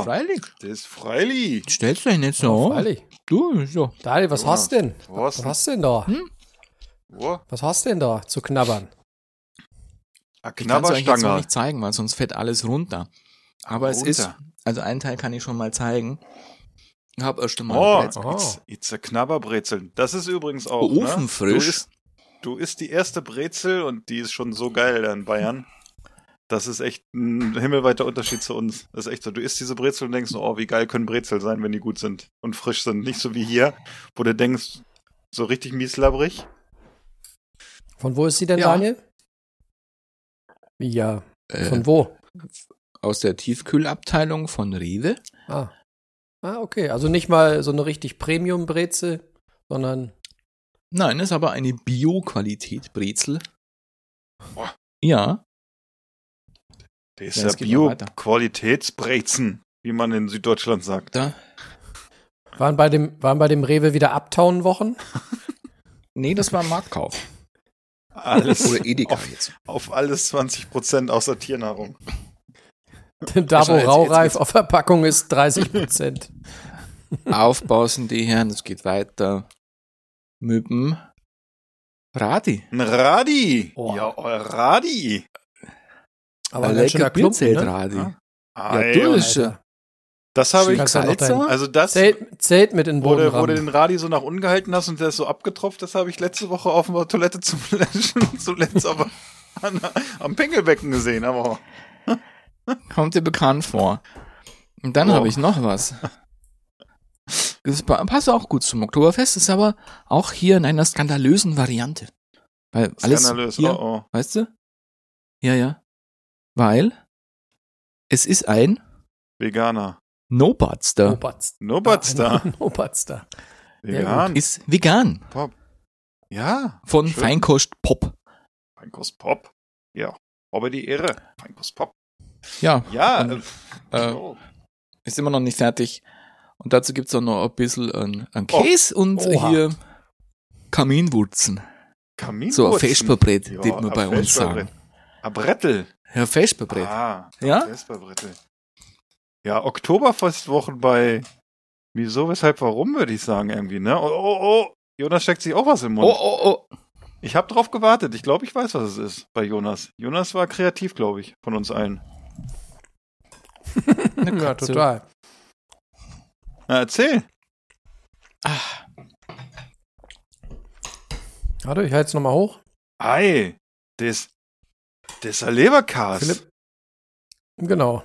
Ja, Freilich. das ist freilich. Stellst du dich nicht so an. Freilich. Du, so. Daniel, was Jonas, hast denn? was Was hast denn da? Wo? Was hast denn da zu knabbern? Ah, Ich kann es euch jetzt noch Knabberstange. nicht zeigen, weil sonst fällt alles runter. Aber es Runter. ist, also einen Teil kann ich schon mal zeigen. Ich habe erst einmal Oh, Brezel. it's, it's a Knabberbrezeln. Das ist übrigens auch. Ofenfrisch. Ne? Du, isst, du isst die erste Brezel und die ist schon so geil in Bayern. Das ist echt ein himmelweiter Unterschied zu uns. Das ist echt so. Du isst diese Brezel und denkst, so, oh, wie geil können Brezel sein, wenn die gut sind und frisch sind. Nicht so wie hier, wo du denkst, so richtig mieslabrig. Von wo ist sie denn, Ja. Daniel? Ja. Äh, Von wo? aus der Tiefkühlabteilung von Rewe. Ah. Ah, okay. Also nicht mal so eine richtig Premium-Brezel, sondern Nein, ist aber eine Bio-Qualität Brezel. Boah. Ja, Der ist Ja, ja. Bio-Qualitätsbrezen, wie man in Süddeutschland sagt. da. waren bei dem, waren bei dem Rewe wieder Uptown-Wochen? Nee, das war Marktkauf. Alles Oder Edeka auf, jetzt. auf alles 20% außer Tiernahrung. da, wo Raureif auf Verpackung ist, 30 Prozent. Aufbausen die Herren, es geht weiter. Möben. Radi. Ein Radi. Oh. Ja, Radi. Aber ein ganz schöner Klumpen, ne? Radi. Ah, Ja, Alter. Das habe ich. Salzer? Also das, Zelt, Zelt mit in den wo Boden du, wo du rammen. den Radi so nach unten gehalten hast und der ist so abgetropft, das habe ich letzte Woche auf der Toilette zum zuletzt aber an, am Pinkelbecken gesehen. Aber Kommt dir bekannt vor. Und dann Oh. habe ich noch was. Das pa- passt auch gut zum Oktoberfest, ist aber auch hier in einer skandalösen Variante. Weil alles skandalös. hier, Oh, oh. weißt du? Ja, ja. Weil es ist ein Veganer. Nobatz. Nobatster. Nobatster. Vegan. Ist vegan. Pop. Ja. Von Schön. Feinkost Pop. Feinkost Pop. Ja. Aber die Ehre. Feinkost Pop. Ja, Ja. Und, äh, äh, oh. ist immer noch nicht fertig. Und dazu gibt's auch noch ein bisschen an, an Käse und Oha. hier Kaminwurzen. Kaminwurzen. So ein Vesperbrett, Ja, wird man bei uns sagen. Ein Brettel. Ja, Vesperbrett. Ah, Ja? Vesperbrettel. Ja, Oktoberfestwochen bei Wieso, weshalb, warum, würde ich sagen, irgendwie, ne? Oh, oh, oh. Jonas steckt sich auch was im Mund. Oh, oh, oh. Ich habe drauf gewartet. Ich glaube, ich weiß, was es ist bei Jonas. Jonas war kreativ, glaube ich, von uns allen. Ja, total. Na, erzähl. Ah, Warte, ich halte es nochmal hoch. Ei, das, das ist ein Leberkas. Philipp. Genau.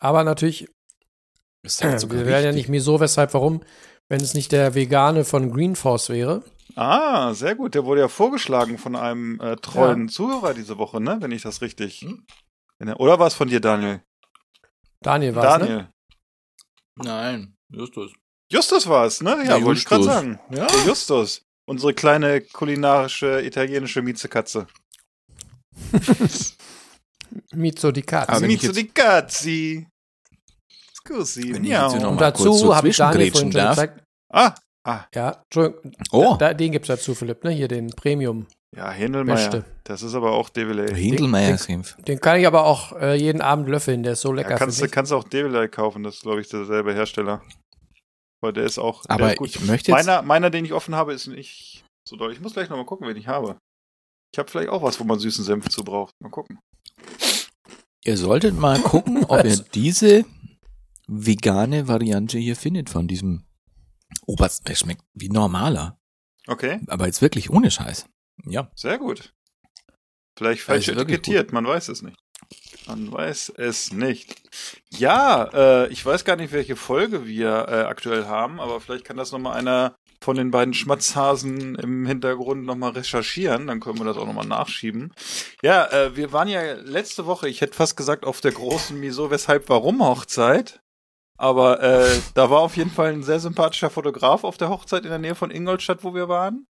Aber natürlich, ist halt sogar wir wären ja nicht wieso, weshalb, warum, wenn es nicht der Vegane von Green Force wäre. Ah, sehr gut. Der wurde ja vorgeschlagen von einem äh, treuen Zuhörer diese Woche, ne? Wenn ich das richtig. Hm. Er- Oder war es von dir, Daniel? Daniel war es, ne? Daniel. Nein, Justus. Justus war es, ne? Ja, wollte ich gerade Justus. sagen. Ja. Der Justus. Unsere kleine kulinarische italienische Miezekatze. Mizo ich Mieze jetzt- di Cazzi. Scusi. Wenn Ja. Und dazu so habe ich Daniel vorhin schon darf. gezeigt. Ah, ah. Ja, Entschuldigung. Oh, Da, den gibt's dazu, Philipp, ne? Hier den Premium. Ja, Händelmeier. Beste. Das ist aber auch Devilay. Hindelmeier-Senf. Den kann ich aber auch äh, jeden Abend löffeln, der ist so Ja, lecker kannst, für du kannst auch Devilay kaufen, das ist, glaube ich, derselbe Hersteller. Weil der ist auch. der Aber ist gut. ich möchte jetzt, Meiner, meiner, den ich offen habe, ist nicht so doll. Ich muss gleich nochmal gucken, wen ich habe. Ich habe vielleicht auch was, wo man süßen Senf zu braucht. Mal gucken. ihr solltet mal gucken, ob ihr diese vegane Variante hier findet von diesem Oberst. Der schmeckt wie normaler. Okay, Aber jetzt wirklich ohne Scheiß. Ja. sehr gut. Vielleicht falsch Also etikettiert, man weiß es nicht. Man weiß es nicht. Ja, äh, ich weiß gar nicht, welche Folge wir äh, aktuell haben, aber vielleicht kann das nochmal einer von den beiden Schmatzhasen im Hintergrund nochmal recherchieren, dann können wir das auch nochmal nachschieben. Ja, äh, wir waren ja letzte Woche, ich hätte fast gesagt, auf der großen Wieso, weshalb, warum Hochzeit. Aber äh, da war auf jeden Fall ein sehr sympathischer Fotograf auf der Hochzeit in der Nähe von Ingolstadt, wo wir waren.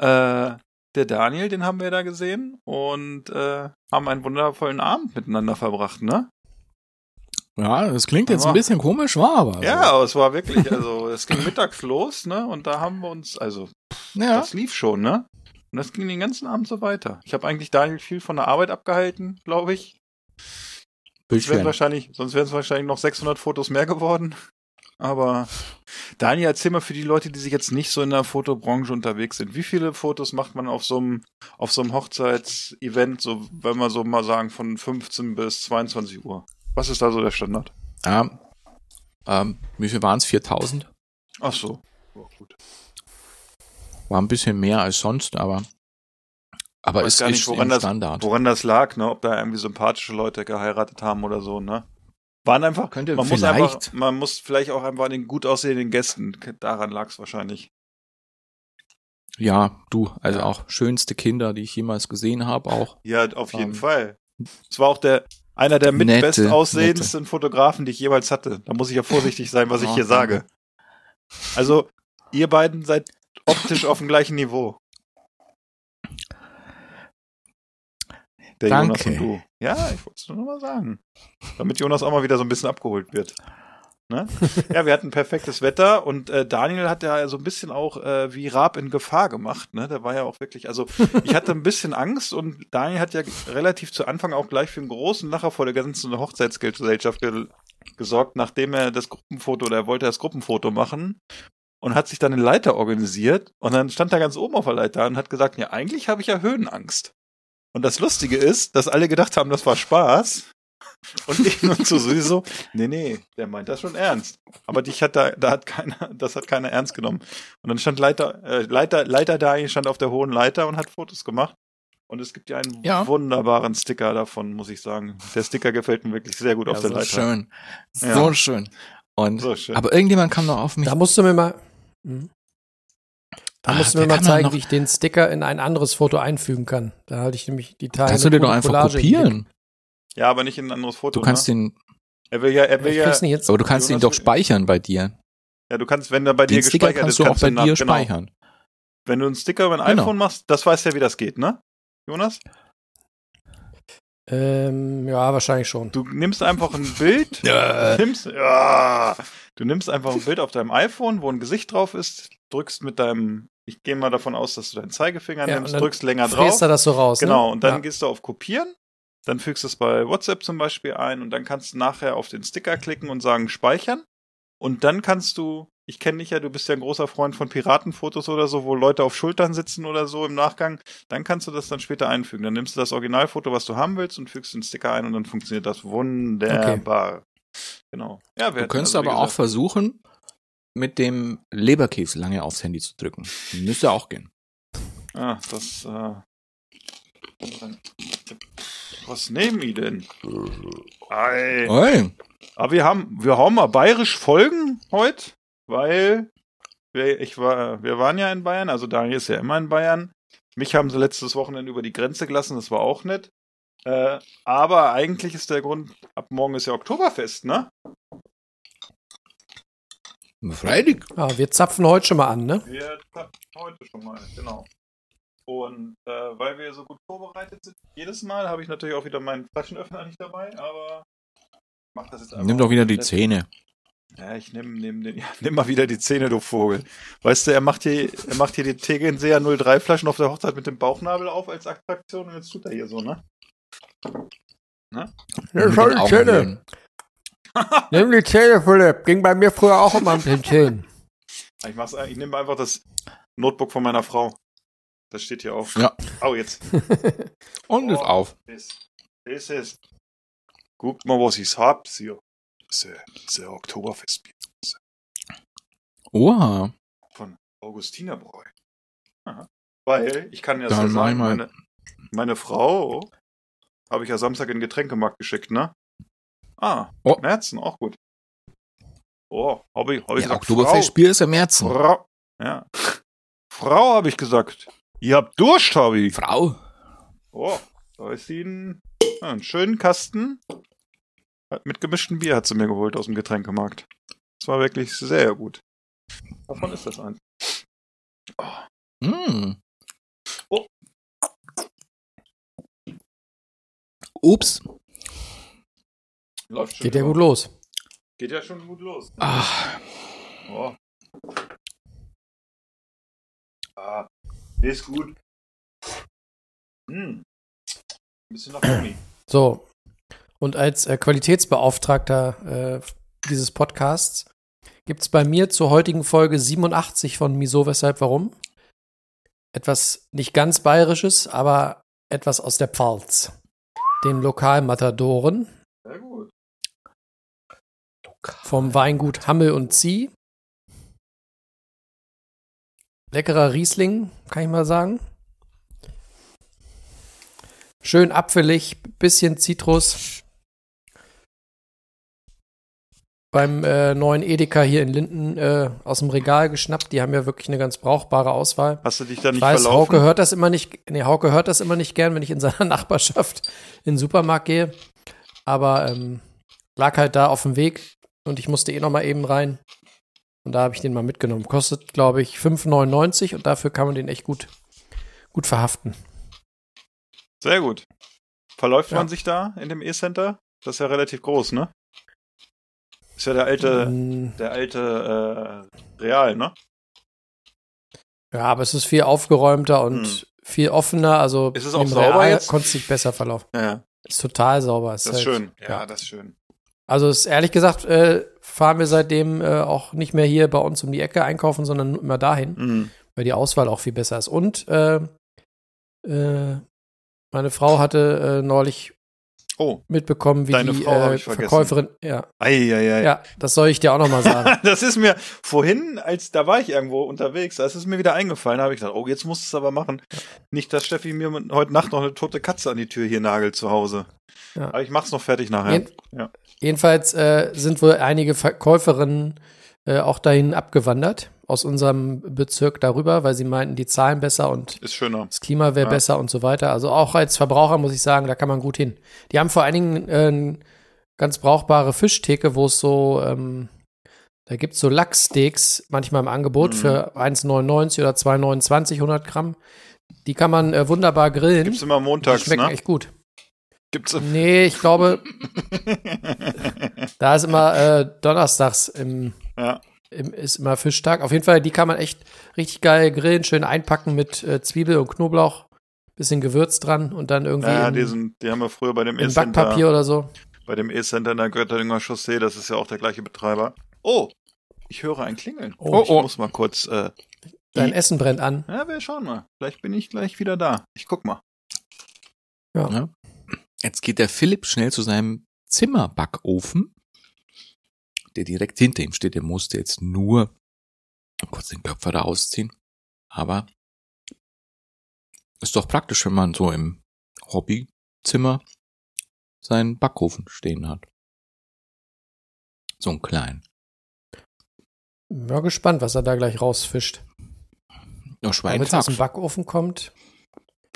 Äh, der Daniel, den haben wir da gesehen und äh, haben einen wundervollen Abend miteinander verbracht, ne? Ja, das klingt jetzt ein bisschen komisch, war aber. so. Ja, aber es war wirklich, also es ging mittags los, ne? Und da haben wir uns, also ja. das lief schon, ne? Und das ging den ganzen Abend so weiter. Ich habe eigentlich Daniel viel von der Arbeit abgehalten, glaube ich. Sonst wären wahrscheinlich, sonst wären es wahrscheinlich noch 600 Fotos mehr geworden. Aber Daniel, erzähl mal für die Leute, die sich jetzt nicht so in der Fotobranche unterwegs sind, wie viele Fotos macht man auf so einem auf so einem Hochzeitsevent, so wenn wir so mal sagen von 15 bis 22 Uhr? Was ist da so der Standard? Ja. Ähm, wie viel waren es? 4000? Ach so. Ja, gut. War ein bisschen mehr als sonst, aber. Aber es gar ist nicht, woran das, Standard. woran das lag, ne? Ob da irgendwie sympathische Leute geheiratet haben oder so, ne? Waren einfach, Könnte man muss einfach, vielleicht- man muss vielleicht auch einfach an den gut aussehenden Gästen, daran lag es wahrscheinlich. Ja, du, also auch schönste Kinder, die ich jemals gesehen habe, auch. Ja, auf jeden Ähm, Fall. Es war auch der, einer der mit Nette, bestaussehendsten Fotografen, die ich jemals hatte. Da muss ich ja vorsichtig sein, was ich hier sage. Also, ihr beiden seid optisch auf dem gleichen Niveau. Der Jonas Danke. und du. Ja, ich wollte es nur mal sagen. Damit Jonas auch mal wieder so ein bisschen abgeholt wird. Ne? Ja, wir hatten perfektes Wetter und äh, Daniel hat ja so ein bisschen auch äh, wie Raab in Gefahr gemacht. Ne? Der war ja auch wirklich, also ich hatte ein bisschen Angst und Daniel hat ja relativ zu Anfang auch gleich für einen großen Lacher vor der ganzen Hochzeitsgesellschaft ge gesorgt, nachdem er das Gruppenfoto oder er wollte das Gruppenfoto machen und hat sich dann eine Leiter organisiert und dann stand er ganz oben auf der Leiter und hat gesagt, ja, eigentlich habe ich ja Höhenangst. Und das Lustige ist, dass alle gedacht haben, das war Spaß. Und ich nun so sowieso, nee, nee, der meint das schon ernst. Aber dich hat da, da hat keiner, das hat keiner ernst genommen. Und dann stand Leiter, äh, Leiter, Leiter da, stand auf der hohen Leiter und hat Fotos gemacht. Und es gibt ja einen Ja. wunderbaren Sticker davon, muss ich sagen. Der Sticker gefällt mir wirklich sehr gut Ja, auf der so Leiter. schön. So Ja. schön. Und, So schön. aber irgendjemand kam noch auf mich. Da musst du mir mal. Hm? Da Ah, musst du mir mal zeigen, wie ich den Sticker in ein anderes Foto einfügen kann. Da halte ich nämlich die Teile. Kannst du dir doch einfach Collage kopieren. ja, aber nicht in ein anderes Foto. Du kannst ne? den, Er will ja, er will Ich ja, jetzt. aber du kannst ihn doch speichern bei dir. ja, du kannst, wenn er bei dir Den Sticker gespeichert kannst ist, du auch bei nach- dir genau. speichern. Wenn du einen Sticker über ein Genau. iPhone machst, das weißt ja, wie das geht, ne? Jonas? Ähm, ja, wahrscheinlich schon. Du nimmst einfach ein Bild, nimmst, ja, du nimmst einfach ein Bild auf deinem iPhone, wo ein Gesicht drauf ist, drückst mit deinem, ich gehe mal davon aus, dass du deinen Zeigefinger Ja, nimmst, dann drückst länger drauf. Fräst er das so raus. Genau, ne? und dann ja. gehst du auf Kopieren, dann fügst du es bei WhatsApp zum Beispiel ein und dann kannst du nachher auf den Sticker klicken und sagen Speichern. Und dann kannst du, ich kenne dich ja, du bist ja ein großer Freund von Piratenfotos oder so, wo Leute auf Schultern sitzen oder so im Nachgang, dann kannst du das dann später einfügen. Dann nimmst du das Originalfoto, was du haben willst, und fügst den Sticker ein und dann funktioniert das wunderbar. Genau. Ja, wir Du könntest also, aber auch gesagt- versuchen, mit dem Leberkäse lange aufs Handy zu drücken. Müsste auch gehen. Ah, das, äh. Was nehmen die denn? Ei. Oi. Aber wir haben, wir hauen mal bayerisch Folgen heute, weil wir, ich war, wir waren ja in Bayern, also Daniel ist ja immer in Bayern. Mich haben sie letztes Wochenende über die Grenze gelassen, das war auch nett. Äh, aber eigentlich ist der Grund, ab morgen ist ja Oktoberfest, ne? Freilich. Ah, wir zapfen heute schon mal an, ne? Wir tapfen heute schon mal, genau. Und äh, weil wir so gut vorbereitet sind, jedes Mal habe ich natürlich auch wieder meinen Flaschenöffner nicht dabei, aber ich mach das jetzt einfach. Nimm doch wieder die. Zähne. Ja, ich nehm, nehm den, ja, nimm mal wieder die Zähne, du Vogel. Weißt du, er macht hier, er macht hier die Tegernseer 03 Flaschen auf der Hochzeit mit dem Bauchnabel auf als Attraktion und jetzt tut er hier so, ne? Ja, schau den die Zähne. Nimm die Zähne, Philipp. Ging bei mir früher auch immer mit den Zähnen. Ich mach's, ich nehme einfach das Notebook von meiner Frau. Das steht hier auf. Ja. Au, jetzt. Und ist Oh. auf. Das, das ist. Guckt mal, was ich hab, hier. Das ist, äh, ist ein Oktoberfestbier Oha. von Augustinerbräu. Aha. Weil, ich kann ja sagen, meine, meine Frau habe ich ja Samstag in den Getränkemarkt geschickt, ne? Ah, Oh. Märzen, auch gut. Oh, habe ich, hab ich Ja, gesagt, Oktoberfestbier ist ja Märzen. Frau. Ja. Frau, habe ich gesagt. Ihr habt Durst, habe ich. Frau. Oh, da ist sie ein, einen schönen Kasten. Mit gemischtem Bier hat sie mir geholt aus dem Getränkemarkt. Das war wirklich sehr gut. Davon ist das eins. Mm. Oh. Ups. Läuft schon Geht ja gut los. Geht ja schon gut los. Ah, Oh. Ah, ist gut. Hm. Ein bisschen nach Gummi. So. Und als äh, Qualitätsbeauftragter äh, dieses Podcasts gibt es bei mir zur heutigen Folge 87 von Miso, weshalb, warum? Etwas nicht ganz bayerisches, aber etwas aus der Pfalz. Den Lokalmatadoren. Vom Weingut Hammel und Zieh. Leckerer Riesling, kann ich mal sagen. Schön apfelig, bisschen Zitrus. Beim äh, neuen Edeka hier in Linden äh, aus dem Regal geschnappt. Die haben ja wirklich eine ganz brauchbare Auswahl. Hast du dich da nicht Ich weiß, verlaufen? Hauke hört das immer nicht, nee, Hauke hört das immer nicht gern, wenn ich in seiner Nachbarschaft in den Supermarkt gehe. Aber ähm, lag halt da auf dem Weg und ich musste eh noch mal eben rein. Und da habe ich den mal mitgenommen. Kostet, glaube ich, 5,99 und dafür kann man den echt gut, gut verhaften. Sehr gut. Verläuft Ja. man sich da in dem E-Center? Das ist ja relativ groß, ne? Ist ja der alte, Mm, der alte äh, Real, ne? Ja, aber es ist viel aufgeräumter und Hm. viel offener. Also Ist es auch im sauber Real jetzt? Konntest dich besser verlaufen. Ja, ja. Ist total sauber. Das ist schön. Ja, das ist schön. Also ist ehrlich gesagt, äh, fahren wir seitdem äh, auch nicht mehr hier bei uns um die Ecke einkaufen, sondern immer dahin, Mhm. weil die Auswahl auch viel besser ist. Und äh, äh, meine Frau hatte äh, neulich Oh, mitbekommen, wie Deine die äh. Verkäuferin, ja, Eieiei. ja, das soll ich dir auch nochmal sagen. Das ist mir vorhin, als da war ich irgendwo unterwegs, da ist es mir wieder eingefallen, da habe ich gedacht, oh, jetzt musst du es aber machen. Nicht, dass Steffi mir heute Nacht noch eine tote Katze an die Tür hier nagelt zu Hause. Ja. Aber ich mach's noch fertig nachher. Jeden, Ja. Jedenfalls äh, sind wohl einige Verkäuferinnen äh, auch dahin abgewandert aus unserem Bezirk darüber, weil sie meinten, die zahlen besser und Ist schöner. das Klima wäre Ja. besser und so weiter. Also auch als Verbraucher muss ich sagen, da kann man gut hin. Die haben vor allen Dingen äh, ganz brauchbare Fischtheke, wo es so, ähm, da gibt es so Lachssteaks manchmal im Angebot Mhm. für 1,99 oder 2,29 100 Gramm. Die kann man äh, wunderbar grillen. Gibt's immer die montags, schmecken ne? echt gut. Gibt's Nee, ich glaube, da ist immer äh, donnerstags im, ja. im, ist immer Fischtag. Auf jeden Fall, die kann man echt richtig geil grillen, schön einpacken mit äh, Zwiebel und Knoblauch, bisschen Gewürz dran und dann irgendwie Ja, in, die, sind, die haben wir früher bei dem in E-Center, Backpapier oder so. bei dem E-Center in der Göttinger Chaussee, das ist ja auch der gleiche Betreiber. Oh, ich höre ein Klingeln. Oh, ich oh. muss mal kurz, äh, Dein Essen brennt an. ja, wir schauen mal. Vielleicht bin ich gleich wieder da. Ich guck mal. Ja. Jetzt geht der Philipp schnell zu seinem Zimmerbackofen, der direkt hinter ihm steht. Der musste jetzt nur kurz den Köpfer da ausziehen. Aber ist doch praktisch, wenn man so im Hobbyzimmer seinen Backofen stehen hat. So einen kleinen. Ja, gespannt, was er da gleich rausfischt. Ja, Wenn es aus Schweinshax. dem Backofen kommt,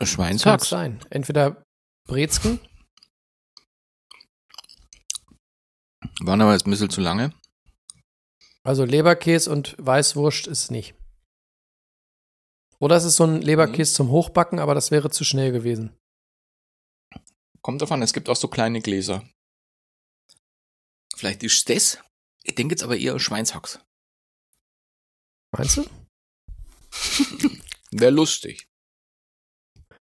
Schweinshax. sein. Entweder Brezken, Waren aber jetzt ein bisschen zu lange. also Leberkäse und Weißwurst ist nicht. Oder es ist so ein Leberkäse zum Hochbacken, aber das wäre zu schnell gewesen. Kommt davon, es gibt auch so kleine Gläser. Vielleicht ist das. Ich denke jetzt aber eher Schweinshax. Meinst du? Wäre lustig.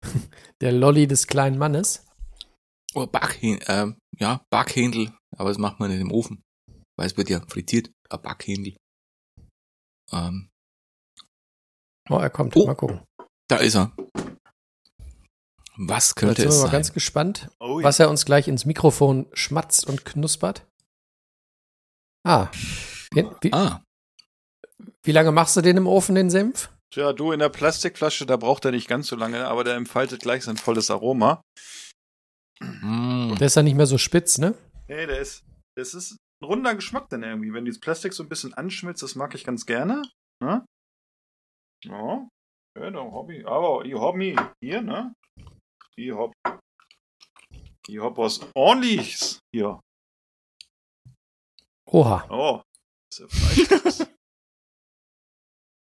Der Lolli des kleinen Mannes. Oder Backhändel, ähm, ja, Backhändel, aber das macht man nicht im Ofen. Weil es wird ja frittiert, ein Backhändel. Ähm, Oh, er kommt. Oh. Mal gucken. da ist er. Was Jetzt könnte sind es wir mal sein? ganz gespannt, Oh, was er uns gleich ins Mikrofon schmatzt und knuspert. Ah. Den, wie, ah, wie lange machst du den im Ofen, den Senf? Tja, du in der Plastikflasche, da braucht er nicht ganz so lange, aber der entfaltet gleich sein volles Aroma. Mm, Der ist ja nicht mehr so spitz, ne? Hey, der ist, das ist ein runder Geschmack dann irgendwie. Wenn dieses Plastik so ein bisschen anschmilzt, das mag ich ganz gerne. Ne? Ja, ja, da hab ich, aber ich hab mich hier, ne? Ich hab, ich hab was ordentliches hier. Oha. Oh, das ist ja Fleischkäse.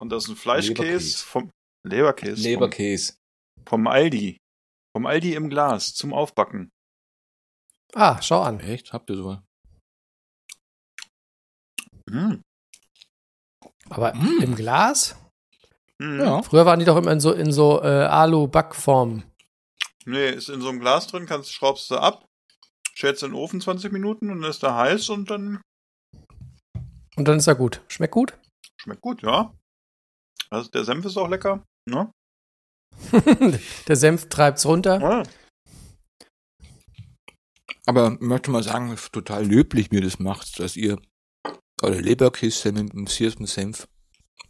Und das ist ein Fleischkäse Leberkäse. vom Leberkäse. Leberkäse. Vom, vom Aldi. Vom Aldi im Glas zum Aufbacken. Ah, schau an. Echt? Habt ihr sowas? Mm. Aber Mm. im Glas? Mm. Ja. Früher waren die doch immer in so, in so äh, Alu-Backform. Nee, ist in so einem Glas drin, kannst, schraubst du ab, stellst in den Ofen 20 Minuten und dann ist da heiß und dann Und dann ist er gut. Schmeckt gut? schmeckt gut, ja. Also der Senf ist auch lecker, ne? Der Senf treibt's runter. Ja. Aber ich möchte mal sagen, es ist total löblich, ihr das macht, dass ihr eure Leberkäse mit dem Siersten Senf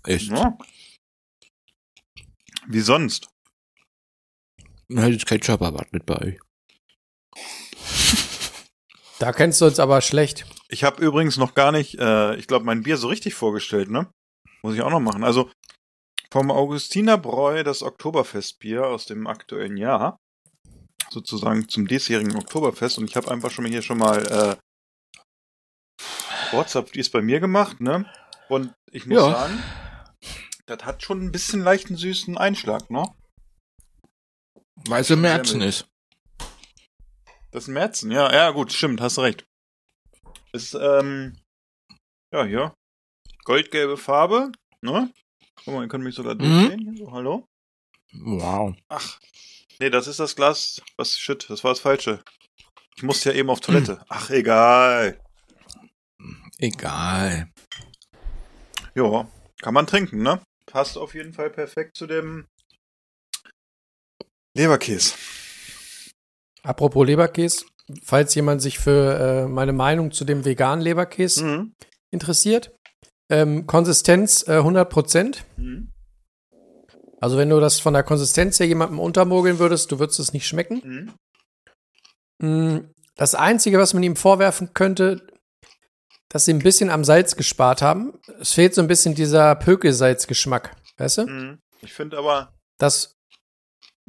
esst. ja. Wie sonst? Dann hätte Ketchup erwartet bei euch. Da kennst du uns aber schlecht. Ich habe übrigens noch gar nicht, äh, ich glaube, mein Bier so richtig vorgestellt, ne? Muss ich auch noch machen. Also vom Augustiner Bräu das Oktoberfestbier aus dem aktuellen Jahr. Sozusagen zum diesjährigen Oktoberfest. Und ich habe einfach schon mal hier schon mal äh, WhatsApp, die ist bei mir gemacht, ne? Und ich muss Ja. sagen, das hat schon ein bisschen leichten süßen Einschlag, ne? Weil es im Märzen ist. Das ist Märzen, ja, ja, gut, stimmt, hast recht. Ist, ähm, ja, hier. Goldgelbe Farbe, ne? Guck mal, ihr könnt mich sogar Mhm. durchsehen. Hier, so, hallo? Wow. Ach. Nee, das ist das Glas. Was, shit, das war das Falsche. Ich musste ja eben auf Toilette. Ach, egal. Egal. Ja, kann man trinken, ne? Passt auf jeden Fall perfekt zu dem Leberkäse. Apropos Leberkäse, falls jemand sich für äh, meine Meinung zu dem veganen Leberkäse Mhm. interessiert. Ähm, Konsistenz äh, 100%. Mhm. Also wenn du das von der Konsistenz her jemandem untermogeln würdest, du würdest es nicht schmecken. Mhm. Mm, Das Einzige, was man ihm vorwerfen könnte, dass sie ein bisschen am Salz gespart haben. Es fehlt so ein bisschen dieser Pökelsalzgeschmack, weißt du? Mhm. Ich finde aber, Das,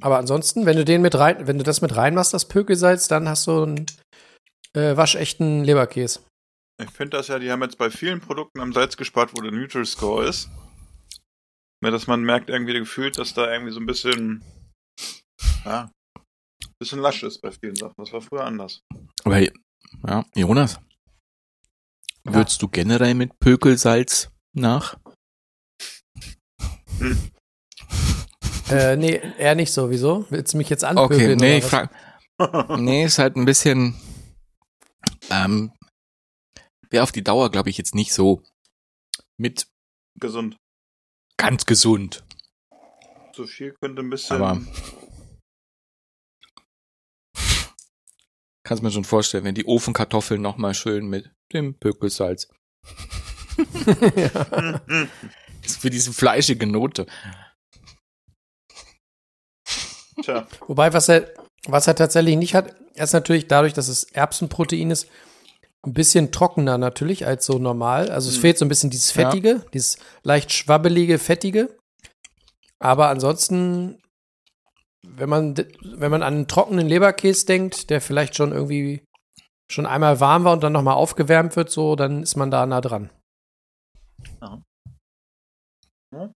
aber ansonsten, wenn du den mit rein, wenn du das mit reinmachst, das Pökelsalz, dann hast du einen äh, waschechten Leberkäse. Ich finde das ja, die haben jetzt bei vielen Produkten am Salz gespart, wo der Neutral Score ist. Ja, dass man merkt irgendwie gefühlt, dass da irgendwie so ein bisschen, ja, ein bisschen lasch ist bei vielen Sachen. Das war früher anders. Aber ja, Jonas, würdest du generell mit Pökelsalz nach? Äh, nee, eher nicht so. Wieso? Willst du mich jetzt anpökeln? Okay, nee, ich frag. Nee, ist halt ein bisschen. Ähm, Wäre auf die Dauer, glaube ich, jetzt nicht so. Mit Gesund. ganz gesund. So viel könnte ein bisschen. Aber kannst mir schon vorstellen, wenn die Ofenkartoffeln nochmal schön mit dem Pökelsalz. Das ist für diese fleischige Note. Tja. Wobei, was er, was er tatsächlich nicht hat, er ist natürlich dadurch, dass es Erbsenprotein ist, ein bisschen trockener natürlich als so normal. Also es Mhm. fehlt so ein bisschen dieses Ja. Fettige, dieses leicht schwabbelige, Fettige. Aber ansonsten, wenn man, wenn man an einen trockenen Leberkäse denkt, der vielleicht schon irgendwie schon einmal warm war und dann nochmal aufgewärmt wird, so, dann ist man da nah dran. Ja. Ja.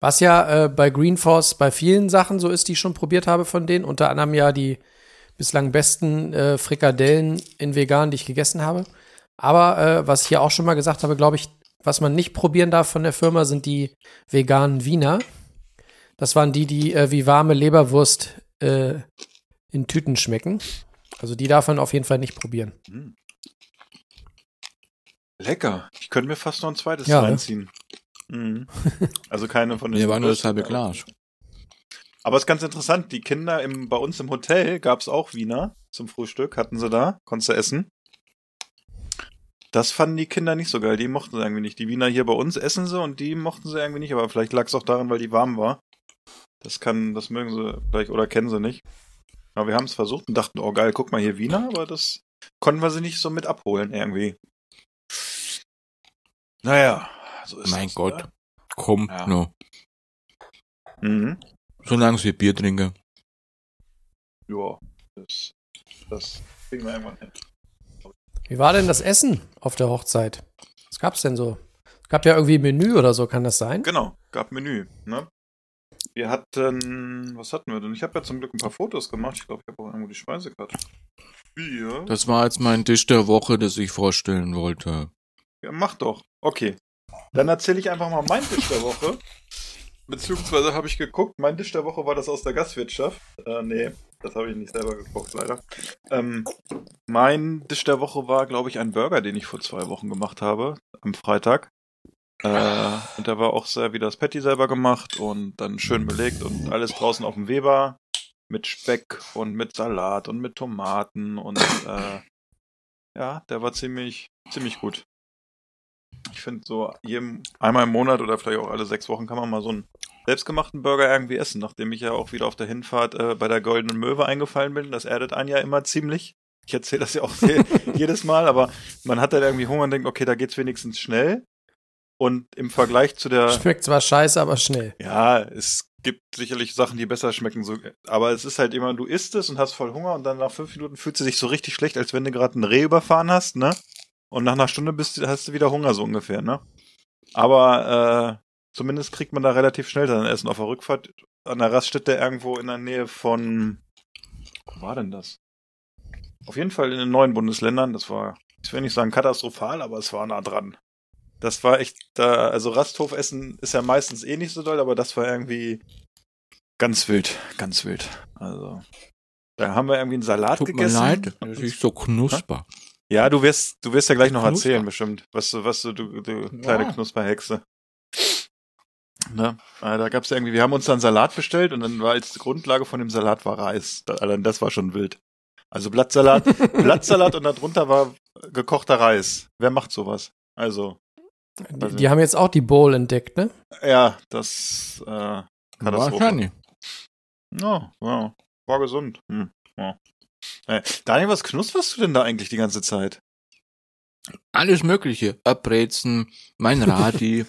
Was ja äh, bei Green Force bei vielen Sachen so ist, die ich schon probiert habe von denen, unter anderem ja die bislang besten äh, Frikadellen in vegan, die ich gegessen habe. Aber äh, was ich hier auch schon mal gesagt habe, glaube ich, was man nicht probieren darf von der Firma, sind die veganen Wiener. Das waren die, die äh, wie warme Leberwurst äh, in Tüten schmecken. Also die darf man auf jeden Fall nicht probieren. Mhm. Lecker. Ich könnte mir fast noch ein zweites Ja, ne? reinziehen. Mhm. Also keine von den. Mir war nur das halbe. Glas. Aber es ist ganz interessant, die Kinder im, bei uns im Hotel gab es auch Wiener zum Frühstück, hatten sie da, konntest du essen. Das fanden die Kinder nicht so geil, die mochten sie irgendwie nicht. Die Wiener hier bei uns essen sie und die mochten sie irgendwie nicht, aber vielleicht lag es auch daran, weil die warm war. Das kann, das mögen sie vielleicht oder kennen sie nicht. Aber wir haben es versucht und dachten, oh geil, guck mal hier Wiener, aber das konnten wir sie nicht so mit abholen irgendwie. Naja, so ist mein das, Gott, oder? kommt Ja. noch. Mhm. Solange wir Bier trinken. Ja, das, das kriegen wir irgendwann hin. Wie war denn das Essen auf der Hochzeit? Was gab's denn so? Es gab ja irgendwie Menü oder so, kann das sein? Genau, gab Menü, ne? Wir hatten, was hatten wir denn? Ich habe ja zum Glück ein paar Fotos gemacht. Ich glaube, ich habe auch irgendwo die Speisekarte. Wir? Das war jetzt mein Tisch der Woche, das ich vorstellen wollte. Ja, mach doch. Okay. Dann erzähle ich einfach mal meinen Tisch der Woche. Beziehungsweise habe ich geguckt, mein Tisch der Woche war das aus der Gastwirtschaft. Äh, nee, das habe ich nicht selber gekocht, leider. Ähm, mein Tisch der Woche war, glaube ich, ein Burger, den ich vor zwei Wochen gemacht habe, am Freitag. Äh, und der war auch sehr wie das Patty selber gemacht und dann schön belegt und alles draußen auf dem Weber mit Speck und mit Salat und mit Tomaten und äh, ja, der war ziemlich, ziemlich gut. Ich finde so jedem, einmal im Monat oder vielleicht auch alle sechs Wochen kann man mal so einen selbstgemachten Burger irgendwie essen, nachdem ich ja auch wieder auf der Hinfahrt äh, bei der Goldenen Möwe eingefallen bin. Das erdet einen ja immer ziemlich. Ich erzähle das ja auch je- jedes Mal, aber man hat dann irgendwie Hunger und denkt, okay, da geht's wenigstens schnell. Und im Vergleich zu der, Schmeckt zwar scheiße, aber schnell. ja, es gibt sicherlich Sachen, die besser schmecken, so, aber es ist halt immer, du isst es und hast voll Hunger und dann nach fünf Minuten fühlst du dich so richtig schlecht, als wenn du gerade ein Reh überfahren hast, ne? Und nach einer Stunde bist, du- hast du wieder Hunger, so ungefähr, ne? Aber äh, zumindest kriegt man da relativ schnell sein Essen auf der Rückfahrt an der Raststätte irgendwo in der Nähe von, wo war denn das? Auf jeden Fall in den neuen Bundesländern, das war, ich will nicht sagen katastrophal, aber es war nah dran. Das war echt, da, also Rasthofessen ist ja meistens eh nicht so doll, aber das war irgendwie ganz wild, ganz wild. Also, da haben wir irgendwie einen Salat Tut mir gegessen. leid, das ist so knusper. Ja, du wirst, du wirst ja gleich noch Knusper. erzählen, bestimmt, was du, was du, du, du kleine Ja. Knusperhexe. Ne? Äh, Da gab's ja irgendwie, wir haben uns dann Salat bestellt und dann war als Grundlage von dem Salat war Reis. Das war schon wild. Also Blattsalat, Blattsalat und darunter war gekochter Reis. Wer macht sowas? Also, Die, die haben jetzt auch die Bowl entdeckt, ne? ja, das äh, Katastrophe. Wahrscheinlich. Ja, ja, war gesund. Hm, ja. Äh, Daniel, was knusperst du denn da eigentlich die ganze Zeit? Alles Mögliche. Abbrezen, mein Radi,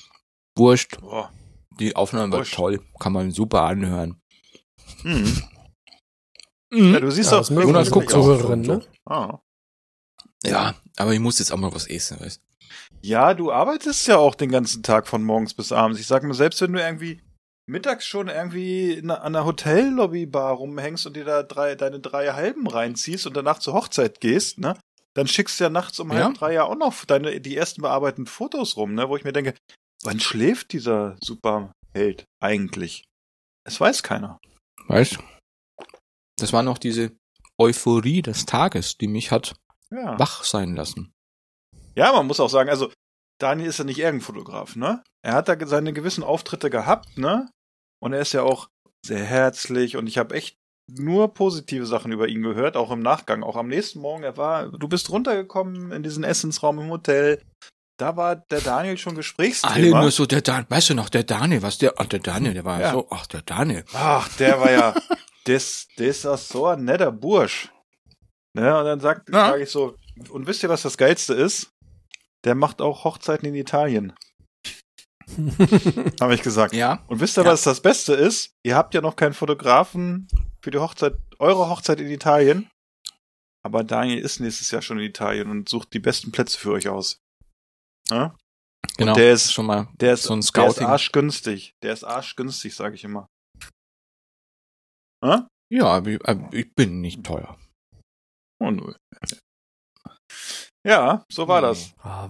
Wurst. Boah. Die Aufnahme war Wurst. toll. Kann man super anhören. Hm. Mhm. Ja, du siehst Ja, mögen Jonas guckt auch Zuhörerinnen, schon ne? Ah. Ja, aber ich muss jetzt auch mal was essen, weißt Ja, du arbeitest ja auch den ganzen Tag von morgens bis abends. Ich sag mir, selbst wenn du irgendwie mittags schon irgendwie in, einer- an der Hotellobbybar rumhängst und dir da drei, deine drei Halben reinziehst und danach zur Hochzeit gehst, ne? Dann schickst du ja nachts um Ja. halb drei ja auch noch deine, die ersten bearbeiteten Fotos rum, ne? Wo ich mir denke, wann schläft dieser Superheld eigentlich? Es weiß keiner. Weißt Das war noch diese Euphorie des Tages, die mich hat Ja. wach sein lassen. Ja, man muss auch sagen, also Daniel ist ja nicht irgendein Fotograf, ne? Er hat da seine gewissen Auftritte gehabt, ne? Und er ist ja auch sehr herzlich und ich habe echt nur positive Sachen über ihn gehört, auch im Nachgang, auch am nächsten Morgen. Er war, du bist runtergekommen in diesen Essensraum im Hotel. Da war der Daniel schon Alle Gesprächsthema. nur so, der Dan, weißt du noch, der Daniel, was der, ach, der Daniel, der war Ja. so, ach, der Daniel. Ach, der war ja, das, das ist so ein netter Bursch. Ne, und dann sagt, Ja. sag ich so, und wisst ihr, was das Geilste ist? Der macht auch Hochzeiten in Italien. Habe ich gesagt. Ja. Und wisst ihr, Ja. was das Beste ist? Ihr habt ja noch keinen Fotografen für die Hochzeit, eure Hochzeit in Italien. Aber Daniel ist nächstes Jahr schon in Italien und sucht die besten Plätze für euch aus. Ja? Genau. der ist- schon mal Der ist, so ein der ist Scouting. arschgünstig. Der ist arschgünstig, sage ich immer. Ja? Ja, ich bin nicht teuer. Oh, null. Ja, so war das. Ah,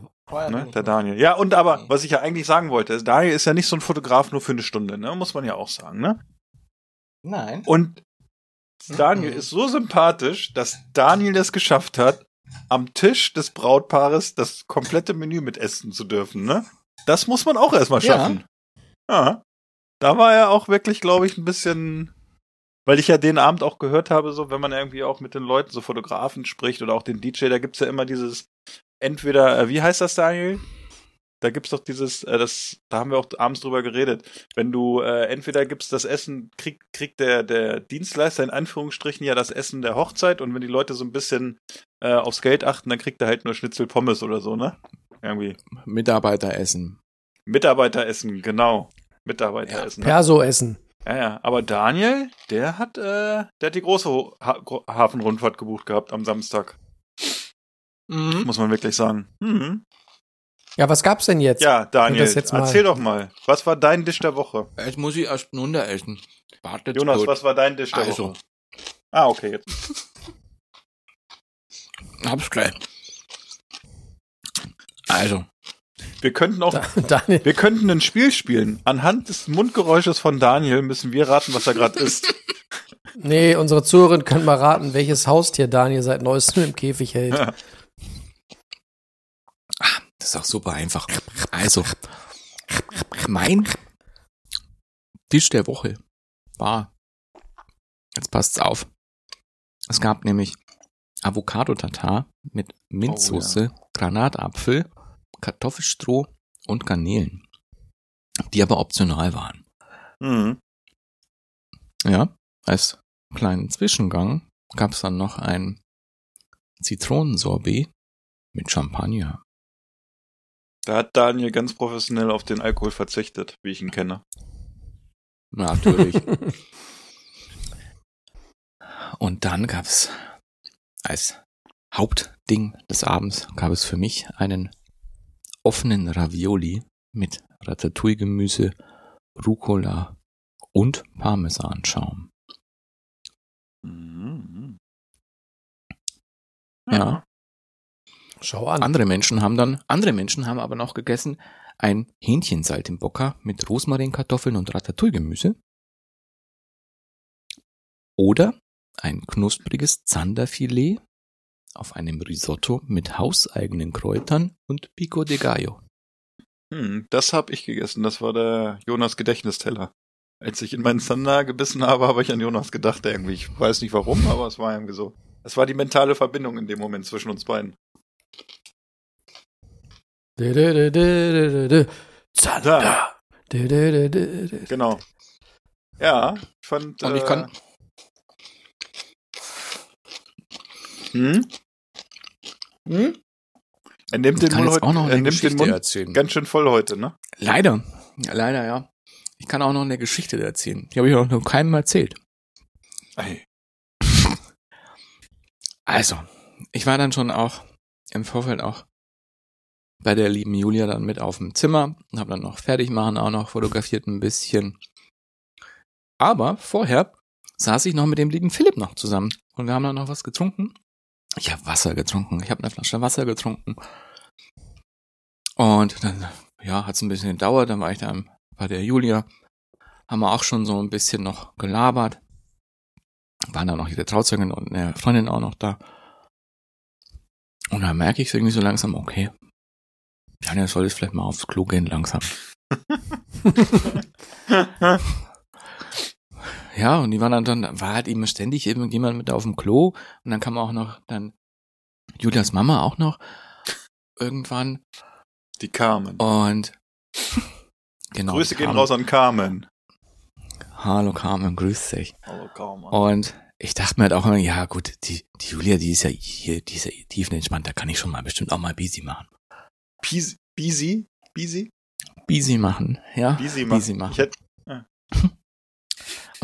Ne, der Daniel. Ja, und aber, was ich ja eigentlich sagen wollte, ist, Daniel ist ja nicht so ein Fotograf nur für eine Stunde, ne? Muss man ja auch sagen, ne? Nein. Und Daniel ist so sympathisch, dass Daniel es geschafft hat, am Tisch des Brautpaares das komplette Menü mit essen zu dürfen, ne? Das muss man auch erstmal Ja. schaffen. Ja. Da war er auch wirklich, glaube ich, ein bisschen, weil ich ja den Abend auch gehört habe, so, wenn man irgendwie auch mit den Leuten, so Fotografen spricht oder auch den DJ, da gibt's ja immer dieses, entweder, äh, wie heißt das, Daniel? da gibt's doch dieses, äh, das, da haben wir auch abends drüber geredet. Wenn du äh, entweder gibst das Essen, kriegt kriegt der der Dienstleister in Anführungsstrichen ja das Essen der Hochzeit und wenn die Leute so ein bisschen äh, aufs Geld achten, dann kriegt er halt nur Schnitzel Pommes oder so, ne? Irgendwie. Mitarbeiteressen. Mitarbeiteressen, genau. Mitarbeiteressen. ne? Perso-Essen. Ja, ja. Aber Daniel, der hat, äh, der hat die große ha Hafenrundfahrt gebucht gehabt am Samstag. Mhm. Muss man wirklich sagen. Mhm. Ja, was gab's denn jetzt? Ja, Daniel, jetzt mal- erzähl doch mal. Was war dein Dish der Woche? Jetzt muss ich erst runter essen. Wartet Jonas, kurz. was war dein Dish der Also. Woche? Ah, okay, jetzt. Hab's gleich. Also, Wir könnten auch, Da- Daniel, wir könnten ein Spiel spielen. Anhand des Mundgeräusches von Daniel müssen wir raten, was er gerade isst. nee, unsere Zuhörerin können mal raten, welches Haustier Daniel seit neuestem im Käfig hält. Ja. das ist auch super einfach. Also, mein Tisch der Woche war, jetzt passt's auf. Es gab nämlich Avocado-Tatar mit Minzsoße, Granatapfel, Kartoffelstroh und Garnelen, die aber optional waren. Mhm. Ja, als kleinen Zwischengang gab's dann noch ein Zitronensorbet mit Champagner. Da hat Daniel ganz professionell auf den Alkohol verzichtet, wie ich ihn kenne. Natürlich. Und dann gab's als Hauptding des Abends gab es für mich einen offenen Ravioli mit Ratatouille-Gemüse, Rucola und Parmesanschaum. Mhm. Ja. Schau an. Andere Menschen haben dann, andere Menschen haben aber noch gegessen ein Hähnchensaltimbocca mit Rosmarinkartoffeln und Ratatouille-Gemüse. Oder ein knuspriges Zanderfilet auf einem Risotto mit hauseigenen Kräutern und Pico de Gallo. Hm, das habe ich gegessen. Das war der Jonas Gedächtnisteller. Als ich in meinen Zander gebissen habe, habe ich an Jonas gedacht irgendwie. Ich weiß nicht warum, aber es war irgendwie so. Es war die mentale Verbindung in dem Moment zwischen uns beiden. Zander. Genau. Ja, ich fand. Und ich äh, kann, Hm? Hm? Er nimmt den jetzt heute, auch noch er eine nimmt den Geschichte Mund erzählen. ganz schön voll heute, ne? Leider, ja, leider, ja. Ich kann auch noch eine Geschichte erzählen. Die habe ich auch noch keinem erzählt. Ey. Also, ich war dann schon auch im Vorfeld auch bei der lieben Julia dann mit auf dem Zimmer und habe dann noch fertig machen, auch noch fotografiert ein bisschen. Aber vorher saß ich noch mit dem lieben Philipp noch zusammen und wir haben dann noch was getrunken. Ich habe Wasser getrunken, ich habe eine Flasche Wasser getrunken. Und dann, ja, hat es ein bisschen gedauert, dann war ich da bei der Julia, haben wir auch schon so ein bisschen noch gelabert. Waren dann noch ihre Trauzeugin und eine Freundin auch noch da. Und dann merke ich irgendwie so langsam, okay, Janja, soll ich vielleicht mal aufs Klo gehen langsam. Ja, und die waren dann, dann war halt eben ständig irgendjemand mit auf dem Klo und dann kam auch noch dann Julias Mama auch noch irgendwann Die Carmen. und genau. Grüße gehen raus an Carmen. Hallo Carmen, grüß dich. Hallo Carmen. Und ich dachte mir halt auch immer, ja gut, die, die Julia, die ist ja hier, die ist ja tiefenentspannt, da kann ich schon mal bestimmt auch mal busy machen. Busy? Busy? Busy? Busy machen, ja. Busy machen. Busy machen. Ich hätte,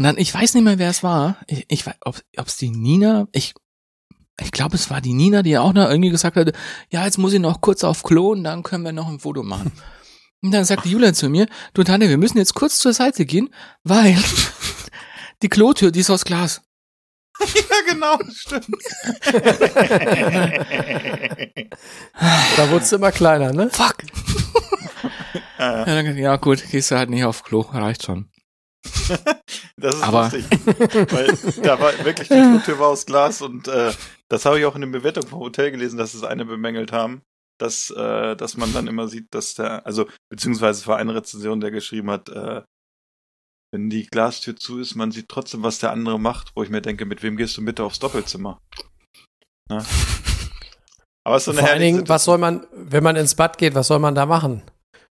Und dann, ich weiß nicht mehr, wer es war. Ich, ich weiß, ob es die Nina, ich, ich glaube, es war die Nina, die auch noch irgendwie gesagt hatte, ja, jetzt muss ich noch kurz auf Klo und dann können wir noch ein Foto machen. Und dann sagte Julia zu mir, du Tanja, wir müssen jetzt kurz zur Seite gehen, weil die Klotür, die ist aus Glas. ja genau, stimmt. Da wurde es immer kleiner, ne? Fuck. ja, dann, ja, gut, gehst du halt nicht auf Klo, reicht schon. Das ist Aber- lustig. Weil da war wirklich die Klotür war aus Glas und äh, das habe ich auch in der Bewertung vom Hotel gelesen, dass es eine bemängelt haben, dass, äh, dass man dann immer sieht, dass der, also beziehungsweise war eine Rezension, der geschrieben hat, äh, wenn die Glastür zu ist, man sieht trotzdem, was der andere macht, wo ich mir denke, mit wem gehst du bitte aufs Doppelzimmer? Ne? Aber es ist so eine Vor allen Dingen, was soll man, wenn man ins Bad geht, was soll man da machen?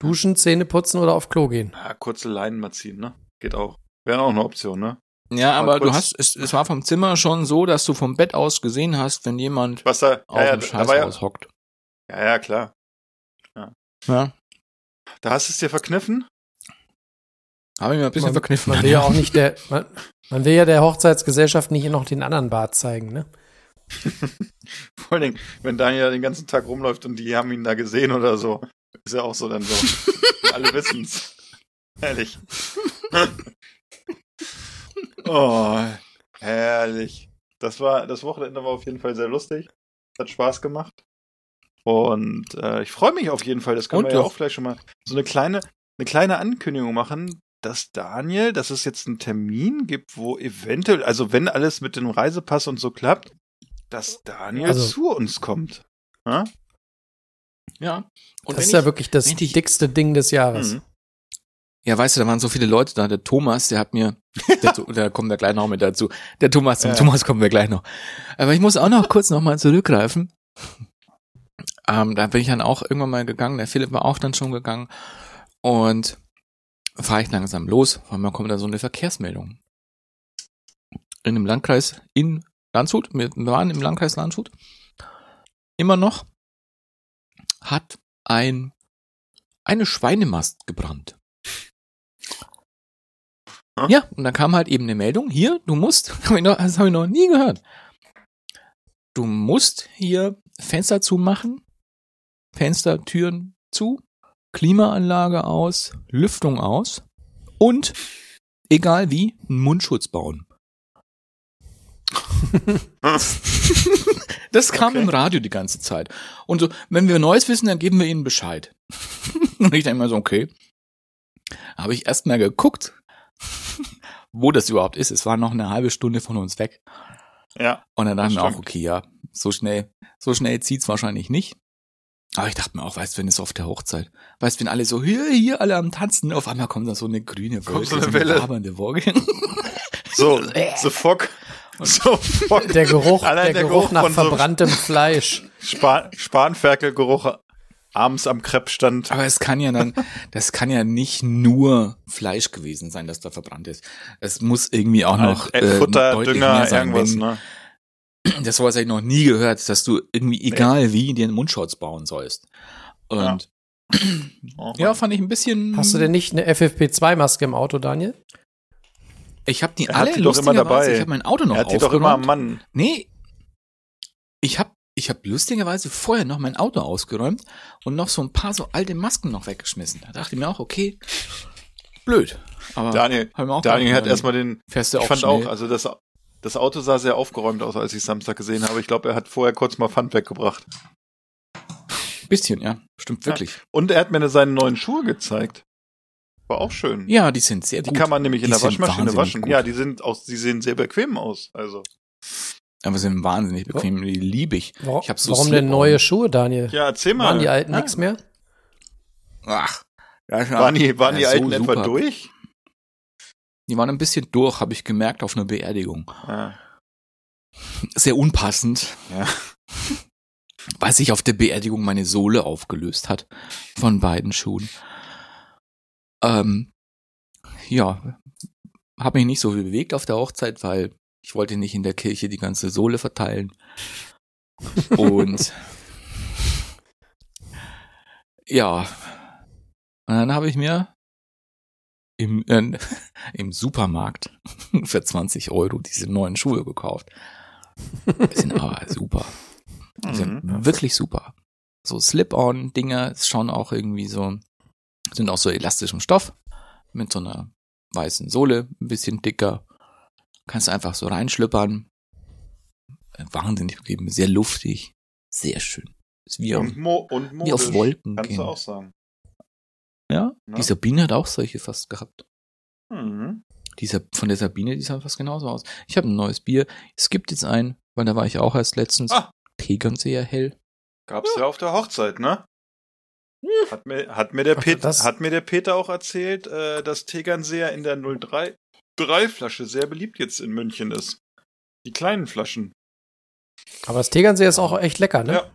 Duschen, Zähne putzen oder auf Klo gehen. Ja, kurze Leinen mal ziehen, ne? Geht auch. Wäre auch eine Option, ne? Ja, Mal aber du hast, es, es war vom Zimmer schon so, dass du vom Bett aus gesehen hast, wenn jemand Was da, auf ja, ja, dem war ja, Scheißhaus hockt. ja, ja, klar. Ja, Da hast du es dir verkniffen? habe ich mir ein bisschen man, verkniffen. Man will ja auch nicht der, man, man will ja der Hochzeitsgesellschaft nicht noch den anderen Bart zeigen, ne? Vor allen Dingen, wenn Daniel den ganzen Tag rumläuft und die haben ihn da gesehen oder so, ist ja auch so dann so. Alle wissen's. Herrlich. oh, herrlich. Das war, das Wochenende war auf jeden Fall sehr lustig. Hat Spaß gemacht. Und äh, ich freue mich auf jeden Fall, das können Und wir ja auch vielleicht schon mal so eine kleine, eine kleine Ankündigung machen, dass Daniel, dass es jetzt einen Termin gibt, wo eventuell, also wenn alles mit dem Reisepass und so klappt, dass Daniel Also- zu uns kommt. Ja? Ja. Und das wenn ist ja ich, wirklich das dickste Ding des Jahres. Mhm. Ja, weißt du, da waren so viele Leute da. Der Thomas, der hat mir, der, da kommen wir gleich noch mit dazu. Der Thomas, zum Ja. Thomas kommen wir gleich noch. Aber ich muss auch noch kurz nochmal zurückgreifen. Ähm, da bin ich dann auch irgendwann mal gegangen. Der Philipp war auch dann schon gegangen. Und fahre ich langsam los, weil mir kommt da so eine Verkehrsmeldung. In dem Landkreis in Landshut, wir waren im Landkreis Landshut, immer noch hat ein eine Schweinemast gebrannt. Hm? Ja, und dann kam halt eben eine Meldung, hier, du musst, das habe ich noch nie gehört. Du musst hier Fenster zumachen, Fenster, Türen zu, Klimaanlage aus, Lüftung aus und, egal wie, einen Mundschutz bauen. das kam Okay. im Radio die ganze Zeit. Und so, wenn wir Neues wissen, dann geben wir ihnen Bescheid. Und ich denke mir so, okay. Habe ich erst mal geguckt, wo das überhaupt ist. Es war noch eine halbe Stunde von uns weg. Ja. Und dann dachte ich Das mir auch, okay, ja, so schnell, so schnell zieht's wahrscheinlich nicht. Aber ich dachte mir auch, weißt du, wenn es auf der Hochzeit, weißt du, wenn alle so, hier, hier, alle am Tanzen, auf einmal kommt da so eine grüne Wolke, so eine so Welle. wabernde Wolke. So, so Fock. So Fock. Der Geruch, Allein der, Geruch, nach von so verbranntem Fleisch. Span Spanferkelgeruch abends am Kreppstand. Aber es kann ja dann, das kann ja nicht nur Fleisch gewesen sein, das da verbrannt ist. Es muss irgendwie auch noch Äh, äh, Futter, deutlich Dünger, mehr sein. irgendwas, Wenn, ne? Das sowas habe ich noch nie gehört, dass du irgendwie, egal wie, dir einen Mundschutz bauen sollst. Und Oh, ja, fand ich ein bisschen. Hast du denn nicht eine FFP2-Maske im Auto, Daniel? Ich habe die Er hat alle die doch immer dabei. Ich habe mein Auto noch er hat die doch immer am. Mann. Nee. Ich habe ich hab lustigerweise vorher noch mein Auto ausgeräumt und noch so ein paar so alte Masken noch weggeschmissen. Da dachte ich mir auch, okay, blöd. Aber Daniel, Daniel hat erstmal den. fährst du Ich auch fand schnell. auch, also das, das Auto sah sehr aufgeräumt aus, als ich Samstag gesehen habe. Ich glaube, er hat vorher kurz mal Pfand weggebracht. bisschen, ja, stimmt wirklich. Und er hat mir seine neuen Schuhe gezeigt. War auch schön. Ja, die sind sehr die gut. kann man nämlich in Die der sind Waschmaschine waschen. gut. Ja, die sind aus, die sehen sehr bequem aus. Also. Aber sind wahnsinnig bequem, die liebe ich. Warum, Ich hab so warum denn neue Schuhe, Daniel? Ja, erzähl mal. Waren die alten Ah, nix mehr? Ach, Waren die, waren die ja, so alten etwa super. durch? Die waren ein bisschen durch, habe ich gemerkt, auf einer Beerdigung. Ah, Sehr unpassend. Ja. Weil sich auf der Beerdigung meine Sohle aufgelöst hat von beiden Schuhen. Ähm, ja, habe mich nicht so viel bewegt auf der Hochzeit, weil ich wollte nicht in der Kirche die ganze Sohle verteilen. Und ja, und dann habe ich mir im, äh, im Supermarkt für 20 Euro diese neuen Schuhe gekauft. Die sind aber super. Die sind Mhm. wirklich super. So Slip-on-Dinger schauen auch irgendwie so, sind auch so elastischem Stoff mit so einer weißen Sohle, ein bisschen dicker. Kannst einfach so reinschlüppern. Wahnsinnig bequem, sehr luftig, sehr schön. Ist wie auf, wie auf Wolken Kannst gehen. du auch sagen. Ja, Ja. die Sabine hat auch solche fast gehabt. Mhm. Dieser, von der Sabine, die sah fast genauso aus. Ich habe ein neues Bier. Es gibt jetzt ein, weil da war ich auch erst letztens. Ah. Tegernseer hell. Gab's ja. auf der Hochzeit, ne? Hat mir, hat mir der Ach, Peter, hat mir der Peter auch erzählt, äh, dass Tegernseer in der 03 3 Flasche sehr beliebt jetzt in München ist. Die kleinen Flaschen. Aber das Tegernseer ist auch echt lecker, ne? Ja.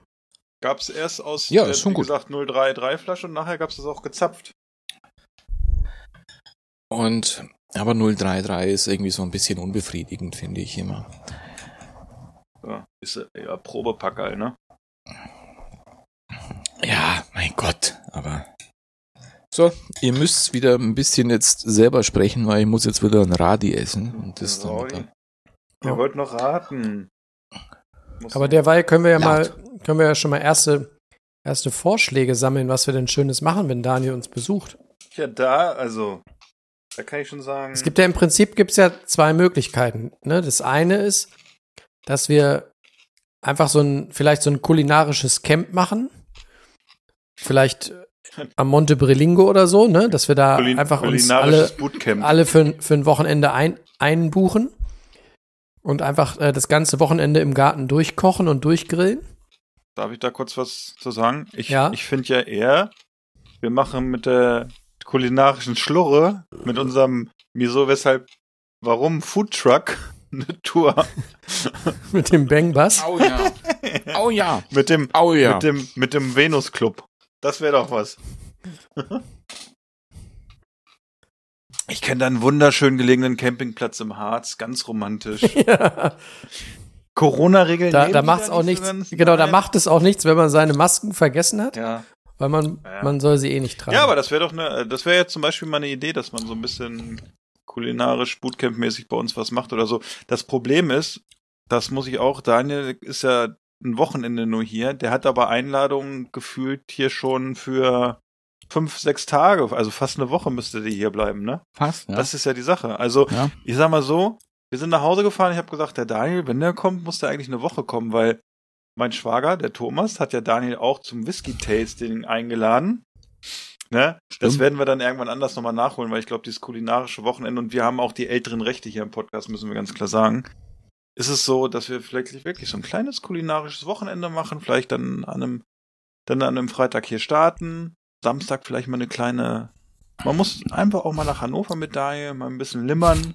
Gab's erst aus, Ja, der, ist schon wie gut. gesagt, 033 Flasche und nachher gab's das auch gezapft. Und aber 033 ist irgendwie so ein bisschen unbefriedigend, finde ich immer. Ja, ist ja Probepackerl, ne? Ja, mein Gott, aber. So, ihr müsst wieder ein bisschen jetzt selber sprechen, weil ich muss jetzt wieder ein Radi essen. Und das dann Sorry. wieder. Ihr wollt noch raten. Muss Aber derweil können wir ja Laut. mal, können wir ja schon mal erste, erste Vorschläge sammeln, was wir denn Schönes machen, wenn Daniel uns besucht. ja da, also, da kann ich schon sagen. Es gibt ja im Prinzip gibt's ja zwei Möglichkeiten. Ne? Das eine ist, dass wir einfach so ein, vielleicht so ein kulinarisches Camp machen. Vielleicht am Monte Brilingo oder so, ne? Dass wir da Kulin- einfach uns alle, Bootcamp. alle für, ein- für ein Wochenende ein, einbuchen und einfach äh, das ganze Wochenende im Garten durchkochen und durchgrillen. Darf ich da kurz was zu sagen? Ich, Ja. ich finde ja eher, wir machen mit der kulinarischen Schlurre, mit unserem Wieso, weshalb, warum Foodtruck eine Tour Mit dem Bang Bass. Au ja. Au ja. mit dem, Au ja. mit dem, mit dem Venus Club. Das wäre doch was. Ich kenne da einen wunderschön gelegenen Campingplatz im Harz, ganz romantisch. ja. Corona-Regeln. Da, da die macht's auch nichts. Genau, da macht es auch nichts, wenn man seine Masken vergessen hat, Ja. weil man, Ja. man soll sie eh nicht tragen. Ja, aber das wäre doch eine, das wäre jetzt zum Beispiel mal eine Idee, dass man so ein bisschen kulinarisch Bootcamp-mäßig bei uns was macht oder so. Das Problem ist, das muss ich auch, Daniel ist ja ein Wochenende nur hier, der hat aber Einladungen gefühlt hier schon für fünf, sechs Tage, also fast eine Woche müsste die hier bleiben, ne? Fast, ja. Das ist ja die Sache. Also, Ja. ich sag mal so, wir sind nach Hause gefahren, ich habe gesagt, der Daniel, wenn der kommt, muss der eigentlich eine Woche kommen, weil mein Schwager, der Thomas, hat ja Daniel auch zum Whisky-Tasting eingeladen. Ne? Das werden wir dann irgendwann anders nochmal nachholen, weil ich glaube, dieses kulinarische Wochenende und wir haben auch die älteren Rechte hier im Podcast, müssen wir ganz klar sagen. Ist es so, dass wir vielleicht wirklich so ein kleines kulinarisches Wochenende machen, vielleicht dann an einem, dann an einem Freitag hier starten, Samstag vielleicht mal eine kleine, man muss einfach auch mal nach Hannover mit Daniel, mal ein bisschen limmern,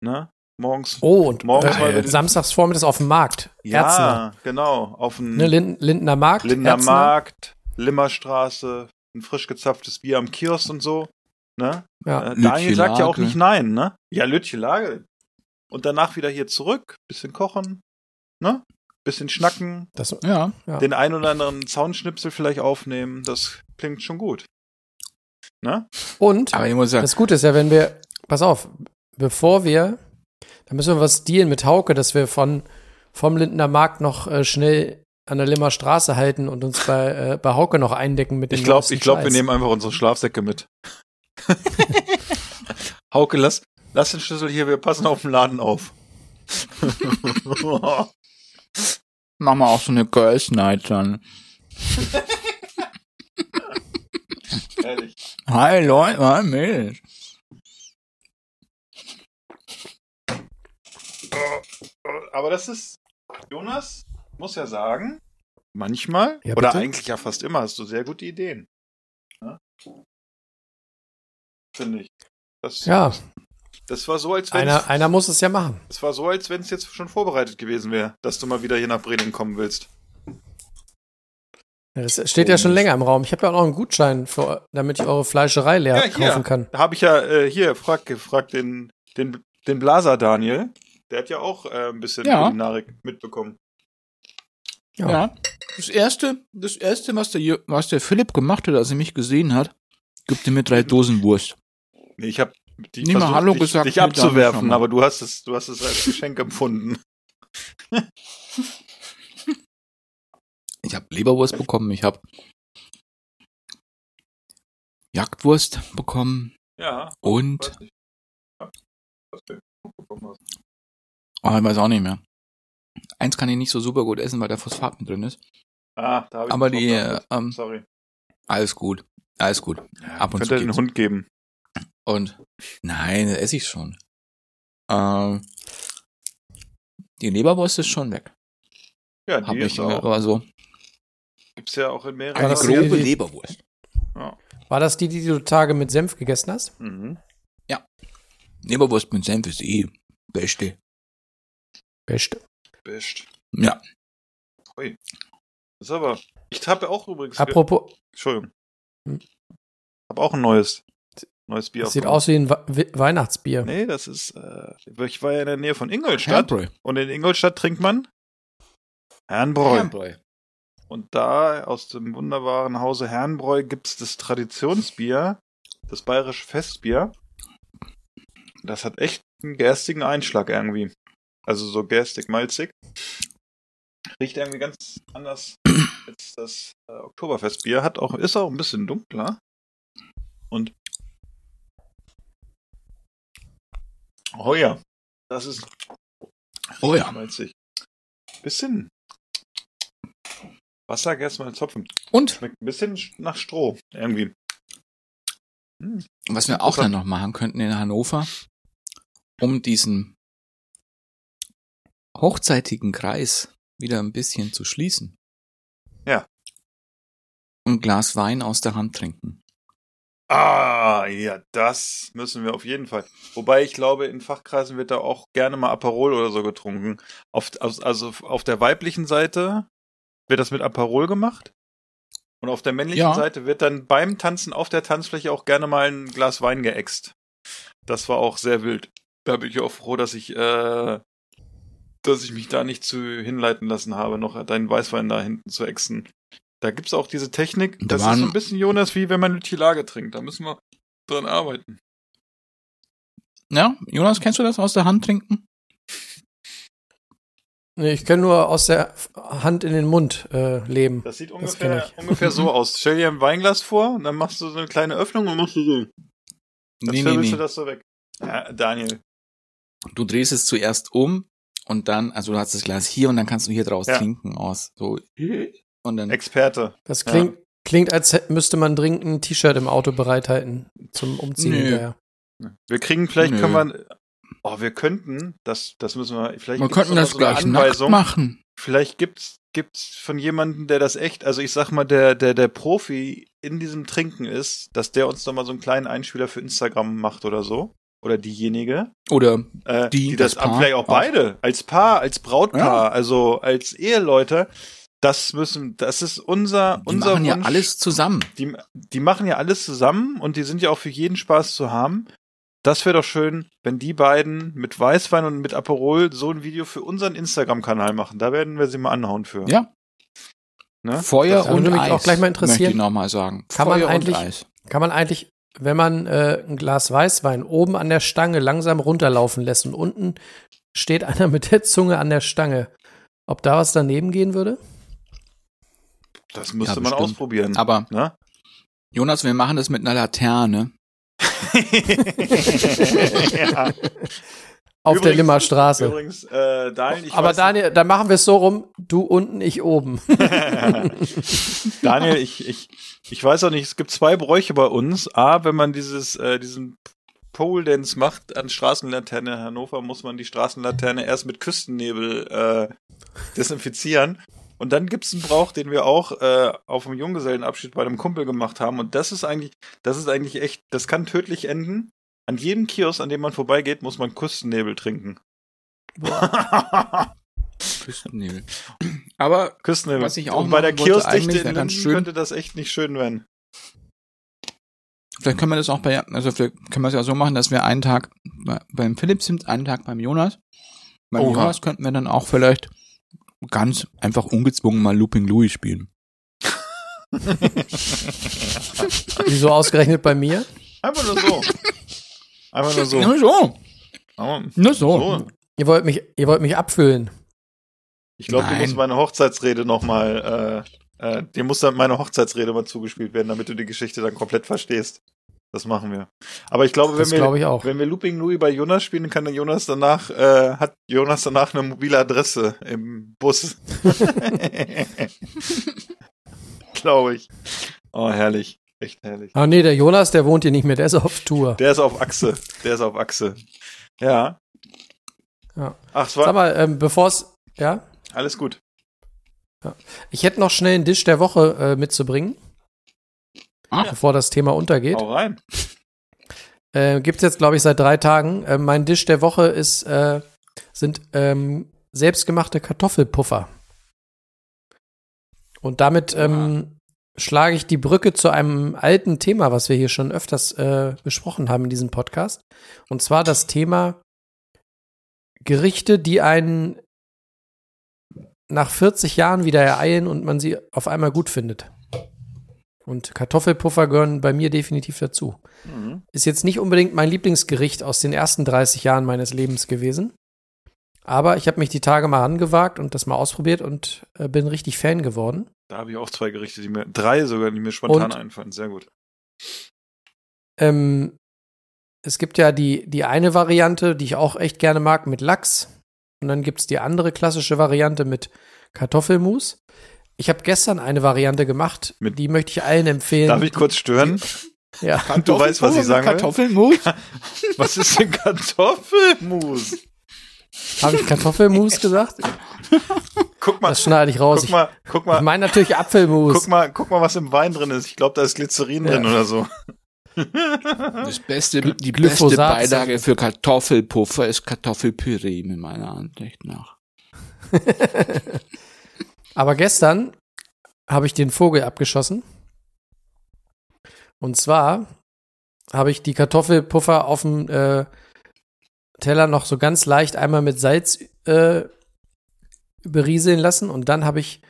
ne? Morgens. Oh, und Morgens mal äh, samstags vormittags auf dem Markt. Erzner. ja, genau, auf dem Ne, Lind, Lindener Markt. Lindener Erzner. Markt, Limmerstraße, ein frisch gezapftes Bier am Kiosk und so. Ne? Ja. Äh, Daniel sagt ja auch nicht nein, ne? Ja, Lütchelage. Und danach wieder hier zurück, bisschen kochen, ne? Bisschen schnacken, Das, ja. Ja. den ein oder anderen Zaunschnipsel vielleicht aufnehmen. Das klingt schon gut. Ne? und Aber ich muss sagen, das Gute ist ja, wenn wir, pass auf, bevor wir, da müssen wir was dealen mit Hauke, dass wir von vom Lindener Markt noch äh, schnell an der Limmer Straße halten und uns bei, äh, bei Hauke noch eindecken mit dem Ich glaube, ich glaube, wir nehmen einfach unsere Schlafsäcke mit. Hauke, lass, lass den Schlüssel hier, wir passen auf den Laden auf. machen wir auch so eine Girls Night dann. Ehrlich. Hi Leute, hi Mädels. Aber das ist, Jonas, muss ja sagen, manchmal, Ja, oder eigentlich ja fast immer, hast du sehr gute Ideen. Ne? Finde ich. Das, Ja, das war so, als wenn einer, einer muss es ja machen. es war so, als wenn es jetzt schon vorbereitet gewesen wäre, dass du mal wieder hier nach Brening kommen willst. Ja, Das steht ja schon länger im Raum. Ich habe ja auch noch einen Gutschein, für, damit ich eure Fleischerei leer Ja, hier. kaufen kann. Da habe ich ja äh, hier frag, gefragt den, den, den Blaser Daniel. Der hat ja auch äh, ein bisschen Ja. Kulinarik mitbekommen. Ja. Ja. Das erste, das erste, was der, was der Philipp gemacht hat, als er mich gesehen hat, gibt er mir drei Dosen Wurst. Nee, ich habe die Nie mal versucht, Hallo dich, gesagt, dich abzuwerfen, aber du hast es, du hast es als Geschenk empfunden. Ich habe Leberwurst bekommen, ich habe Jagdwurst bekommen Ja. und, nicht. Ja, was oh, ich weiß auch nicht mehr. Eins kann ich nicht so super gut essen, weil da Phosphat mit drin ist. Ah, da habe ich Aber die, äh, ähm, Sorry. Alles gut, alles gut. Ab und zu ihr den. Hund geben? Und nein, das esse ich schon. Ähm, die Leberwurst ist schon weg. Ja, Hab die ich ist mir auch. aber so Gibt's ja auch in mehreren. Eine das grobe die- Leberwurst. War das die, die du Tage mit Senf gegessen hast? Mhm. Leberwurst mit Senf ist eh beste. Best. Best. Ja. Ui. Ist aber, Ich habe auch übrigens. Apropos, Entschuldigung. Hm. Hab auch ein neues, neues Bier. das sieht aus wie ein We We Weihnachtsbier. Nee, das ist, äh, ich war ja in der Nähe von Ingolstadt. Herrenbräu. Und in Ingolstadt trinkt man Herrenbräu. Herrenbräu. Und da aus dem wunderbaren Hause Herrenbräu gibt's das Traditionsbier, das bayerische Festbier. Das hat echt einen gerstigen Einschlag irgendwie. Also so gerstig, malzig. Riecht irgendwie ganz anders als das äh, Oktoberfestbier. Hat auch, ist auch ein bisschen dunkler. Und Oh ja, das ist Oh ja. malzig. Bisschen Wasser, erstmal Zopfen. Und Schmeckt ein bisschen nach Stroh, irgendwie. Hm. was wir auch dann noch machen könnten in Hannover, um diesen hochzeitigen Kreis wieder ein bisschen zu schließen. Ja. Ein Glas Wein aus der Hand trinken. Ah, ja, das müssen wir auf jeden Fall. Wobei ich glaube, in Fachkreisen wird da auch gerne mal Aperol oder so getrunken. Auf, also auf der weiblichen Seite wird das mit Aperol gemacht. Und auf der männlichen Ja. Seite wird dann beim Tanzen auf der Tanzfläche auch gerne mal ein Glas Wein geäxt. Das war auch sehr wild. Da bin ich auch froh, dass ich, äh, dass ich mich da nicht zu hinleiten lassen habe, noch deinen Weißwein da hinten zu ächzen. Da gibt's auch diese Technik. Da Das ist so ein bisschen, Jonas, wie wenn man eine Tilage trinkt. Da müssen wir dran arbeiten. Ja, Jonas, kennst du das aus der Hand trinken? Nee, ich kann nur aus der Hand in den Mund äh, leben. Das sieht Das ungefähr, ich. ungefähr so aus. Stell dir ein Weinglas vor und dann machst du so eine kleine Öffnung und machst du so. Dann Nee, nee, nee. du das so weg. Ja, Daniel. Du drehst es zuerst um und dann, also du hast das Glas hier und dann kannst du hier draus Ja. trinken aus. So. Und dann. Experte. Das klingt, klingt, als müsste man dringend ein T-Shirt im Auto bereithalten zum Umziehen Nö. hinterher. Wir kriegen, vielleicht Nö. können wir, oh, wir könnten, das, das müssen wir, vielleicht Wir könnten das so eine gleich nackt Anweisung. machen. Vielleicht gibt's, gibt's von jemandem, der das echt, also ich sag mal, der, der, der Profi in diesem Trinken ist, dass der uns doch mal so einen kleinen Einspieler für Instagram macht oder so. Oder diejenige. Oder Äh, Die, die, das, das Paar vielleicht auch auch. beide, als Paar, als Brautpaar, Ja. also als Eheleute, das müssen, das ist unser, die unser machen ja Wunsch. alles zusammen. Die, die machen ja alles zusammen und die sind ja auch für jeden Spaß zu haben. Das wäre doch schön, wenn die beiden mit Weißwein und mit Aperol so ein Video für unseren Instagram-Kanal machen. Da werden wir sie mal anhauen für. Ja. Ne? Feuer Das und würde mich Eis. auch gleich mal interessieren. Möchte ich nochmal sagen. Kann Feuer man eigentlich- und Eis. Kann man eigentlich, wenn man äh, ein Glas Weißwein oben an der Stange langsam runterlaufen lässt und unten steht einer mit der Zunge an der Stange, ob da was daneben gehen würde? Das müsste Ja, man bestimmt. ausprobieren. Aber ne? Jonas, wir machen das mit einer Laterne. ja. Auf der Übrigens- Limmer Straße. Übrigens, äh, Daniel, ich Aber weiß Daniel, dann machen wir es so rum, du unten, ich oben. Daniel, ich, ich, ich weiß auch nicht, es gibt zwei Bräuche bei uns. A, wenn man dieses, äh, diesen Pole Dance macht an Straßenlaterne in Hannover, muss man die Straßenlaterne erst mit Küstennebel äh, desinfizieren. Und dann gibt's einen Brauch, den wir auch äh, auf dem Junggesellenabschied bei einem Kumpel gemacht haben. Und das ist eigentlich, das ist eigentlich echt, das kann tödlich enden. An jedem Kiosk, an dem man vorbeigeht, muss man Küstennebel trinken. Küstennebel. Aber Küstennebel. Was ich auch Und bei der Kioskdichte eigentlich in Linden schön- könnte das echt nicht schön werden. vielleicht können wir das auch bei, also vielleicht können wir es ja so machen, dass wir einen Tag bei, beim Philipp sind, einen Tag beim Jonas. Beim Oha. Jonas könnten wir dann auch vielleicht ganz einfach ungezwungen mal Looping Louis spielen. Wieso ausgerechnet bei mir? Einfach nur so. Einfach nur so. Na so. Aber Na so. so. Ihr wollt mich, ihr wollt mich abfüllen. Ich glaube, du musst meine Hochzeitsrede nochmal, äh, äh, dir muss dann meine Hochzeitsrede mal zugespielt werden, damit du die Geschichte dann komplett verstehst. Das machen wir. Aber ich glaube, wenn wir, auch. wenn wir Looping Louis bei Jonas spielen, dann kann der Jonas danach, äh, hat Jonas danach eine mobile Adresse im Bus. glaube ich. Oh, herrlich. Echt herrlich. Ah nee, der Jonas, der wohnt hier nicht mehr, der ist auf Tour. Der ist auf Achse. Der ist auf Achse. Ja. Ja. Ach, es Sag war mal, ähm, bevor es, ja, alles gut. ich hätte noch schnell einen Dish der Woche äh, mitzubringen, Ach. bevor das Thema untergeht. Hau rein. Äh, Gibt es jetzt, glaube ich, seit drei Tagen. Äh, mein Dish der Woche ist, äh, sind ähm, selbstgemachte Kartoffelpuffer. Und damit ähm, schlage ich die Brücke zu einem alten Thema, was wir hier schon öfters äh, besprochen haben in diesem Podcast. Und zwar das Thema Gerichte, die einen nach 40 Jahren wieder ereilen und man sie auf einmal gut findet. Und Kartoffelpuffer gehören bei mir definitiv dazu. Mhm. Ist jetzt nicht unbedingt mein Lieblingsgericht aus den ersten 30 Jahren meines Lebens gewesen. Aber ich habe mich die Tage mal angewagt und das mal ausprobiert und äh, bin richtig Fan geworden. Da habe ich auch zwei Gerichte, die mir, drei sogar, die mir spontan Und- einfallen. Sehr gut. Ähm, es gibt ja die, die eine Variante, die ich auch echt gerne mag, mit Lachs. Und dann gibt es die andere klassische Variante mit Kartoffelmus. Ich habe gestern eine Variante gemacht, Mit- die möchte ich allen empfehlen. Darf ich kurz stören? Ja. Du weißt, was ich sagen will? Kartoffelmus? Was ist denn Kartoffelmus? Habe ich Kartoffelmus gesagt? Guck mal, Das schneide ich raus. guck mal, guck Ich mal, meine natürlich Apfelmus. guck mal, guck mal, was im Wein drin ist. Ich glaube, da ist Glycerin drin oder so. Das beste, die beste Glyphosat. Beilage für Kartoffelpuffer ist Kartoffelpüree, mit meiner Ansicht nach. Aber gestern habe ich den Vogel abgeschossen. Und zwar habe ich die Kartoffelpuffer auf dem äh, Teller noch so ganz leicht einmal mit Salz äh, berieseln lassen und dann habe ich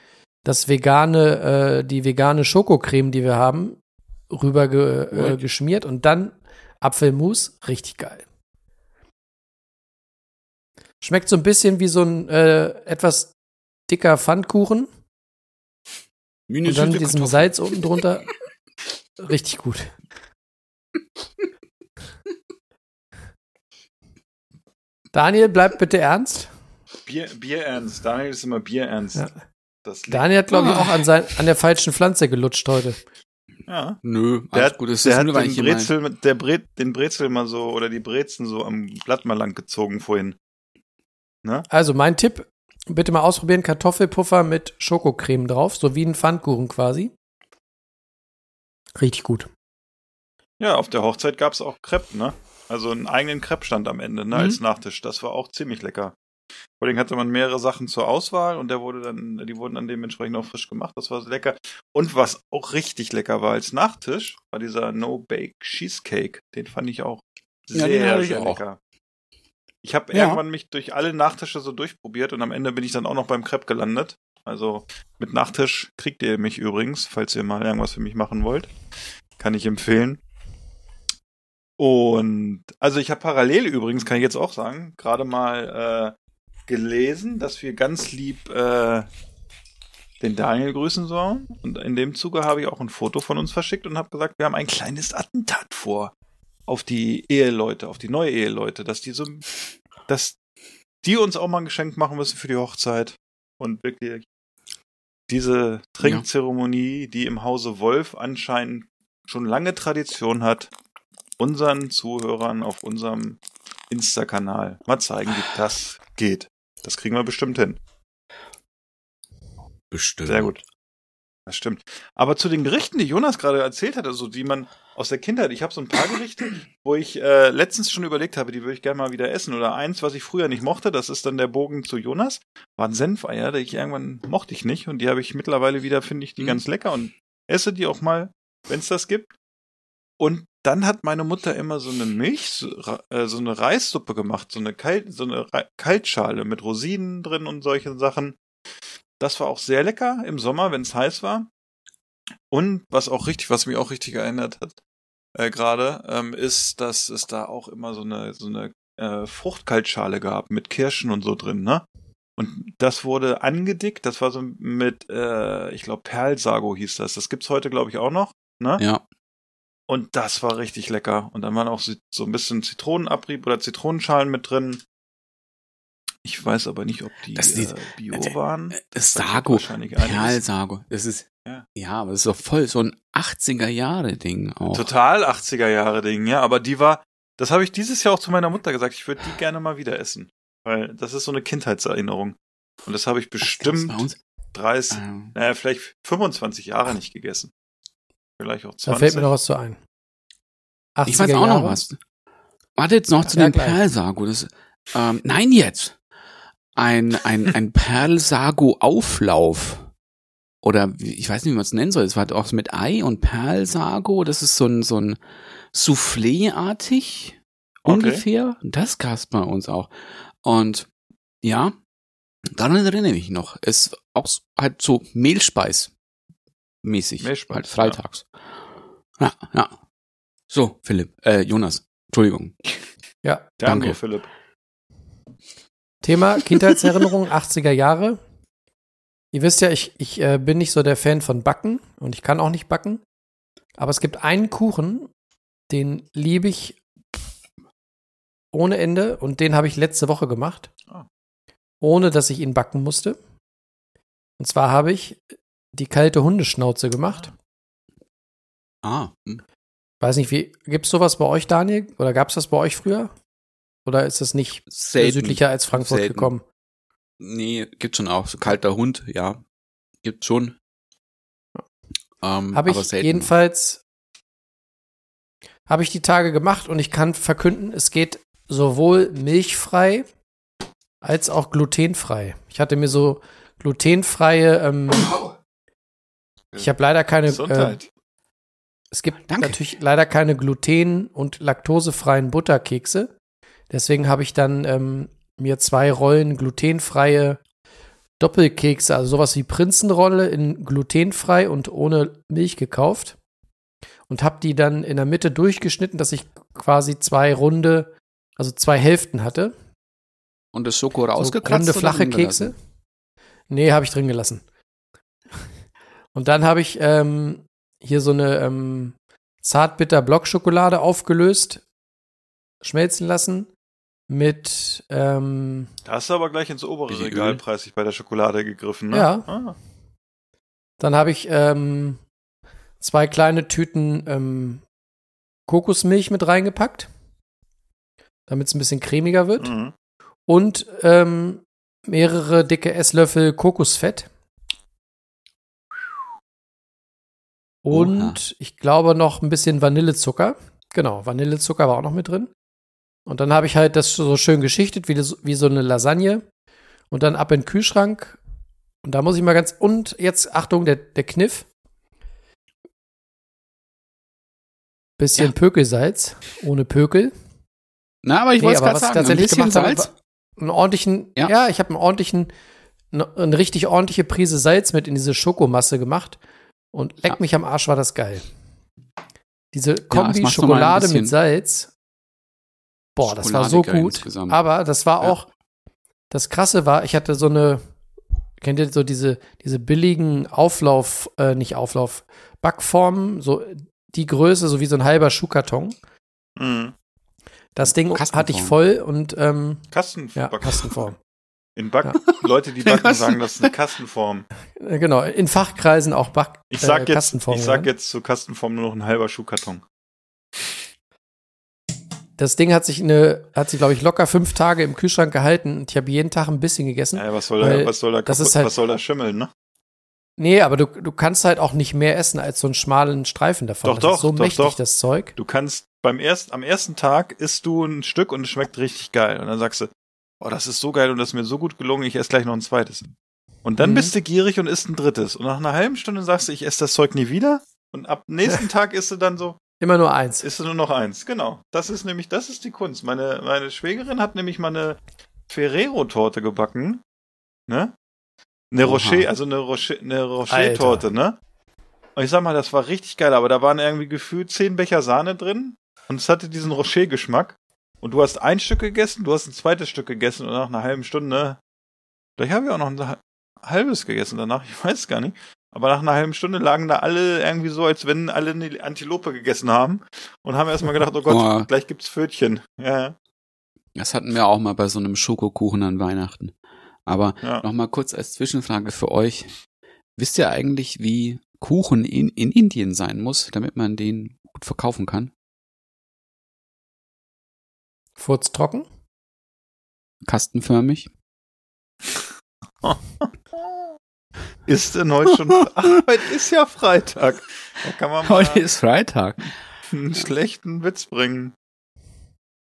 das vegane, äh, die vegane Schokocreme, die wir haben, rüber ge, äh, geschmiert und dann Apfelmus, richtig geil. Schmeckt so ein bisschen wie so ein äh, etwas dicker Pfannkuchen eine und dann süße diesem Kartoffel. Salz unten drunter. Richtig gut. Daniel, bleib bitte ernst. Bier, Bier ernst. Daniel ist immer Bier ernst. Ja. Daniel hat, glaube ich, auch an, sein, an der falschen Pflanze gelutscht heute. ja. Nö, Der alles hat, gut. Das der ist hat nur, den Brezel, mit- der Bre den Brezel mal so, oder die Brezen so am Blatt mal lang gezogen vorhin. Also mein Tipp, bitte mal ausprobieren, Kartoffelpuffer mit Schokocreme drauf, so wie ein Pfannkuchen quasi. Richtig gut. Ja, auf der Hochzeit gab's auch Crepe, ne? Also einen eigenen Crepe-Stand am Ende, ne? Mhm. Als Nachtisch. Das war auch ziemlich lecker. Vor allem hatte man mehrere Sachen zur Auswahl und der wurde dann, die wurden dann dementsprechend auch frisch gemacht. Das war lecker. Und was auch richtig lecker war als Nachtisch, war dieser No-Bake Cheesecake. Den fand ich auch Ja, sehr, ich sehr lecker. Ich habe Ja. irgendwann mich durch alle Nachtische so durchprobiert und am Ende bin ich dann auch noch beim Crepe gelandet. Also mit Nachtisch kriegt ihr mich übrigens, falls ihr mal irgendwas für mich machen wollt. Kann ich empfehlen. Und also ich habe parallel übrigens, kann ich jetzt auch sagen, gerade mal äh, gelesen, dass wir ganz lieb äh, den Daniel grüßen sollen. Und in dem Zuge habe ich auch ein Foto von uns verschickt und habe gesagt, wir haben ein kleines Attentat vor auf die Eheleute, auf die neue Eheleute, dass die so, dass die uns auch mal ein Geschenk machen müssen für die Hochzeit und wirklich diese Trinkzeremonie, die im Hause Wolf anscheinend schon lange Tradition hat, unseren Zuhörern auf unserem Insta-Kanal mal zeigen, wie das geht. Das kriegen wir bestimmt hin. Bestimmt. Sehr gut. Das stimmt. Aber zu den Gerichten, die Jonas gerade erzählt hat, also die man aus der Kindheit, ich habe so ein paar Gerichte, wo ich äh, letztens schon überlegt habe, die würde ich gerne mal wieder essen. Oder eins, was ich früher nicht mochte, das ist dann der Bogen zu Jonas, waren Senfeier, die ich irgendwann mochte ich nicht. Und die habe ich mittlerweile wieder, finde ich, die Mhm. ganz lecker und esse die auch mal, wenn es das gibt. Und dann hat meine Mutter immer so eine Milch, so, äh, so eine Reissuppe gemacht, so eine, Kalt, so eine Re Kaltschale mit Rosinen drin und solchen Sachen. Das war auch sehr lecker im Sommer, wenn es heiß war. Und was auch richtig, was mich auch richtig erinnert hat, äh, gerade, ähm, ist, dass es da auch immer so eine, so eine äh, Fruchtkaltschale gab mit Kirschen und so drin, ne? Und das wurde angedickt, das war so mit, äh, ich glaube, Perlsago hieß das. Das gibt's heute, glaube ich, auch noch, ne? Ja. Und das war richtig lecker. Und dann waren auch so so ein bisschen Zitronenabrieb oder Zitronenschalen mit drin. Ich weiß aber nicht, ob die Das ist die- äh, Bio äh, waren. Das Sago, wahrscheinlich. Perlsago. Das ist, Ja. ja. aber das ist doch voll so ein 80er-Jahre-Ding auch. Total 80er Jahre Ding, ja. Aber die war, das habe ich dieses Jahr auch zu meiner Mutter gesagt. Ich würde die gerne mal wieder essen. Weil das ist so eine Kindheitserinnerung. Und das habe ich bestimmt bei uns. 30, Ähm, naja, vielleicht 25 Jahre nicht gegessen. Vielleicht auch 20. Da fällt mir noch was zu ein. ich weiß 80er auch noch Jahre. was. Warte jetzt noch zu Ja, dem. Perlsago. Das, ähm, nein, jetzt. Ein, ein, ein Perlsago-Auflauf. oder ich weiß nicht, wie man es nennen soll. Es war auch mit Ei und Perlsago. Das ist so ein, so ein Soufflé-artig Okay. ungefähr. Das gab's bei uns auch. Und ja, daran erinnere ich mich noch. Es auch s- halt so Mehlspeis mäßig. Mehlspeis, halt freitags. Ja. ja, So, Philipp, äh, Jonas, Entschuldigung. Ja. Danke. andere Philipp. Thema Kindheitserinnerung 80er Jahre. Ihr wisst ja, ich, ich äh, bin nicht so der Fan von Backen und ich kann auch nicht backen. Aber es gibt einen Kuchen, den liebe ich ohne Ende und den habe ich letzte Woche gemacht. Ah. Ohne dass ich ihn backen musste. Und zwar habe ich die kalte Hundeschnauze gemacht. Ah, hm. Weiß nicht, wie gibt's sowas bei euch, Daniel? Oder gab's das bei euch früher? Oder ist das nicht selten. südlicher als Frankfurt Selten. gekommen? Nee, gibt schon auch. So kalter Hund, ja. Gibt schon. Ähm, Habe aber ich selten. jedenfalls habe ich die Tage gemacht und ich kann verkünden, es geht sowohl milchfrei als auch glutenfrei. Ich hatte mir so glutenfreie ähm, ich habe leider keine äh, Gesundheit. es gibt Danke. natürlich leider keine gluten- und laktosefreien Butterkekse. Deswegen habe ich dann ähm, mir zwei Rollen glutenfreie Doppelkekse, also sowas wie Prinzenrolle in glutenfrei und ohne Milch gekauft und habe die dann in der Mitte durchgeschnitten, dass ich quasi zwei runde, also zwei Hälften hatte. Und das Schoko So rausgekratzt runde, oder flache Kekse. Nee, habe ich drin gelassen. Und dann habe ich ähm, hier so eine ähm, zartbitter Blockschokolade aufgelöst, schmelzen lassen mit ähm, Da hast du aber gleich ins obere Regal preislich bei der Schokolade gegriffen, ne? Ja. Ah. Dann habe ich ähm, zwei kleine Tüten ähm, Kokosmilch mit reingepackt, damit es ein bisschen cremiger wird. Mhm. Und ähm, mehrere dicke Esslöffel Kokosfett. Und Oha. ich glaube noch ein bisschen Vanillezucker. Genau, Vanillezucker war auch noch mit drin. Und dann habe ich halt das so schön geschichtet, wie, das, wie so eine Lasagne. Und dann ab in den Kühlschrank. Und da muss ich mal ganz. Und jetzt, Achtung, der, der Kniff. Bisschen Ja. Pökelsalz, ohne Pökel. Na, aber ich Nee, wollte gerade sagen, ein tatsächlich bisschen gemacht habe, Salz. war einen ordentlichen, ja, Ja. ich habe einen ordentlichen, ne- eine richtig ordentliche Prise Salz mit in diese Schokomasse gemacht und leck Ja. mich am Arsch war das geil. Diese Kombi ein Schokolade bisschen mit Salz. Boah, das war so gut. insgesamt. Aber das war Ja. auch, das krasse war, ich hatte so eine, kennt ihr so diese, diese billigen Auflauf, äh, nicht Auflauf, Backformen, so die Größe, so wie so ein halber Schuhkarton. Mhm. Das Ding hatte ich Kastenform. voll und ähm, Kasten ja, Kastenform. In Back Leute, die backen, sagen, das ist eine Kastenform. Genau, in Fachkreisen auch Back Ich sag äh, jetzt, Kastenform ich sag jetzt zu Kastenform nur noch ein halber Schuhkarton. Das Ding hat sich eine, hat sich, glaube ich, locker fünf Tage im Kühlschrank gehalten und ich habe jeden Tag ein bisschen gegessen. Ja, was soll da, was soll da kaputt, halt- was soll da schimmeln, ne? Nee, aber du, du kannst halt auch nicht mehr essen als so einen schmalen Streifen davon. Doch, das doch, ist so doch, mächtig, doch. das Zeug. Du kannst beim ersten, am ersten Tag isst du ein Stück und es schmeckt richtig geil. Und dann sagst du, oh, das ist so geil und das ist mir so gut gelungen, ich esse gleich noch ein zweites. Und dann Mhm. bist du gierig und isst ein drittes. Und nach einer halben Stunde sagst du, ich esse das Zeug nie wieder. Und ab nächsten Tag isst du dann so, Immer nur eins. isst du nur noch eins. Genau. Das ist nämlich, das ist die Kunst. Meine, meine Schwägerin hat nämlich mal eine Ferrero-Torte gebacken. Ne? Eine Oha. Rocher, also eine Rocher, eine Rocher-Torte, ne? Und ich sag mal, das war richtig geil, aber da waren irgendwie gefühlt zehn Becher Sahne drin und es hatte diesen Rocher-Geschmack. Und du hast ein Stück gegessen, du hast ein zweites Stück gegessen und nach einer halben Stunde, vielleicht habe ich auch noch ein halbes gegessen danach, ich weiß gar nicht. Aber nach einer halben Stunde lagen da alle irgendwie so, als wenn alle eine Antilope gegessen haben und haben erstmal gedacht, oh Gott, Oh. gleich gibt's Pfötchen. Ja, Das hatten wir auch mal bei so einem Schokokuchen an Weihnachten. Aber ja. noch mal kurz als Zwischenfrage für euch. Wisst ihr eigentlich, wie Kuchen in, in Indien sein muss, damit man den gut verkaufen kann? Furz trocken. Kastenförmig? Ist denn heute schon, ach, heute ist ja Freitag. Da kann man mal Heute ist Freitag. einen schlechten Witz bringen.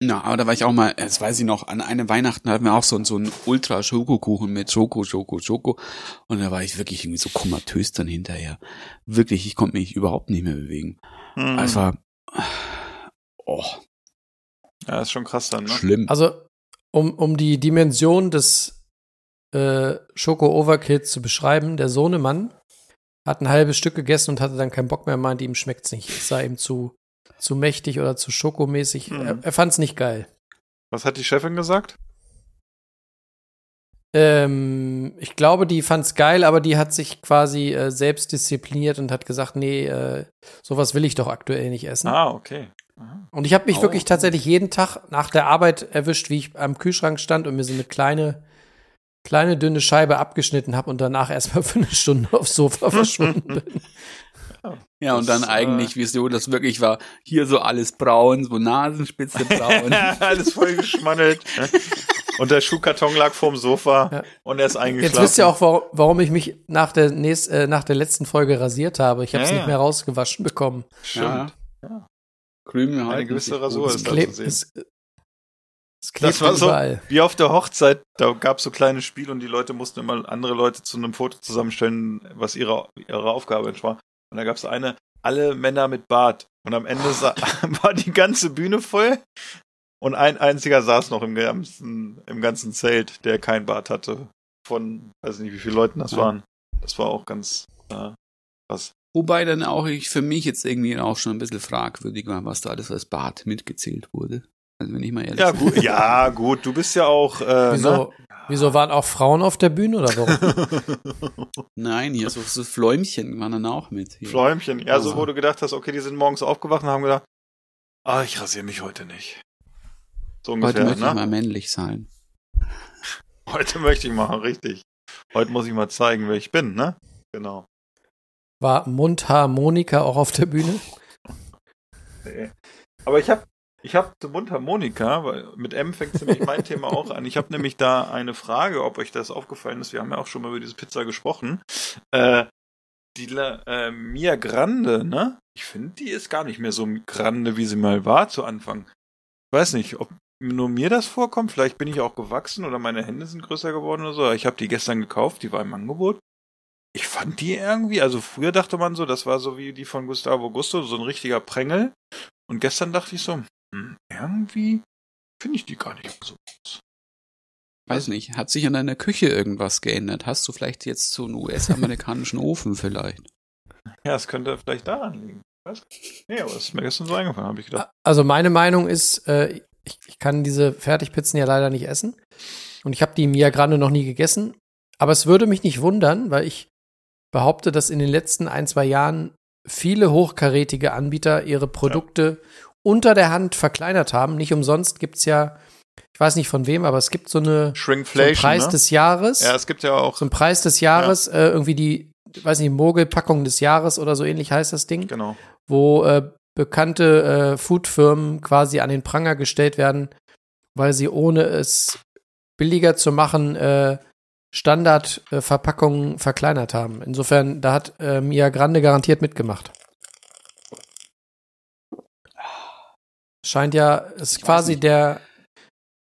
Na, aber da war ich auch mal, das weiß ich noch, an einem Weihnachten hatten wir auch so, so einen Ultra-Schokokuchen mit Schoko, Schoko, Schoko. Und da war ich wirklich irgendwie so komatös dann hinterher. Wirklich, ich konnte mich überhaupt nicht mehr bewegen. Hm. Es war, oh, ja, ist schon krass dann, ne? schlimm. Also, um, um die Dimension des äh, Schoko-Overkills zu beschreiben, der Sohnemann hat ein halbes Stück gegessen und hatte dann keinen Bock mehr, meinte, ihm schmeckt's nicht. Es sei ihm zu, zu mächtig oder zu schokomäßig. Mhm. Er, er fand's nicht geil. Was hat die Chefin gesagt? Ähm, ich glaube, die fand's geil, aber die hat sich quasi äh, selbst diszipliniert und hat gesagt, nee, äh, sowas will ich doch aktuell nicht essen. Ah, okay. Und ich habe mich Oh. wirklich tatsächlich jeden Tag nach der Arbeit erwischt, wie ich am Kühlschrank stand und mir so eine kleine, kleine dünne Scheibe abgeschnitten habe und danach erstmal für eine Stunde aufs Sofa verschwunden bin. Ja, und Das, dann eigentlich, wie es so das wirklich war, hier so alles braun, so Nasenspitze braun. Alles voll geschmandelt. und der Schuhkarton lag vorm Sofa Ja. und er ist eingeschlafen. Jetzt wisst ihr auch, warum, warum ich mich nach der, nächst, äh, nach der letzten Folge rasiert habe. Ich habe es Ja, nicht mehr rausgewaschen bekommen. Stimmt. Ja. Krümel Eine gewisse Rasur ist da zu sehen. es, es Das war so überall. wie auf der Hochzeit, da gab es so kleine Spiele und die Leute mussten immer andere Leute zu einem Foto zusammenstellen, was ihre, ihre Aufgabe war. Und da gab es eine, alle Männer mit Bart. Und am Ende sa- war die ganze Bühne voll und ein einziger saß noch im ganzen, im ganzen Zelt, der kein Bart hatte. Von, weiß nicht, wie viele Leuten das waren. Das war auch ganz äh, krass. Wobei dann auch ich für mich jetzt irgendwie auch schon ein bisschen fragwürdig war, was da alles als Bart mitgezählt wurde. Also wenn ich mal ehrlich Ja, bin. gut, ja, gut, du bist ja auch. Äh, ne? Wieso, wieso waren auch Frauen auf der Bühne oder warum? Nein, hier so, so Fläumchen waren dann auch mit. Hier. Fläumchen. Ja, so Also. wo du gedacht hast, okay, die sind morgens aufgewacht und haben gedacht, ah, ich rasiere mich heute nicht. So Heute ungefähr, möchte ne? ich mal männlich sein. Heute möchte ich mal, richtig. Heute muss ich mal zeigen, wer ich bin, ne? Genau. War Mundharmonika auch auf der Bühne? Nee. Aber ich habe ich hab zur Mundharmonika, weil mit M fängt nämlich mein Thema auch an. Ich habe nämlich da eine Frage, ob euch das aufgefallen ist. Wir haben ja auch schon mal über diese Pizza gesprochen. Äh, die äh, Mia Grande, ne? Ich finde, die ist gar nicht mehr so grande, wie sie mal war zu Anfang. Ich weiß nicht, ob nur mir das vorkommt. Vielleicht bin ich auch gewachsen oder meine Hände sind größer geworden oder so. Ich habe die gestern gekauft, die war im Angebot. Ich fand die irgendwie, also früher dachte man so, das war so wie die von Gustavo Gusto, so ein richtiger Prängel. Und gestern dachte ich so, hm, irgendwie finde ich die gar nicht so. Weiß nicht, hat sich an deiner Küche irgendwas geändert? Hast du vielleicht jetzt so einen US-amerikanischen Ofen vielleicht? Ja, es könnte vielleicht daran liegen. Was? Nee, aber es ist mir gestern so eingefallen, habe ich gedacht. Also meine Meinung ist, äh, ich, ich kann diese Fertigpizzen ja leider nicht essen. Und ich habe die Mia Grande noch nie gegessen. Aber es würde mich nicht wundern, weil ich behaupte, dass in den letzten ein, zwei Jahren viele hochkarätige Anbieter ihre Produkte unter der Hand verkleinert haben. Nicht umsonst gibt's ja, ich weiß nicht von wem, aber es gibt so eine so einen Shrinkflation, Preis ne? des Jahres. Ja, es gibt ja auch, so ein Preis des Jahres, äh, irgendwie die, weiß nicht, Mogelpackung des Jahres oder so ähnlich heißt das Ding genau. wo äh, bekannte äh, Foodfirmen quasi an den Pranger gestellt werden, weil sie ohne es billiger zu machen äh, Standardverpackungen verkleinert haben. Insofern, da hat äh, Mia Grande garantiert mitgemacht. Scheint ja, ist Ich quasi der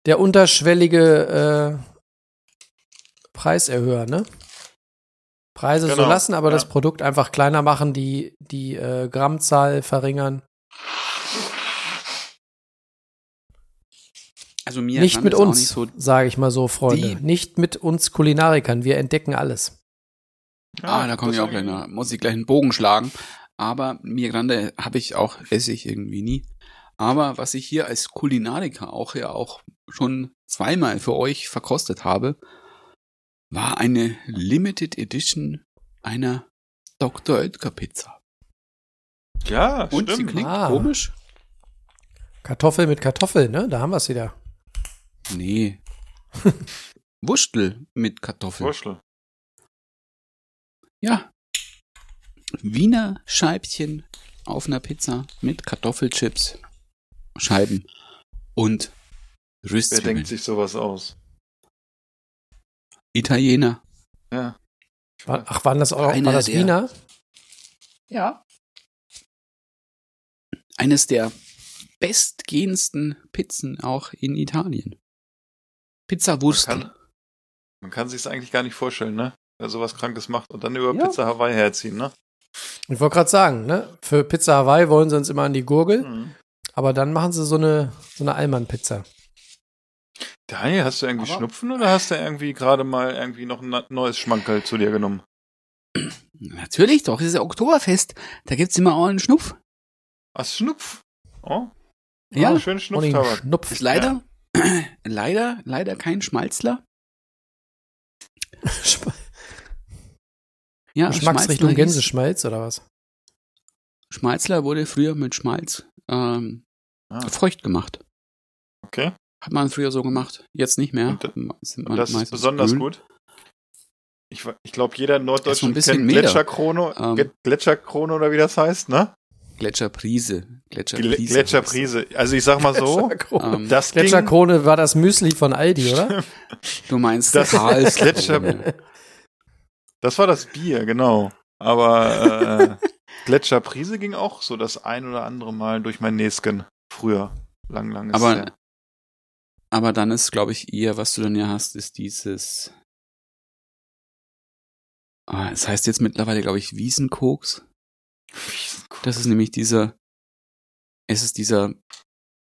der unterschwellige äh, Preiserhöher, ne? Preise so Genau, lassen, aber ja. das Produkt einfach kleiner machen, die die äh, Grammzahl verringern. Also mir nicht mit uns, nicht so sage ich mal so, Freunde. Die- Nicht mit uns Kulinarikern. Wir entdecken alles. ah, da komme ich auch gleich nach. Muss ich gleich einen Bogen schlagen. Aber Mia Grande habe ich auch, esse ich irgendwie nie. Aber was ich hier als Kulinariker auch ja auch schon zweimal für euch verkostet habe, war eine Limited Edition einer Dr. Oetker Pizza. Ja, Und sie stimmt. klingt Ah. komisch. Kartoffel mit Kartoffel, ne? Da haben wir es wieder. Nee. Wurstel mit Kartoffeln. Wurschtel. Ja. Wiener Scheibchen auf einer Pizza mit Kartoffelchips, Scheiben und Wer Röstzwiebeln. denkt sich sowas aus? Italiener. Ja. War, ach, waren das auch Einer war das der- Wiener? Ja. Eines der bestgehendsten Pizzen auch in Italien. Pizza Wurst. Man kann, man kann sich's eigentlich gar nicht vorstellen, ne? Wer sowas Krankes macht und dann über Ja. Pizza Hawaii herziehen, ne? Ich wollte gerade sagen, ne? Für Pizza Hawaii wollen sie uns immer an die Gurgel, Mhm. Aber dann machen sie so eine, so eine Allmann-Pizza. Daniel, hast du irgendwie Aber- Schnupfen oder hast du irgendwie gerade mal irgendwie noch ein neues Schmankerl zu dir genommen? Natürlich doch, es ist ja Oktoberfest. Da gibt's immer auch einen Schnupf. Ach, Schnupf. Oh, Ja, ah, schön Und den Schnupftabak. Schnupf. ist leider, leider, leider kein Schmalzler. Ja, Geschmacksrichtung Gänseschmalz oder was? Schmalzler wurde früher mit Schmalz ähm, Ah. feucht gemacht. Okay. Hat man früher so gemacht. Jetzt nicht mehr. Und da- Sind Und das ist besonders Öl. gut. Ich, ich glaube, jeder bisschen kennt. Gletscherkrone, Ähm. Gletscherkrone oder wie das heißt, ne? Gletscherprise. Gle Gletscherprise. Gletscherprise. Also ich sag mal so, Gletscherkrone. Ähm, das Gletscherkrone war das Müsli von Aldi, oder? du meinst Das- Gletscher- das war das Bier, genau. Aber äh, Gletscherprise ging auch so das ein oder andere Mal durch mein Näsken. Früher. Lang, lang ist Aber, her. aber dann ist, glaube ich, eher, was du dann ja hast, ist dieses. Ah, es heißt jetzt mittlerweile, glaube ich, Wiesenkoks. Das ist nämlich dieser. Es ist dieser.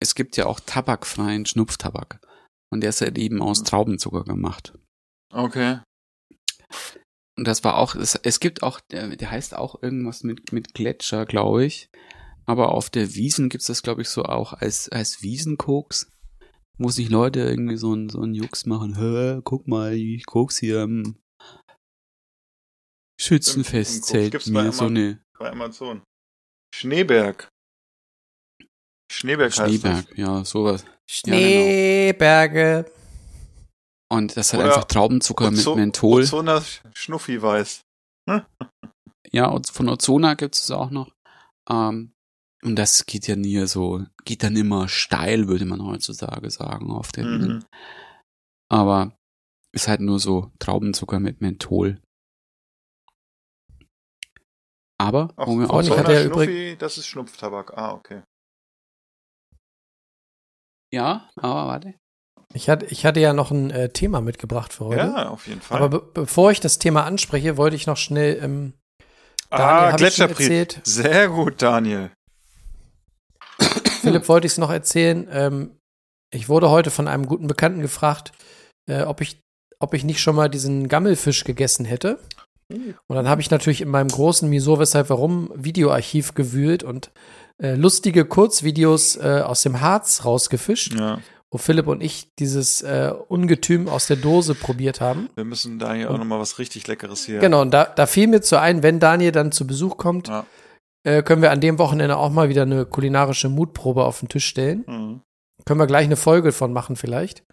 Es gibt ja auch tabakfreien Schnupftabak. Und der ist halt eben aus Traubenzucker gemacht. Okay. Und das war auch, es, es gibt auch, der, der heißt auch irgendwas mit, mit Gletscher, glaube ich. Aber auf der Wiesen gibt's das, glaube ich, so auch als, als Wiesenkoks. Wo sich Leute irgendwie so ein, so ein Jux machen. Hä, guck mal, ich Koks hier im Schützenfestzelt gibt's bei mir so Amazon. eine Bei Amazon. Schneeberg. Schneeberg heißt Schneeberg, ja, sowas. Schneeberge. Und das hat Oder einfach Traubenzucker das. mit Ozo- Menthol. Ozona Schnuffi weiß. Ja, und von Ozona gibt es auch noch. Ähm, und das geht ja nie so, geht dann immer steil, würde man heutzutage sagen, auf der Wiesen. Mhm. Aber ist halt nur so Traubenzucker mit Menthol. Aber, Ach, wo wir auch Ozona hatte ja Schnuffi, das ist Schnupftabak. Ah, okay. ja, aber warte. Ich hatte, ich hatte ja noch ein äh, Thema mitgebracht für heute. Ja, auf jeden Fall. Aber be bevor ich das Thema anspreche, wollte ich noch schnell, ähm, Daniel, ah, schon Gletscherprise. erzählt? Sehr gut, Daniel. Philipp wollte ich es noch erzählen. Ähm, ich wurde heute von einem guten Bekannten gefragt, äh, ob ich, ob ich nicht schon mal diesen Gammelfisch gegessen hätte. Und dann habe ich natürlich in meinem großen Wieso, weshalb, warum Videoarchiv gewühlt und äh, lustige Kurzvideos äh, aus dem Harz rausgefischt, Ja, wo Philipp und ich dieses äh, Ungetüm aus der Dose probiert haben. wir müssen da hier auch nochmal was richtig Leckeres hier. Genau, und da, da fiel mir zu ein, wenn Daniel dann zu Besuch kommt, Ja. Äh, können wir an dem Wochenende auch mal wieder eine kulinarische Mutprobe auf den Tisch stellen. Mhm. Können wir gleich eine Folge von machen vielleicht.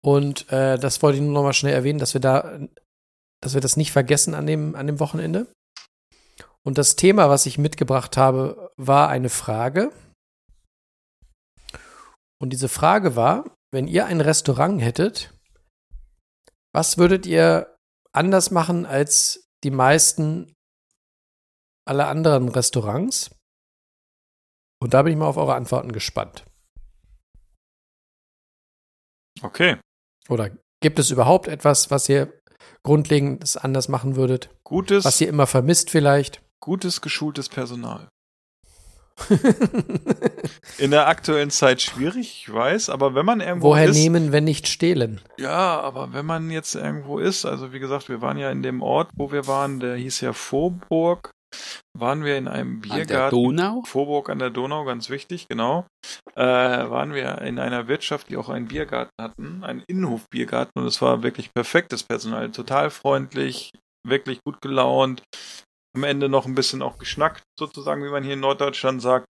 Und äh, das wollte ich nur noch mal schnell erwähnen, dass wir da, dass wir das nicht vergessen an dem, an dem Wochenende. Und das Thema, was ich mitgebracht habe, war eine Frage. Und diese Frage war, wenn ihr ein Restaurant hättet, was würdet ihr anders machen als die meisten aller anderen Restaurants? Und da bin ich mal auf eure Antworten gespannt. Okay, Oder gibt es überhaupt etwas, was ihr grundlegend anders machen würdet? gutes, Was ihr immer vermisst vielleicht? gutes geschultes Personal. In der aktuellen Zeit schwierig, ich weiß, aber wenn man irgendwo Woher ist, nehmen, wenn nicht stehlen? Ja, aber wenn man jetzt irgendwo ist, also wie gesagt, wir waren ja in dem Ort, wo wir waren, der hieß ja Vorburg, waren wir in einem An der Biergarten. Donau? Vorburg an der Donau, ganz wichtig, genau. Äh, waren wir in einer Wirtschaft, die auch einen Biergarten hatten, einen Innenhofbiergarten und es war wirklich perfektes Personal, total freundlich, wirklich gut gelaunt. Am Ende noch ein bisschen auch geschnackt, sozusagen, wie man hier in Norddeutschland sagt.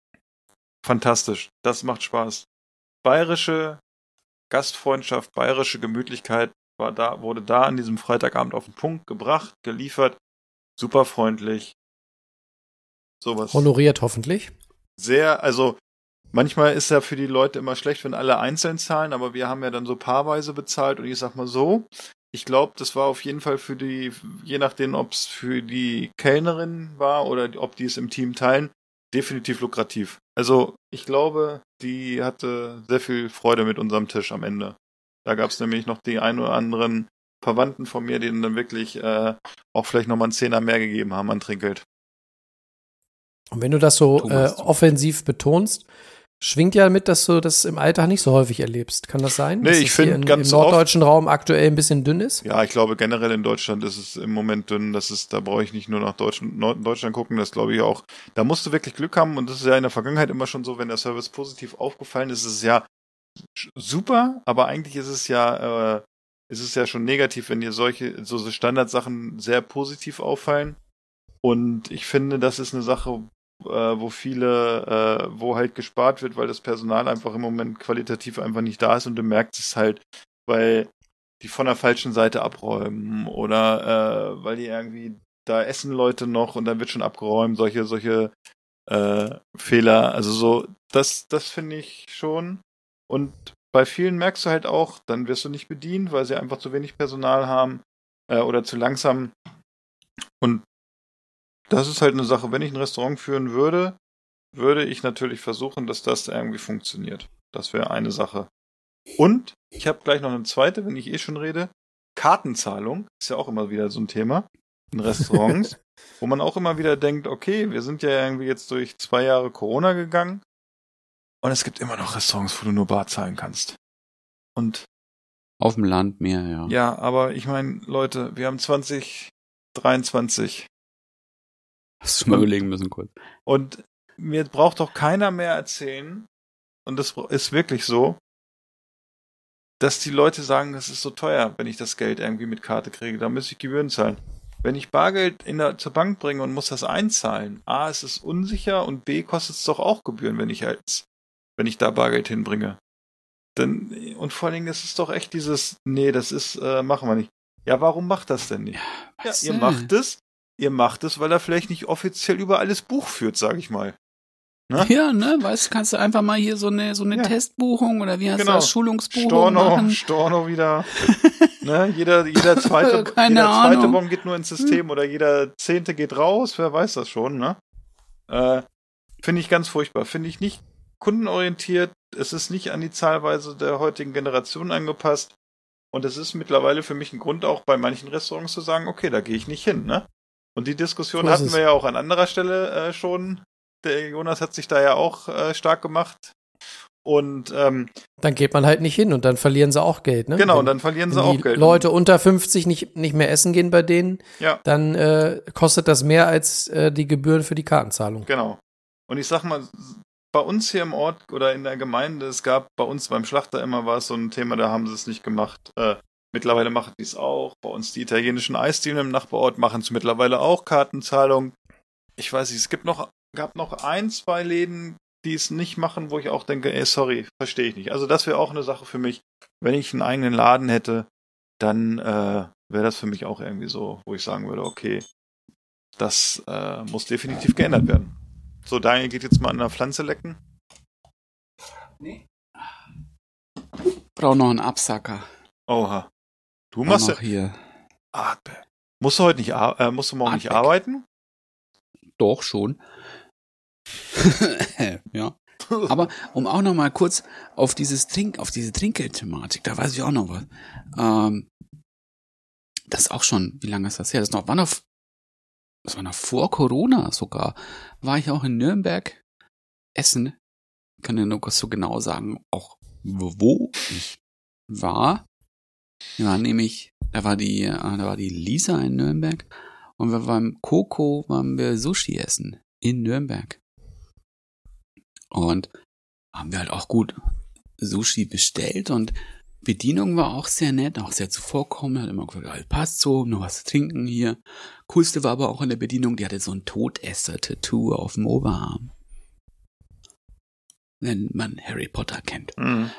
Fantastisch, das macht Spaß. Bayerische Gastfreundschaft, bayerische Gemütlichkeit war da, wurde da an diesem Freitagabend auf den Punkt gebracht, geliefert, super freundlich. Sowas Honoriert hoffentlich. sehr, also manchmal ist ja für die Leute immer schlecht, wenn alle einzeln zahlen, aber wir haben ja dann so paarweise bezahlt und ich sag mal so, ich glaube, das war auf jeden Fall für die, je nachdem, ob es für die Kellnerin war oder ob die es im Team teilen, definitiv lukrativ. Also ich glaube, die hatte sehr viel Freude mit unserem Tisch am Ende. Da gab es nämlich noch die ein oder anderen Verwandten von mir, denen dann wirklich äh, auch vielleicht nochmal einen Zehner mehr gegeben haben an Trinkgeld. Und wenn du das so äh, offensiv betonst, schwingt ja mit, dass du das im Alltag nicht so häufig erlebst. Kann das sein? Nee, Dass ich es hier find in- ganz im norddeutschen Raum aktuell ein bisschen dünn ist? Ja, ich glaube generell in Deutschland ist es im Moment dünn. Das ist, da brauche ich nicht nur nach Deutschland, Deutschland gucken. Das glaube ich auch. Da musst du wirklich Glück haben und das ist ja in der Vergangenheit immer schon so, wenn der Service positiv aufgefallen ist, ist es ja super, aber eigentlich ist es ja, äh, ist es ja schon negativ, wenn dir solche so Standardsachen sehr positiv auffallen. Und ich finde, das ist eine Sache, wo viele, äh, wo halt gespart wird, weil das Personal einfach im Moment qualitativ einfach nicht da ist und du merkst es halt, weil die von der falschen Seite abräumen oder äh, weil die irgendwie da essen Leute noch und dann wird schon abgeräumt, solche, solche äh, Fehler. Also so, das, das finde ich schon. Und bei vielen merkst du halt auch, dann wirst du nicht bedient, weil sie einfach zu wenig Personal haben äh, oder zu langsam. Und das ist halt eine Sache, wenn ich ein Restaurant führen würde, würde ich natürlich versuchen, dass das irgendwie funktioniert. Das wäre eine Sache. Und ich habe gleich noch eine zweite, wenn ich eh schon rede. Kartenzahlung ist ja auch immer wieder so ein Thema in Restaurants, wo man auch immer wieder denkt, okay, wir sind ja irgendwie jetzt durch zwei Jahre Corona gegangen und es gibt immer noch Restaurants, wo du nur bar zahlen kannst. Und Auf dem Land mehr, ja. ja, aber ich meine, Leute, wir haben 2023 Hast du schon mal überlegen müssen kurz. Und mir braucht doch keiner mehr erzählen, und das ist wirklich so, dass die Leute sagen, das ist so teuer, wenn ich das Geld irgendwie mit Karte kriege, da muss ich Gebühren zahlen. Wenn ich Bargeld in der, zur Bank bringe und muss das einzahlen, A, ist es unsicher und B, kostet es doch auch Gebühren, wenn ich als, wenn ich da Bargeld hinbringe. Dann, und vor allen Dingen ist es doch echt dieses, nee, das ist, äh, machen wir nicht. Ja, warum macht das denn nicht? Ja, Was ihr macht es, ihr macht es, weil er vielleicht nicht offiziell über alles Buch führt, sag ich mal. Ne? Ja, ne, weißt du, kannst du einfach mal hier so eine, so eine Ja. Testbuchung oder wie heißt Genau. das, Schulungsbuchung Storno, machen. Storno wieder. ne, jeder, jeder zweite, Keine jeder zweite. Bon geht nur ins System oder jeder zehnte geht raus, wer weiß das schon, ne? Äh, Finde ich ganz furchtbar. Finde ich nicht kundenorientiert. Es ist nicht an die Zahlweise der heutigen Generation angepasst. Und es ist mittlerweile für mich ein Grund, auch bei manchen Restaurants zu sagen, okay, da gehe ich nicht hin, ne? Und die Diskussion hatten wir ja auch an anderer Stelle äh, schon. Der Jonas hat sich da ja auch äh, stark gemacht. Und ähm, Dann geht man halt nicht hin und dann verlieren sie auch Geld, ne? genau, Wenn- und dann verlieren sie auch Geld. Leute unter 50 nicht, nicht mehr essen gehen bei denen, Ja. dann äh, kostet das mehr als äh, die Gebühren für die Kartenzahlung. Genau. Und ich sag mal, bei uns hier im Ort oder in der Gemeinde, es gab bei uns beim Schlachter immer war es so ein Thema, da haben sie es nicht gemacht. Äh, mittlerweile machen die es auch. Bei uns die italienischen Eisdielen im Nachbarort machen es mittlerweile auch Kartenzahlung. Ich weiß nicht, es gibt noch, gab noch ein, zwei Läden, die es nicht machen, wo ich auch denke, ey, sorry, verstehe ich nicht. Also das wäre auch eine Sache für mich. Wenn ich einen eigenen Laden hätte, dann äh, wäre das für mich auch irgendwie so, wo ich sagen würde, okay, das äh, muss definitiv geändert werden. So, Daniel geht jetzt mal an der Pflanze lecken. Brauch noch einen Absacker. Oha. Du machst ja. hier. Ah, musst du heute nicht, äh, musst du morgen nicht Artback. arbeiten? Doch schon. ja. Aber um auch noch mal kurz auf dieses Trink, auf diese Trinkgeldthematik, da weiß ich auch noch was. Ähm, das ist auch schon, wie lange ist das her? Das ist noch, war noch, das war noch vor Corona sogar. War ich auch in Nürnberg essen. Kann ja nur so genau sagen, auch wo ich war. Wir waren nämlich, da war die, äh, da war die Lisa in Nürnberg und wir waren Coco, waren wir Sushi essen in Nürnberg. Und haben wir halt auch gut Sushi bestellt und Bedienung war auch sehr nett, auch sehr zuvorkommend, hat immer gesagt, passt so, nur was zu trinken hier. Coolste war aber auch in der Bedienung, die hatte so ein Todesser-Tattoo auf dem Oberarm. Wenn man Harry Potter kennt Mhm.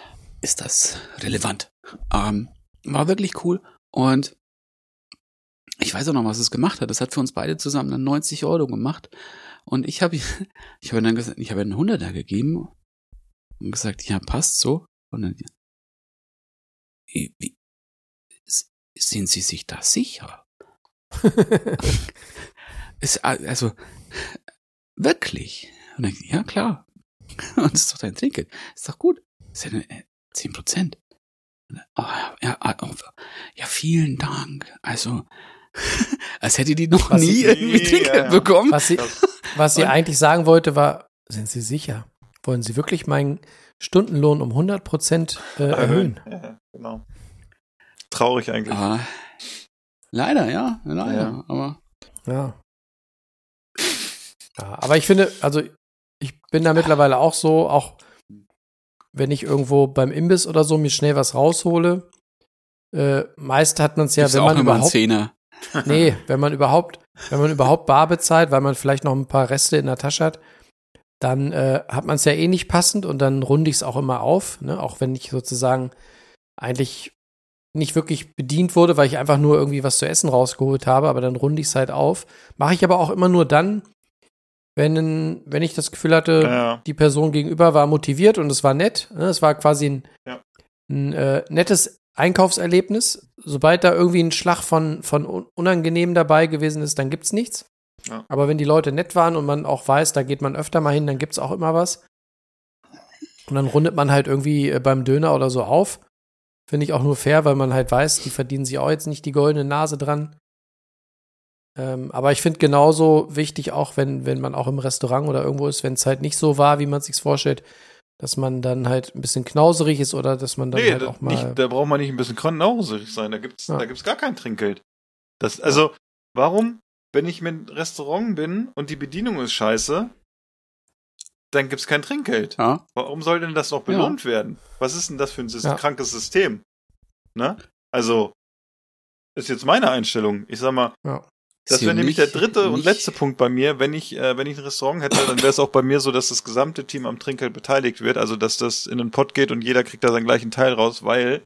ist das relevant. Ähm, war wirklich cool und ich weiß auch noch, was es gemacht hat. Das hat für uns beide zusammen dann 90 Euro gemacht und ich habe ich habe dann gesagt, ich habe einen Hunderter gegeben und gesagt, ja passt so und dann wie, wie, sind Sie sich da sicher? ist, also wirklich Und dann, ja, klar. Und das ist doch dein Trinkgeld. Ist doch gut. Das ist ja äh, 10 Prozent. Oh, ja, oh, ja, vielen Dank. Also, als hätte die noch Was nie sie- irgendwie Ja, Trinkgeld ja. bekommen. Was sie, was sie eigentlich sagen wollte, war, sind Sie sicher? Wollen Sie wirklich meinen Stundenlohn um 100 Prozent äh, erhöhen? Ja, genau. Traurig eigentlich. Aber leider, ja, leider. Ja. Aber Ja. ja. Aber ich finde, also ich bin da mittlerweile auch so, auch wenn ich irgendwo beim Imbiss oder so mir schnell was raushole, äh, meist hat man es ja, gibt's wenn man überhaupt, Zehner. nee, wenn man überhaupt, wenn man überhaupt bar bezahlt, weil man vielleicht noch ein paar Reste in der Tasche hat, dann äh, hat man es ja eh nicht passend und dann runde ich es auch immer auf, ne? auch wenn ich sozusagen eigentlich nicht wirklich bedient wurde, weil ich einfach nur irgendwie was zu essen rausgeholt habe, aber dann runde ich es halt auf. Mache ich aber auch immer nur dann, wenn, wenn ich das Gefühl hatte, Ja. die Person gegenüber war motiviert und es war nett. Ne? Es war quasi ein, Ja. ein äh, nettes Einkaufserlebnis. Sobald da irgendwie ein Schlag von, von un- unangenehm dabei gewesen ist, dann gibt's nichts. Ja. Aber wenn die Leute nett waren und man auch weiß, da geht man öfter mal hin, dann gibt's auch immer was. Und dann rundet man halt irgendwie äh, beim Döner oder so auf. Finde ich auch nur fair, weil man halt weiß, die verdienen sich auch jetzt nicht die goldene Nase dran. Ähm, aber ich finde genauso wichtig, auch wenn, wenn man auch im Restaurant oder irgendwo ist, wenn es halt nicht so war, wie man sich's vorstellt, dass man dann halt ein bisschen knauserig ist oder dass man dann Nee, halt da, auch mal. nicht, da braucht man nicht ein bisschen knauserig sein. Da gibt's, Ja. da gibt's gar kein Trinkgeld. Das, also, warum, wenn ich mit einem Restaurant bin und die Bedienung ist scheiße, dann gibt's kein Trinkgeld. Ja. Warum soll denn das noch belohnt werden? Was ist denn das für ein Sys Ja. krankes System? Ne? Also, ist jetzt meine Einstellung. Ich sag mal, Ja. Das wäre nämlich der dritte und letzte Punkt bei mir. Wenn ich, äh, wenn ich ein Restaurant hätte, dann wäre es auch bei mir so, dass das gesamte Team am Trinkgeld beteiligt wird. Also, dass das in den Pott geht und jeder kriegt da seinen gleichen Teil raus, weil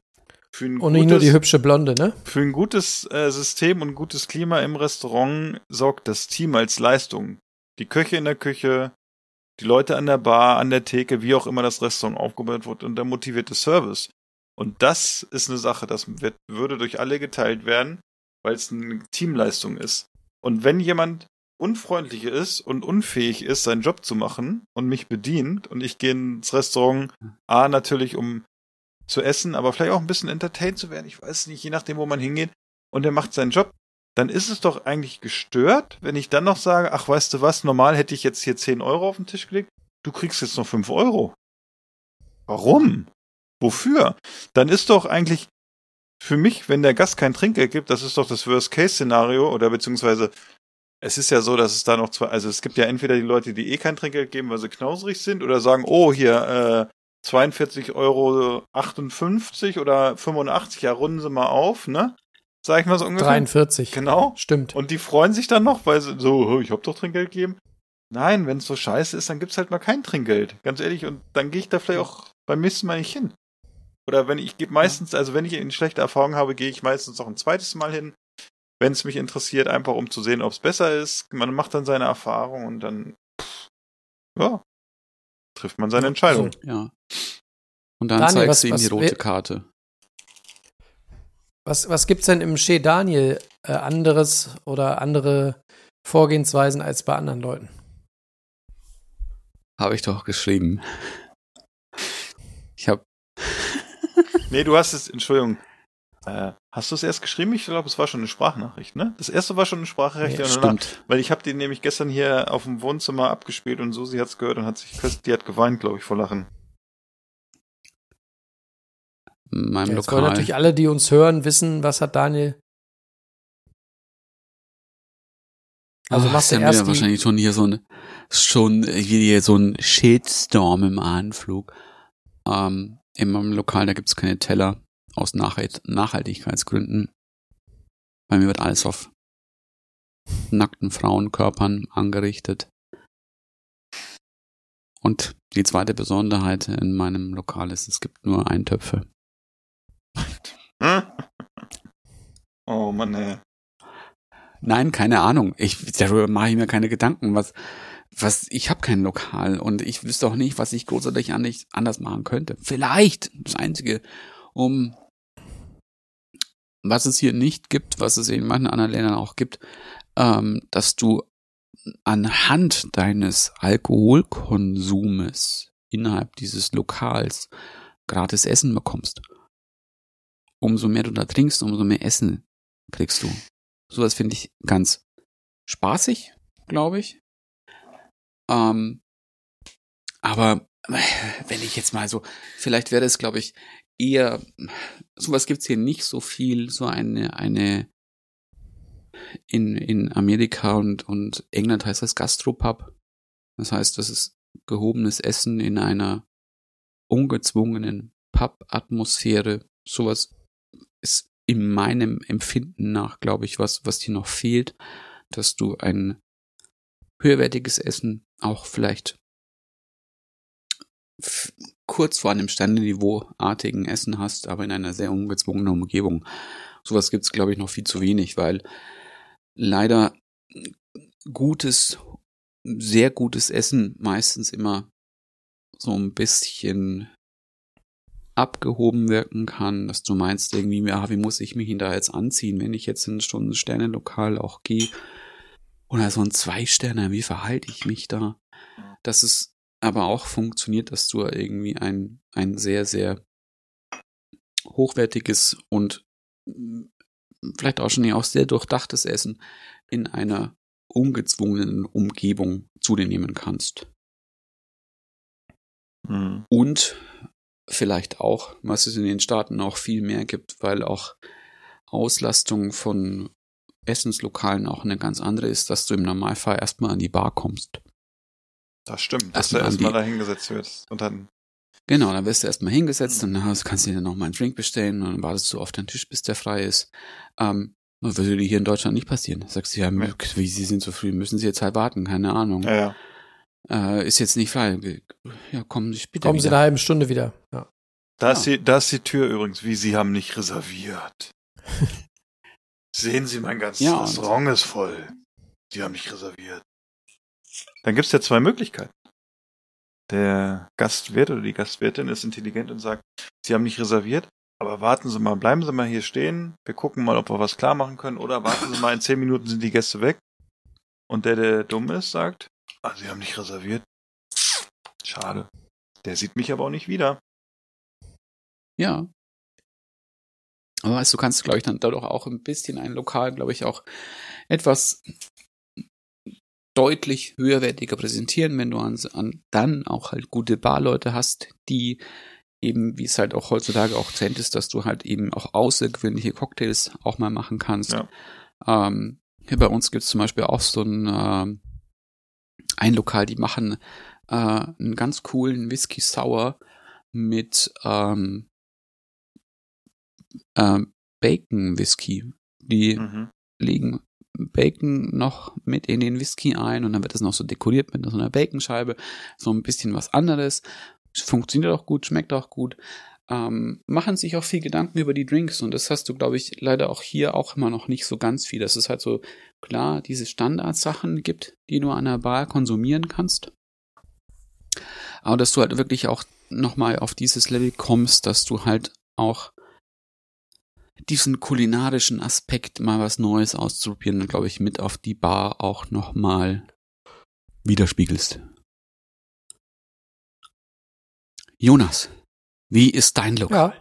für ein Und nicht nur die gutes, hübsche Blonde, ne? für ein gutes äh, System und ein gutes Klima im Restaurant sorgt das Team als Leistung. Die Köche in der Küche, die Leute an der Bar, an der Theke, wie auch immer das Restaurant aufgebaut wird und der motivierte Service. Und das ist eine Sache, das wird, würde durch alle geteilt werden, weil es eine Teamleistung ist. Und wenn jemand unfreundlich ist und unfähig ist, seinen Job zu machen und mich bedient und ich gehe ins Restaurant, A, natürlich um zu essen, aber vielleicht auch ein bisschen entertained zu werden, ich weiß nicht, je nachdem, wo man hingeht, und er macht seinen Job, dann ist es doch eigentlich gestört, wenn ich dann noch sage, ach, weißt du was, normal hätte ich jetzt hier 10 Euro auf den Tisch gelegt, du kriegst jetzt noch 5 Euro. Warum? Wofür? Dann ist doch eigentlich für mich, wenn der Gast kein Trinkgeld gibt, das ist doch das Worst-Case-Szenario, oder beziehungsweise es ist ja so, dass es da noch zwei, also es gibt ja entweder die Leute, die eh kein Trinkgeld geben, weil sie knauserig sind, oder sagen, oh, hier, äh, 42,58 Euro oder 85, ja, runden sie mal auf, ne? Sag ich mal so ungefähr. 43. Genau. Stimmt. Und die freuen sich dann noch, weil sie so, "Oh, ich hab doch Trinkgeld gegeben. Nein, wenn es so scheiße ist, dann gibt's halt mal kein Trinkgeld. Ganz ehrlich, und dann gehe ich da vielleicht auch beim nächsten Mal nicht hin. Oder wenn ich gebe meistens, also wenn ich eine schlechte Erfahrung habe, gehe ich meistens noch ein zweites Mal hin, wenn es mich interessiert, einfach um zu sehen, ob es besser ist. Man macht dann seine Erfahrung und dann, pff, ja, trifft man seine Entscheidung. Ja. Und dann Daniel, zeigst was- du ihm die rote Karte. Was, was gibt's denn im Chez Daniel äh, anderes oder andere Vorgehensweisen als bei anderen Leuten? Habe ich doch geschrieben. Ich habe Nee, du hast es, Entschuldigung. Äh, hast du es erst geschrieben? Ich glaube, es war schon eine Sprachnachricht, ne? Das erste war schon eine Sprachnachricht. Ja, danach- stimmt. Weil ich habe den nämlich gestern hier auf dem Wohnzimmer abgespielt und Susi hat's gehört und hat sich fest, die hat geweint, glaube ich, vor Lachen. In meinem Ja, jetzt wollen Lokal. natürlich alle, die uns hören, wissen, was hat Daniel. Also Ach, machst du ist ja erst die, wahrscheinlich schon hier so ein schon hier so ein Shitstorm im Anflug. Ähm, in meinem Lokal, da gibt's keine Teller aus Nachhalt Nachhaltigkeitsgründen. Bei mir wird alles auf nackten Frauenkörpern angerichtet. Und die zweite Besonderheit in meinem Lokal ist, es gibt nur Eintöpfe. Oh Mann, ey. Nein, keine Ahnung. Ich darüber mache ich mir keine Gedanken. Was, was, ich habe kein Lokal und ich wüsste auch nicht, was ich großartig an- anders machen könnte. Vielleicht das Einzige, um was es hier nicht gibt, was es in manchen anderen Ländern auch gibt, ähm, dass du anhand deines Alkoholkonsumes innerhalb dieses Lokals gratis Essen bekommst. Umso mehr du da trinkst, umso mehr Essen kriegst du. Sowas finde ich ganz spaßig, glaube ich. Ähm, aber wenn ich jetzt mal so, vielleicht wäre es, glaube ich, eher, sowas gibt's hier nicht so viel, so eine, eine, in, in Amerika und, und England heißt das Gastropub. Das heißt, das ist gehobenes Essen in einer ungezwungenen Pub-Atmosphäre. Sowas ist in meinem Empfinden nach, glaube ich, was, was dir noch fehlt, dass du ein höherwertiges Essen auch vielleicht kurz vor einem Sternenniveau-artigen Essen hast, aber in einer sehr ungezwungenen Umgebung. Sowas gibt's glaube ich, noch viel zu wenig, weil leider gutes, sehr gutes Essen meistens immer so ein bisschen abgehoben wirken kann, dass du meinst irgendwie, ja, wie muss ich mich da jetzt anziehen, wenn ich jetzt in so ein Sternenlokal auch gehe oder so ein Zwei-Sterne, wie verhalte ich mich da? Das ist aber auch funktioniert, dass du irgendwie ein, ein sehr, sehr hochwertiges und mm, vielleicht auch schon auch sehr durchdachtes Essen in einer ungezwungenen Umgebung zu dir nehmen kannst. Mhm. Und vielleicht auch, was es in den Staaten auch viel mehr gibt, weil auch Auslastung von Essenslokalen auch eine ganz andere ist, dass du im Normalfall erstmal an die Bar kommst. Das stimmt, dass du erstmal da hingesetzt wirst und dann. Genau, dann wirst du erstmal hingesetzt und dann kannst du dir noch mal einen Drink bestellen und dann wartest du auf deinen Tisch, bis der frei ist. Ähm, das würde dir hier in Deutschland nicht passieren. Sagst du ja, ja. wie Sie sind so früh, müssen Sie jetzt halt warten, keine Ahnung. Ja, ja. Äh, ist jetzt nicht frei. Ja, kommen Sie später. Kommen wieder. Sie in einer halben Stunde wieder. Ja. Da, ist die, da ist die Tür übrigens, wie Sie haben nicht reserviert. Sehen Sie, mein ganzes ja, Restaurant ist voll. Sie haben nicht reserviert. Dann gibt's ja zwei Möglichkeiten. Der Gastwirt oder die Gastwirtin ist intelligent und sagt, Sie haben nicht reserviert, aber warten Sie mal, bleiben Sie mal hier stehen, wir gucken mal, ob wir was klar machen können, oder warten Sie mal, in zehn Minuten sind die Gäste weg. Und der, der dumm ist, sagt, ah, Sie haben nicht reserviert. Schade. Der sieht mich aber auch nicht wieder. Ja. Aber weißt du, kannst, glaube ich, dann dadurch auch ein bisschen ein Lokal, glaube ich, auch etwas deutlich höherwertiger präsentieren, wenn du an, an dann auch halt gute Barleute hast, die eben, wie es halt auch heutzutage auch Trend ist, dass du halt eben auch außergewöhnliche Cocktails auch mal machen kannst. Ja. Ähm, hier bei uns gibt es zum Beispiel auch so ein, äh, ein Lokal, die machen äh, einen ganz coolen Whisky Sour mit ähm, äh, Bacon Whisky. Die mhm. legen Bacon noch mit in den Whisky ein und dann wird das noch so dekoriert mit so einer Baconscheibe. So ein bisschen was anderes. Funktioniert auch gut, schmeckt auch gut. Ähm, machen sich auch viel Gedanken über die Drinks und das hast du, glaube ich, leider auch hier auch immer noch nicht so ganz viel. Das ist halt so klar, diese Standardsachen gibt, die du an der Bar konsumieren kannst. Aber dass du halt wirklich auch nochmal auf dieses Level kommst, dass du halt auch diesen kulinarischen Aspekt mal was Neues auszuprobieren, glaube ich, mit auf die Bar auch nochmal widerspiegelst. Jonas, wie ist dein Look? Ja.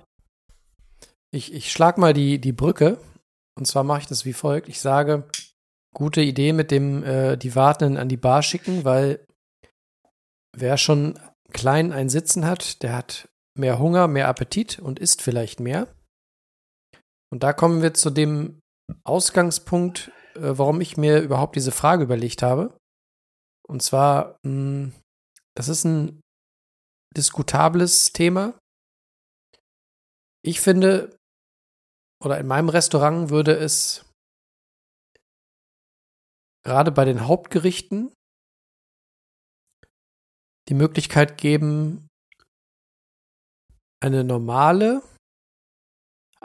Ich, ich schlag mal die, die Brücke. Und zwar mache ich das wie folgt. Ich sage, gute Idee mit dem äh, die Wartenden an die Bar schicken, weil wer schon klein ein Sitzen hat, der hat mehr Hunger, mehr Appetit und isst vielleicht mehr. Und da kommen wir zu dem Ausgangspunkt, äh, warum ich mir überhaupt diese Frage überlegt habe. Und zwar, mh, hm, das ist ein diskutables Thema. Ich finde, oder in meinem Restaurant würde es gerade bei den Hauptgerichten die Möglichkeit geben, eine normale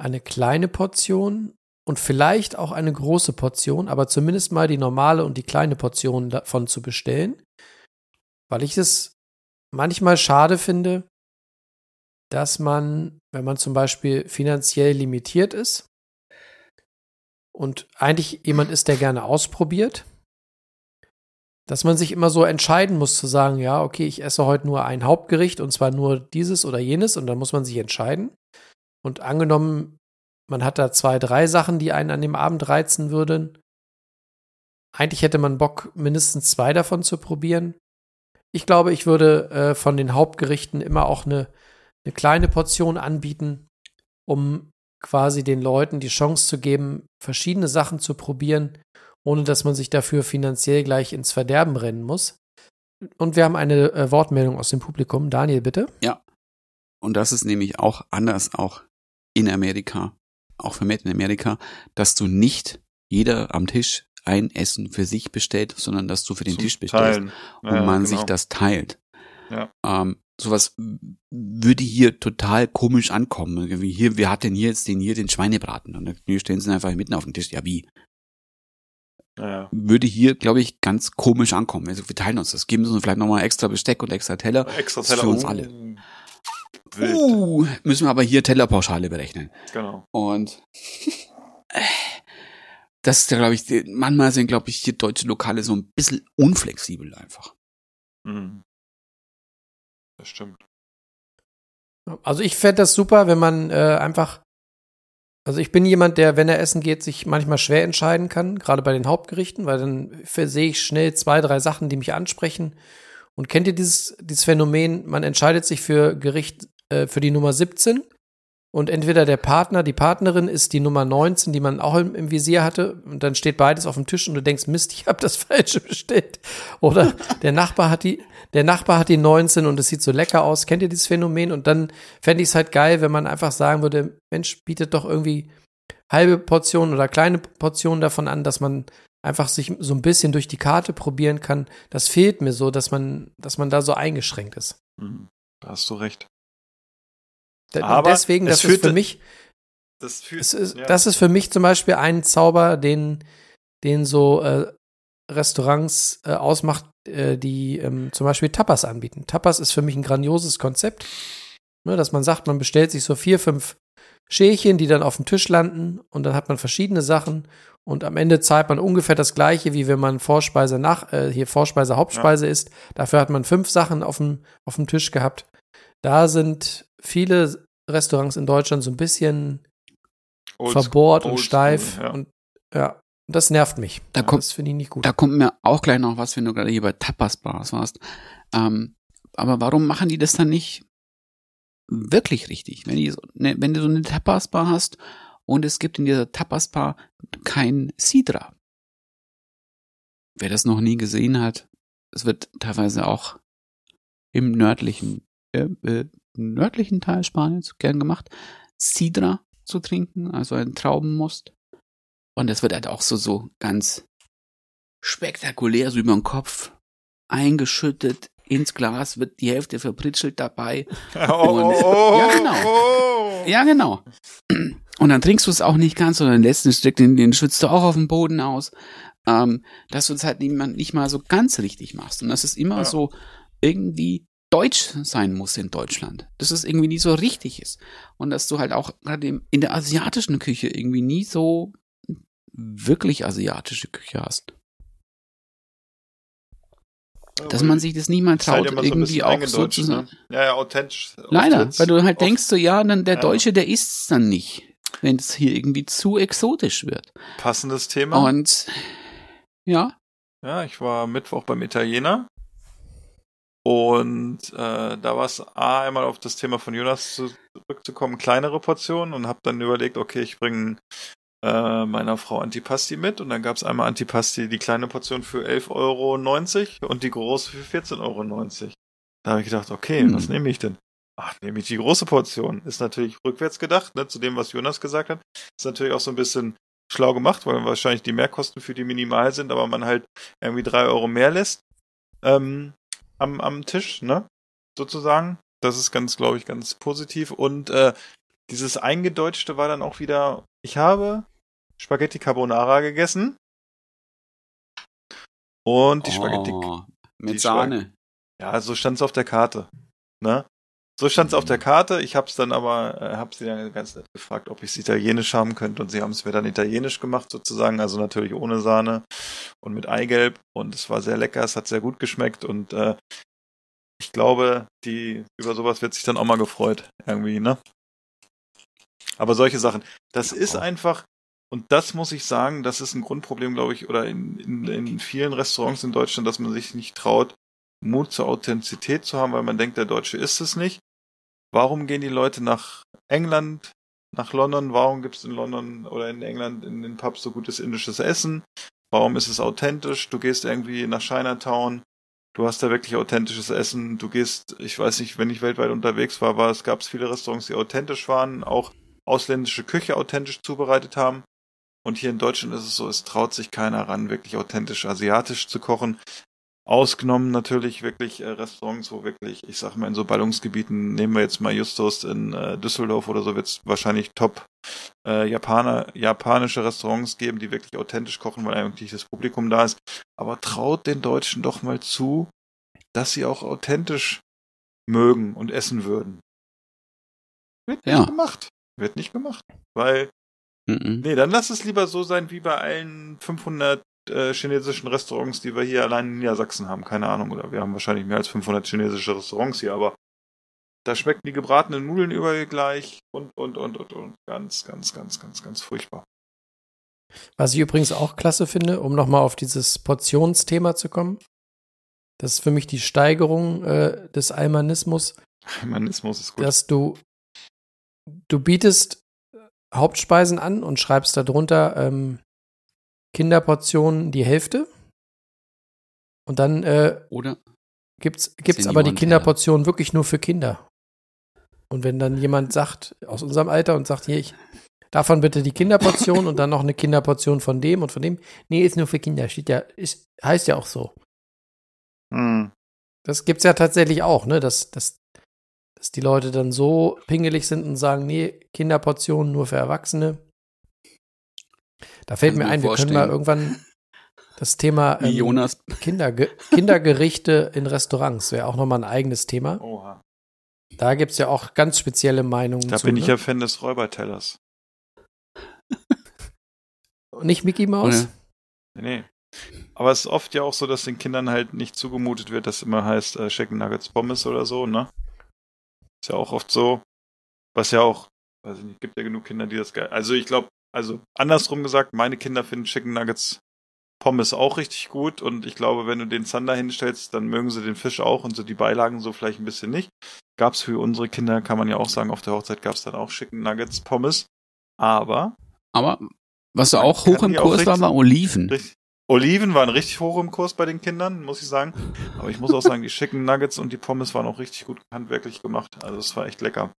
eine kleine Portion und vielleicht auch eine große Portion, aber zumindest mal die normale und die kleine Portion davon zu bestellen, weil ich es manchmal schade finde, dass man, wenn man zum Beispiel finanziell limitiert ist und eigentlich jemand ist, der gerne ausprobiert, dass man sich immer so entscheiden muss zu sagen, ja, okay, ich esse heute nur ein Hauptgericht und zwar nur dieses oder jenes und dann muss man sich entscheiden. Und angenommen, man hat da zwei, drei Sachen, die einen an dem Abend reizen würden. Eigentlich hätte man Bock, mindestens zwei davon zu probieren. Ich glaube, ich würde äh, von den Hauptgerichten immer auch eine, eine kleine Portion anbieten, um quasi den Leuten die Chance zu geben, verschiedene Sachen zu probieren, ohne dass man sich dafür finanziell gleich ins Verderben rennen muss. Und wir haben eine äh, Wortmeldung aus dem Publikum. Daniel, bitte. Ja. Und das ist nämlich auch anders, auch in Amerika, auch vermehrt in Amerika, dass du nicht jeder am Tisch ein Essen für sich bestellt, sondern dass du für den Zum Tisch bestellst Teilen. und Ja, man genau. sich das teilt. Ja. Ähm, sowas würde hier total komisch ankommen. Wie hier, wer hat denn hier jetzt den hier den Schweinebraten? Und wir stellen sie einfach mitten auf den Tisch. Ja, wie? Ja, Würde hier, glaube ich, ganz komisch ankommen. Also wir teilen uns das. Geben sie uns vielleicht nochmal extra Besteck und extra Teller. extra Teller für uns alle. Wild. Uh, müssen wir aber hier Tellerpauschale berechnen. Genau. Und das ist ja, glaube ich, manchmal sind, glaube ich, hier deutsche Lokale so ein bisschen unflexibel einfach. Mhm. Das stimmt. Also ich fände das super, wenn man äh, einfach, also ich bin jemand, der, wenn er essen geht, sich manchmal schwer entscheiden kann, gerade bei den Hauptgerichten, weil dann sehe ich schnell zwei, drei Sachen, die mich ansprechen. Und kennt ihr dieses, dieses Phänomen, man entscheidet sich für Gericht, äh, für die Nummer 17 und entweder der Partner, die Partnerin ist die Nummer 19, die man auch im, im Visier hatte und dann steht beides auf dem Tisch und du denkst, Mist, ich habe das Falsche bestellt. Oder der Nachbar hat die, der Nachbar hat die 19 und es sieht so lecker aus. Kennt ihr dieses Phänomen? Und dann fände ich es halt geil, wenn man einfach sagen würde, Mensch, bietet doch irgendwie halbe Portionen oder kleine Portionen davon an, dass man einfach sich so ein bisschen durch die Karte probieren kann. Das fehlt mir so, dass man, dass man da so eingeschränkt ist. Mhm. Da hast du recht. Aber deswegen, es das ist für führte- mich, Das fühlt, es ist, ja. das ist für mich zum Beispiel ein Zauber, den, den so äh, Restaurants äh, ausmacht, äh, die ähm, zum Beispiel Tapas anbieten. Tapas ist für mich ein grandioses Konzept, ne, dass man sagt, man bestellt sich so vier, fünf Schälchen, die dann auf dem Tisch landen und dann hat man verschiedene Sachen und am Ende zahlt man ungefähr das gleiche, wie wenn man Vorspeise nach, äh, hier Vorspeise, Hauptspeise isst. Dafür hat man fünf Sachen auf dem, auf dem Tisch gehabt. Da sind viele Restaurants in Deutschland so ein bisschen Old verbohrt und Oldschool, steif ja. und ja, und das nervt mich. Da Ja, kommt- das finde ich nicht gut. Da kommt mir auch gleich noch was, wenn du gerade hier bei Tapas-Bars warst. Ähm, aber warum machen die das dann nicht wirklich richtig? Wenn, die so, ne, wenn du so eine Tapas-Bar hast und es gibt in dieser Tapas-Bar kein Sidra. Wer das noch nie gesehen hat, es wird teilweise auch im nördlichen, äh, äh, nördlichen Teil Spaniens gern gemacht, Sidra zu trinken, also ein Traubenmost. Und das wird halt auch so, so ganz spektakulär so über den Kopf eingeschüttet ins Glas, wird die Hälfte verpritschelt dabei. Oh, oh, oh, Ja, genau. Oh. Ja, genau. Und dann trinkst du es auch nicht ganz, sondern lässt den Stück, den, den schützt du auch auf dem Boden aus. Ähm, dass du es halt nicht mal, nicht mal so ganz richtig machst. Und dass es immer Ja. so irgendwie deutsch sein muss in Deutschland. Dass es irgendwie nie so richtig ist. Und dass du halt auch gerade in der asiatischen Küche irgendwie nie so wirklich asiatische Küche hast. Dass man sich das nie mal halt traut, so ein irgendwie bisschen auch so zu sagen. ne? Ja, ja, authentisch. Leider, weil du halt denkst so, ja, dann der. Deutsche, der isst es dann nicht, wenn es hier irgendwie zu exotisch wird. Passendes Thema. Und ja, Ja, ich war Mittwoch beim Italiener. Und äh, da war es A, einmal auf das Thema von Jonas zu- zurückzukommen, kleinere Portionen und habe dann überlegt, okay, ich bringe äh, meiner Frau Antipasti mit und dann gab es einmal Antipasti, die kleine Portion für 11,90 Euro und die große für 14,90 Euro. Da habe ich gedacht, okay, Hm. was nehme ich denn? Ach, nehme ich die große Portion. Ist natürlich rückwärts gedacht, ne, zu dem, was Jonas gesagt hat. Ist natürlich auch so ein bisschen schlau gemacht, weil wahrscheinlich die Mehrkosten für die minimal sind, aber man halt irgendwie drei Euro mehr lässt ähm, am, am Tisch, ne? Sozusagen. Das ist ganz, glaube ich, ganz positiv. Und äh, dieses Eingedeutschte war dann auch wieder, ich habe Spaghetti Carbonara gegessen. Und die Spaghetti oh, die mit Sahne. ja, so stand es auf der Karte. Ne? So stand es auf der Karte. Ich habe es dann aber, äh, habe sie dann ganz nett gefragt, ob ich es italienisch haben könnte. Und sie haben es mir dann italienisch gemacht sozusagen. Also natürlich ohne Sahne und mit Eigelb. Und es war sehr lecker. Es hat sehr gut geschmeckt. Und äh, ich glaube, die über sowas wird sich dann auch mal gefreut irgendwie, ne? Aber solche Sachen, das ist einfach, und das muss ich sagen, das ist ein Grundproblem, glaube ich, oder in, in, in vielen Restaurants in Deutschland, dass man sich nicht traut, Mut zur Authentizität zu haben, weil man denkt, der Deutsche ist es nicht. Warum gehen die Leute nach England, nach London? Warum gibt es in London oder in England in den Pubs so gutes indisches Essen? Warum ist es authentisch? Du gehst irgendwie nach Chinatown, du hast da wirklich authentisches Essen. Du gehst, ich weiß nicht, wenn ich weltweit unterwegs war, war es gab es viele Restaurants, die authentisch waren, auch ausländische Küche authentisch zubereitet haben. Und hier in Deutschland ist es so, es traut sich keiner ran, wirklich authentisch asiatisch zu kochen. Ausgenommen natürlich wirklich äh, Restaurants, wo wirklich, ich sag mal, in so Ballungsgebieten, nehmen wir jetzt mal Justus in äh, Düsseldorf oder so, wird es wahrscheinlich top äh, Japaner, japanische Restaurants geben, die wirklich authentisch kochen, weil eigentlich das Publikum da ist. Aber traut den Deutschen doch mal zu, dass sie auch authentisch mögen und essen würden. Wird nicht Ja. gemacht. Wird nicht gemacht. Weil Mhm. Nee, dann lass es lieber so sein wie bei allen 500 äh, chinesischen Restaurants, die wir hier allein in Niedersachsen haben. Keine Ahnung, oder wir haben wahrscheinlich mehr als 500 chinesische Restaurants hier, aber da schmecken die gebratenen Nudeln überall gleich und, und, und, und, und. Ganz, ganz, ganz, ganz, ganz furchtbar. Was ich übrigens auch klasse finde, um nochmal auf dieses Portionsthema zu kommen. Das ist für mich die Steigerung äh, des Almanismus, Humanismus ist gut. dass du, du bietest Hauptspeisen an und schreibst darunter ähm, Kinderportionen die Hälfte. Und dann äh, Oder? gibt's, gibt's aber die Seniorenteller. Kinderportion wirklich nur für Kinder. Und wenn dann jemand sagt, aus unserem Alter und sagt, hier, ich, davon bitte die Kinderportion und dann noch eine Kinderportion von dem und von dem. Nee, ist nur für Kinder, steht ja, ist, heißt ja auch so. Hm. Das gibt's ja tatsächlich auch, ne, dass, dass, dass die Leute dann so pingelig sind und sagen, nee, Kinderportionen nur für Erwachsene. Da fällt mir ein, wir können mal vorstellen. irgendwann das Thema ähm, Jonas. Kinderge Kindergerichte in Restaurants wäre auch nochmal ein eigenes Thema. Oha. Da gibt's ja auch ganz spezielle Meinungen Da zu. bin ich ne? ja Fan des Räubertellers. Nicht Mickey Mouse? Oder? Nee. Aber es ist oft ja auch so, dass den Kindern halt nicht zugemutet wird, dass immer heißt äh, Chicken Nuggets Pommes oder so, ne? Ist ja auch oft so. Was ja auch, weiß ich nicht, gibt ja genug Kinder, die das geil. Also ich glaube, also andersrum gesagt, meine Kinder finden Chicken Nuggets Pommes auch richtig gut und ich glaube, wenn du den Zander hinstellst, dann mögen sie den Fisch auch und so die Beilagen so vielleicht ein bisschen nicht. Gab's für unsere Kinder, kann man ja auch sagen, auf der Hochzeit gab's dann auch Chicken Nuggets Pommes. Aber Aber was auch hoch im Kurs war, richtig- war Oliven. Richtig. Oliven waren richtig hoch im Kurs bei den Kindern, muss ich sagen. Aber ich muss auch sagen, die Chicken Nuggets und die Pommes waren auch richtig gut handwerklich gemacht. Also es war echt lecker.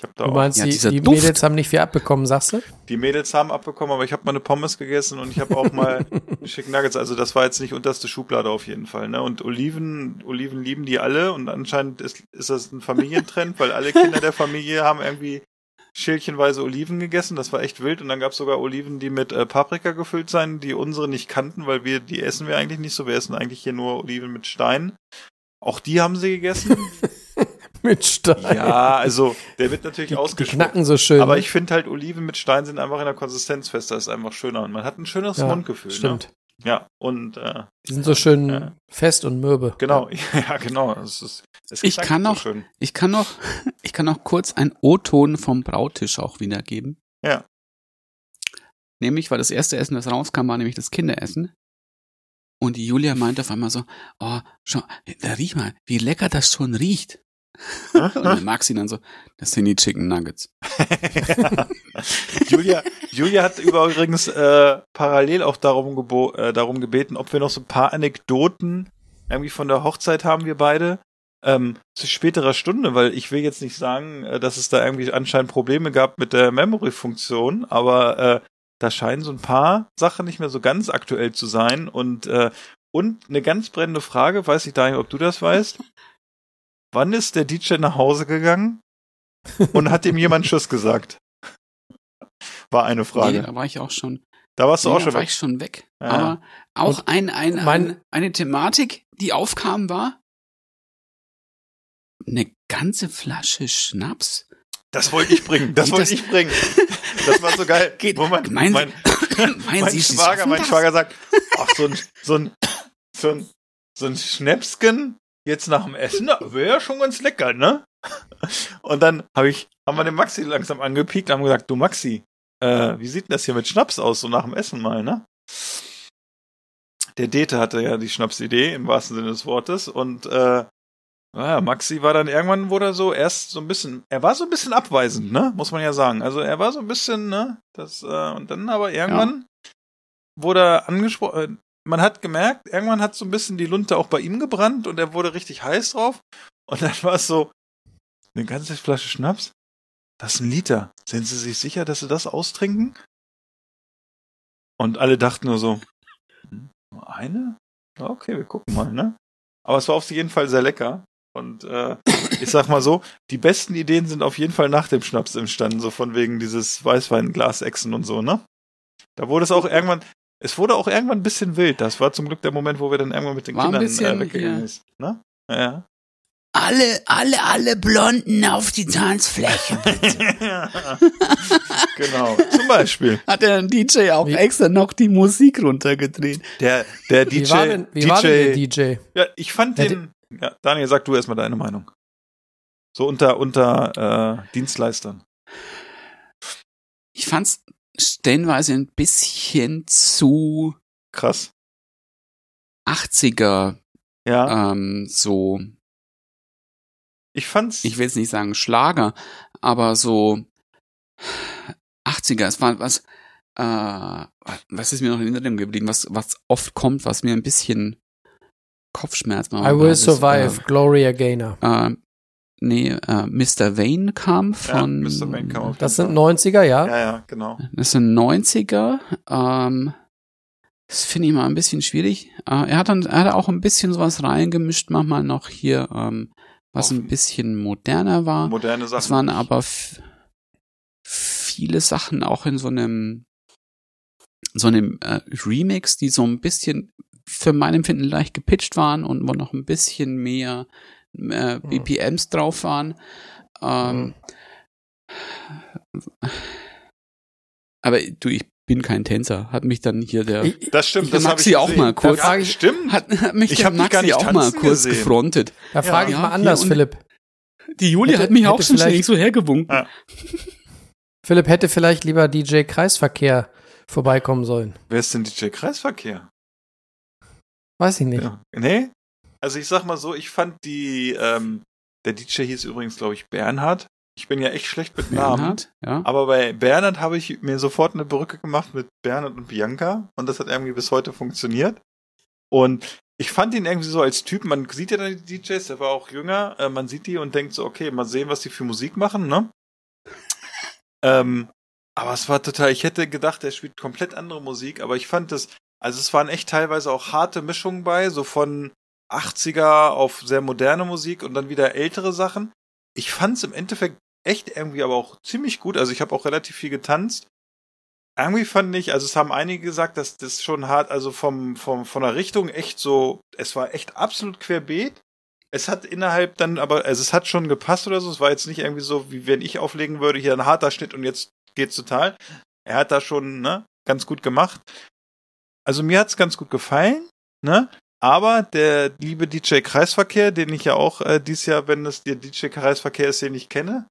Ich hab da Du auch, meinst, Ja, die, die. Mädels haben nicht viel abbekommen, sagst du? die Mädels haben abbekommen, aber ich habe mal eine Pommes gegessen und ich habe auch mal Chicken Nuggets. Also das war jetzt nicht unterste Schublade auf jeden Fall. Ne? Und Oliven, Oliven lieben die alle und anscheinend ist, ist das ein Familientrend, weil alle Kinder der Familie haben irgendwie schälchenweise Oliven gegessen. Das war echt wild. Und dann gab es sogar Oliven, die mit äh, Paprika gefüllt sein, die unsere nicht kannten, weil wir, die essen wir eigentlich nicht so. Wir essen eigentlich hier nur Oliven mit Stein. Auch die haben sie gegessen. Mit Stein. ja, also der wird natürlich ausgeschmeckt. knacken so schön. Aber ne? ich finde halt, Oliven mit Stein sind einfach in der Konsistenz fester, ist einfach schöner. Und man hat ein schöneres Ja, Mundgefühl. Stimmt. Ne? Ja, und äh, Die sind so schön Ja. fest und mürbe. genau, ja, genau. Es ist, es Ich kann so noch- schön. Ich kann noch, ich kann noch kurz einen O-Ton vom Brautisch auch wiedergeben. Ja. Nämlich, weil das erste Essen, das rauskam, war nämlich das Kinderessen. Und die Julia meinte auf einmal so, oh, schau, da riech mal, wie lecker das schon riecht. Und dann mag sie dann so, das sind die Chicken Nuggets. Julia, Julia hat übrigens äh, parallel auch darum, äh, darum gebeten, ob wir noch so ein paar Anekdoten irgendwie von der Hochzeit haben, wir beide. Ähm, zu späterer Stunde, weil ich will jetzt nicht sagen, äh, dass es da irgendwie anscheinend Probleme gab mit der Memory-Funktion, aber äh, da scheinen so ein paar Sachen nicht mehr so ganz aktuell zu sein und äh, und eine ganz brennende Frage, weiß ich Daniel, ob du das weißt. Wann ist der DJ nach Hause gegangen und hat ihm jemand Tschüss gesagt? War eine Frage. Nee, da war ich auch schon, Da warst du nee, auch da schon war weg. ich schon weg. Ja. Aber auch Und ein, ein, mein- ein, eine Thematik, die aufkam, war eine ganze Flasche Schnaps? Das wollte ich bringen. Das wollte ich bringen. Das war so geil. Geht- meinen mein, mein Sie, Sie Schwager, mein das? Schwager sagt, ach, so ein, so ein, so ein, so ein Schnäpsken jetzt nach dem Essen, wäre ja schon ganz lecker, ne? Und dann habe ich, haben wir den Maxi langsam angepiekt, haben gesagt, du Maxi, äh, wie sieht denn das hier mit Schnaps aus, so nach dem Essen mal, ne? Der Dete hatte ja die Schnapsidee im wahrsten Sinne des Wortes und äh, naja, Maxi war dann irgendwann, wurde er so erst so ein bisschen, er war so ein bisschen abweisend, ne, muss man ja sagen. Also er war so ein bisschen, ne, das, äh, und dann aber irgendwann wurde er angesprochen, man hat gemerkt, irgendwann hat so ein bisschen die Lunte auch bei ihm gebrannt und er wurde richtig heiß drauf. Und dann war es so, eine ganze Flasche Schnaps? Das ist ein Liter. Sind Sie sich sicher, dass Sie das austrinken? Und alle dachten nur so, hm, nur eine? Okay, wir gucken mal, ne? Aber es war auf jeden Fall sehr lecker. Und äh, ich sag mal so, die besten Ideen sind auf jeden Fall nach dem Schnaps entstanden, so von wegen dieses Weißweinglas-Echsen und so, ne? Da wurde es auch irgendwann, es wurde auch irgendwann ein bisschen wild. Das war zum Glück der Moment, wo wir dann irgendwann mit den War Kindern bisschen, äh, weggegangen ja. ist. Ne? Ja. Alle, alle, alle Blonden auf die Tanzfläche. genau, zum Beispiel. Hat der DJ auch extra noch die Musik runtergedreht. Der, der DJ. Wie war denn, wie DJ, war denn der DJ? Ja, ich fand Der den. Ja, Daniel, sag du erstmal deine Meinung. So unter, unter äh, Dienstleistern. Ich fand's stellenweise ein bisschen zu Krass. 80er, Ja, ähm, so, ich fand's. ich will jetzt nicht sagen Schlager, aber so 80er. Es war was, äh, was ist mir noch in Erinnerung geblieben, was, was oft kommt, was mir ein bisschen Kopfschmerz macht. I Will Survive, Gloria Gaynor. Äh, äh, nee, äh, Mr. Vane kam von. ja, Mr. Wayne kam auf Das sind Fall. 90er, ja? Ja, ja, genau. Das sind 90er. Ähm, das finde ich mal ein bisschen schwierig. Äh, er hat dann, er hat auch ein bisschen sowas reingemischt, manchmal noch hier, ähm, was Auf- ein bisschen moderner war. Moderne Sachen. Es waren aber viele Sachen auch in so einem so einem äh, Remix, die so ein bisschen für mein Empfinden leicht gepitcht waren und wo noch ein bisschen mehr äh, Hm. BPMs drauf waren. Ähm, aber du, ich bin kein Tänzer. Hat mich dann hier der Ich, Das stimmt, Ich das habe Maxi ich auch gesehen. mal kurz- Ja, stimmt. hat, hat mich Ich der Maxi nicht auch mal kurz gesehen. gefrontet. da frage ich Ja, mal anders, Philipp. Die Julia Hätte- hat mich auch schon ständig so hergewunken. Ja. Philipp hätte vielleicht lieber DJ Kreisverkehr vorbeikommen sollen. Wer ist denn DJ Kreisverkehr? Weiß ich nicht. Ja. Nee? Also ich sag mal so, ich fand die, ähm, der DJ hieß übrigens, glaube ich, Bernhard. Ich bin ja echt schlecht mit Namen. Bernhard, ja. Aber bei Bernhard habe ich mir sofort eine Brücke gemacht mit Bernhard und Bianca und das hat irgendwie bis heute funktioniert. Und ich fand ihn irgendwie so als Typ, man sieht ja dann die DJs, der war auch jünger, äh, man sieht die und denkt so, okay, mal sehen, was die für Musik machen, ne? ähm, aber es war total, ich hätte gedacht, er spielt komplett andere Musik, aber ich fand das, also es waren echt teilweise auch harte Mischungen bei, so von 80er auf sehr moderne Musik und dann wieder ältere Sachen. Ich fand es im Endeffekt echt irgendwie aber auch ziemlich gut. Also ich habe auch relativ viel getanzt. Irgendwie fand ich, also es haben einige gesagt, dass das schon hart, also vom, vom, von der Richtung echt so, es war echt absolut querbeet. Es hat innerhalb dann aber, also es hat schon gepasst oder so. Es war jetzt nicht irgendwie so, wie wenn ich auflegen würde, hier ein harter Schnitt und jetzt geht's total. Er hat da schon, ne, ganz gut gemacht. Also mir hat's ganz gut gefallen, ne? Aber der liebe DJ Kreisverkehr, den ich ja auch äh, dieses Jahr, wenn es der DJ Kreisverkehr ist, den ich kenne,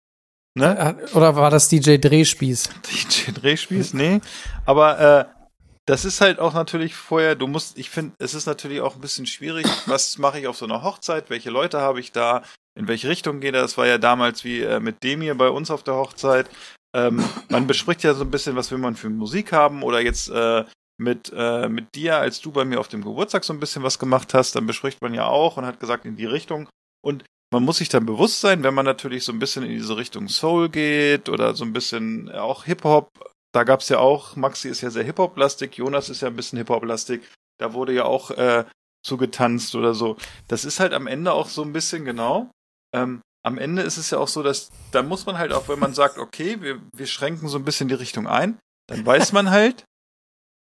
ne? Äh, Oder war das DJ Drehspieß? DJ Drehspieß, nee. Aber äh, das ist halt auch natürlich vorher, du musst, ich finde, es ist natürlich auch ein bisschen schwierig, was mache ich auf so einer Hochzeit, welche Leute habe ich da, in welche Richtung geht das? Das war ja damals wie äh, mit dem hier bei uns auf der Hochzeit. Ähm, man bespricht ja so ein bisschen, was will man für Musik haben oder jetzt äh, mit, äh, mit dir, als du bei mir auf dem Geburtstag so ein bisschen was gemacht hast, dann bespricht man ja auch und hat gesagt in die Richtung. Und man muss sich dann bewusst sein, wenn man natürlich so ein bisschen in diese Richtung Soul geht oder so ein bisschen auch Hip-Hop, da gab's ja auch, Maxi ist ja sehr Hip-Hop-lastig, Jonas ist ja ein bisschen Hip-Hop-lastig, da wurde ja auch äh, zugetanzt oder so. Das ist halt am Ende auch so ein bisschen genau. Ähm, am Ende ist es ja auch so, dass da muss man halt auch, wenn man sagt, okay, wir, wir schränken so ein bisschen die Richtung ein, dann weiß man halt,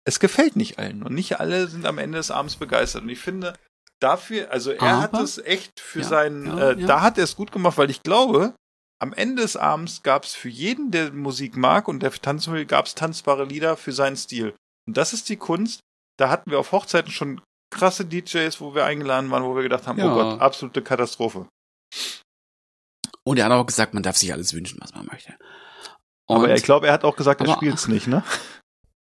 es gefällt nicht allen und nicht alle sind am Ende des Abends begeistert. Und ich finde, dafür, also er hat Aber- es echt für Ja, seinen, ja, äh, ja. da hat er es gut gemacht, weil ich glaube, am Ende des Abends gab es für jeden, der Musik mag und der tanzen will, gab es tanzbare Lieder für seinen Stil. Und das ist die Kunst. Da hatten wir auf Hochzeiten schon krasse DJs, wo wir eingeladen waren, wo wir gedacht haben, oh Gott, absolute Katastrophe. Und er hat auch gesagt, man darf sich alles wünschen, was man möchte. Aber Und- ich glaube, er hat auch gesagt, er aber- spielt's nicht, ne?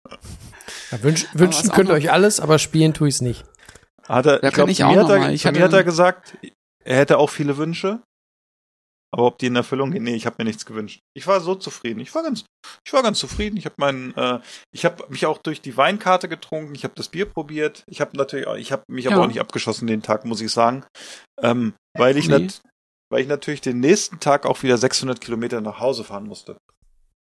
Ja, wünsch, wünschen könnt ihr euch alles, aber spielen tue ich es nicht. Hat er, Da ich glaube, kann ich auch hat er, ich hatte- hat er gesagt, er hätte auch viele Wünsche. Aber ob die in Erfüllung gehen, nee, ich habe mir nichts gewünscht. Ich war so zufrieden. Ich war ganz, ich war ganz zufrieden. Ich habe meinen, äh, ich habe mich auch durch die Weinkarte getrunken. Ich habe das Bier probiert. Ich habe natürlich, auch- ich habe mich aber Ja. auch nicht abgeschossen den Tag, muss ich sagen, ähm, weil ich Nee. nat weil ich natürlich den nächsten Tag auch wieder 600 Kilometer nach Hause fahren musste.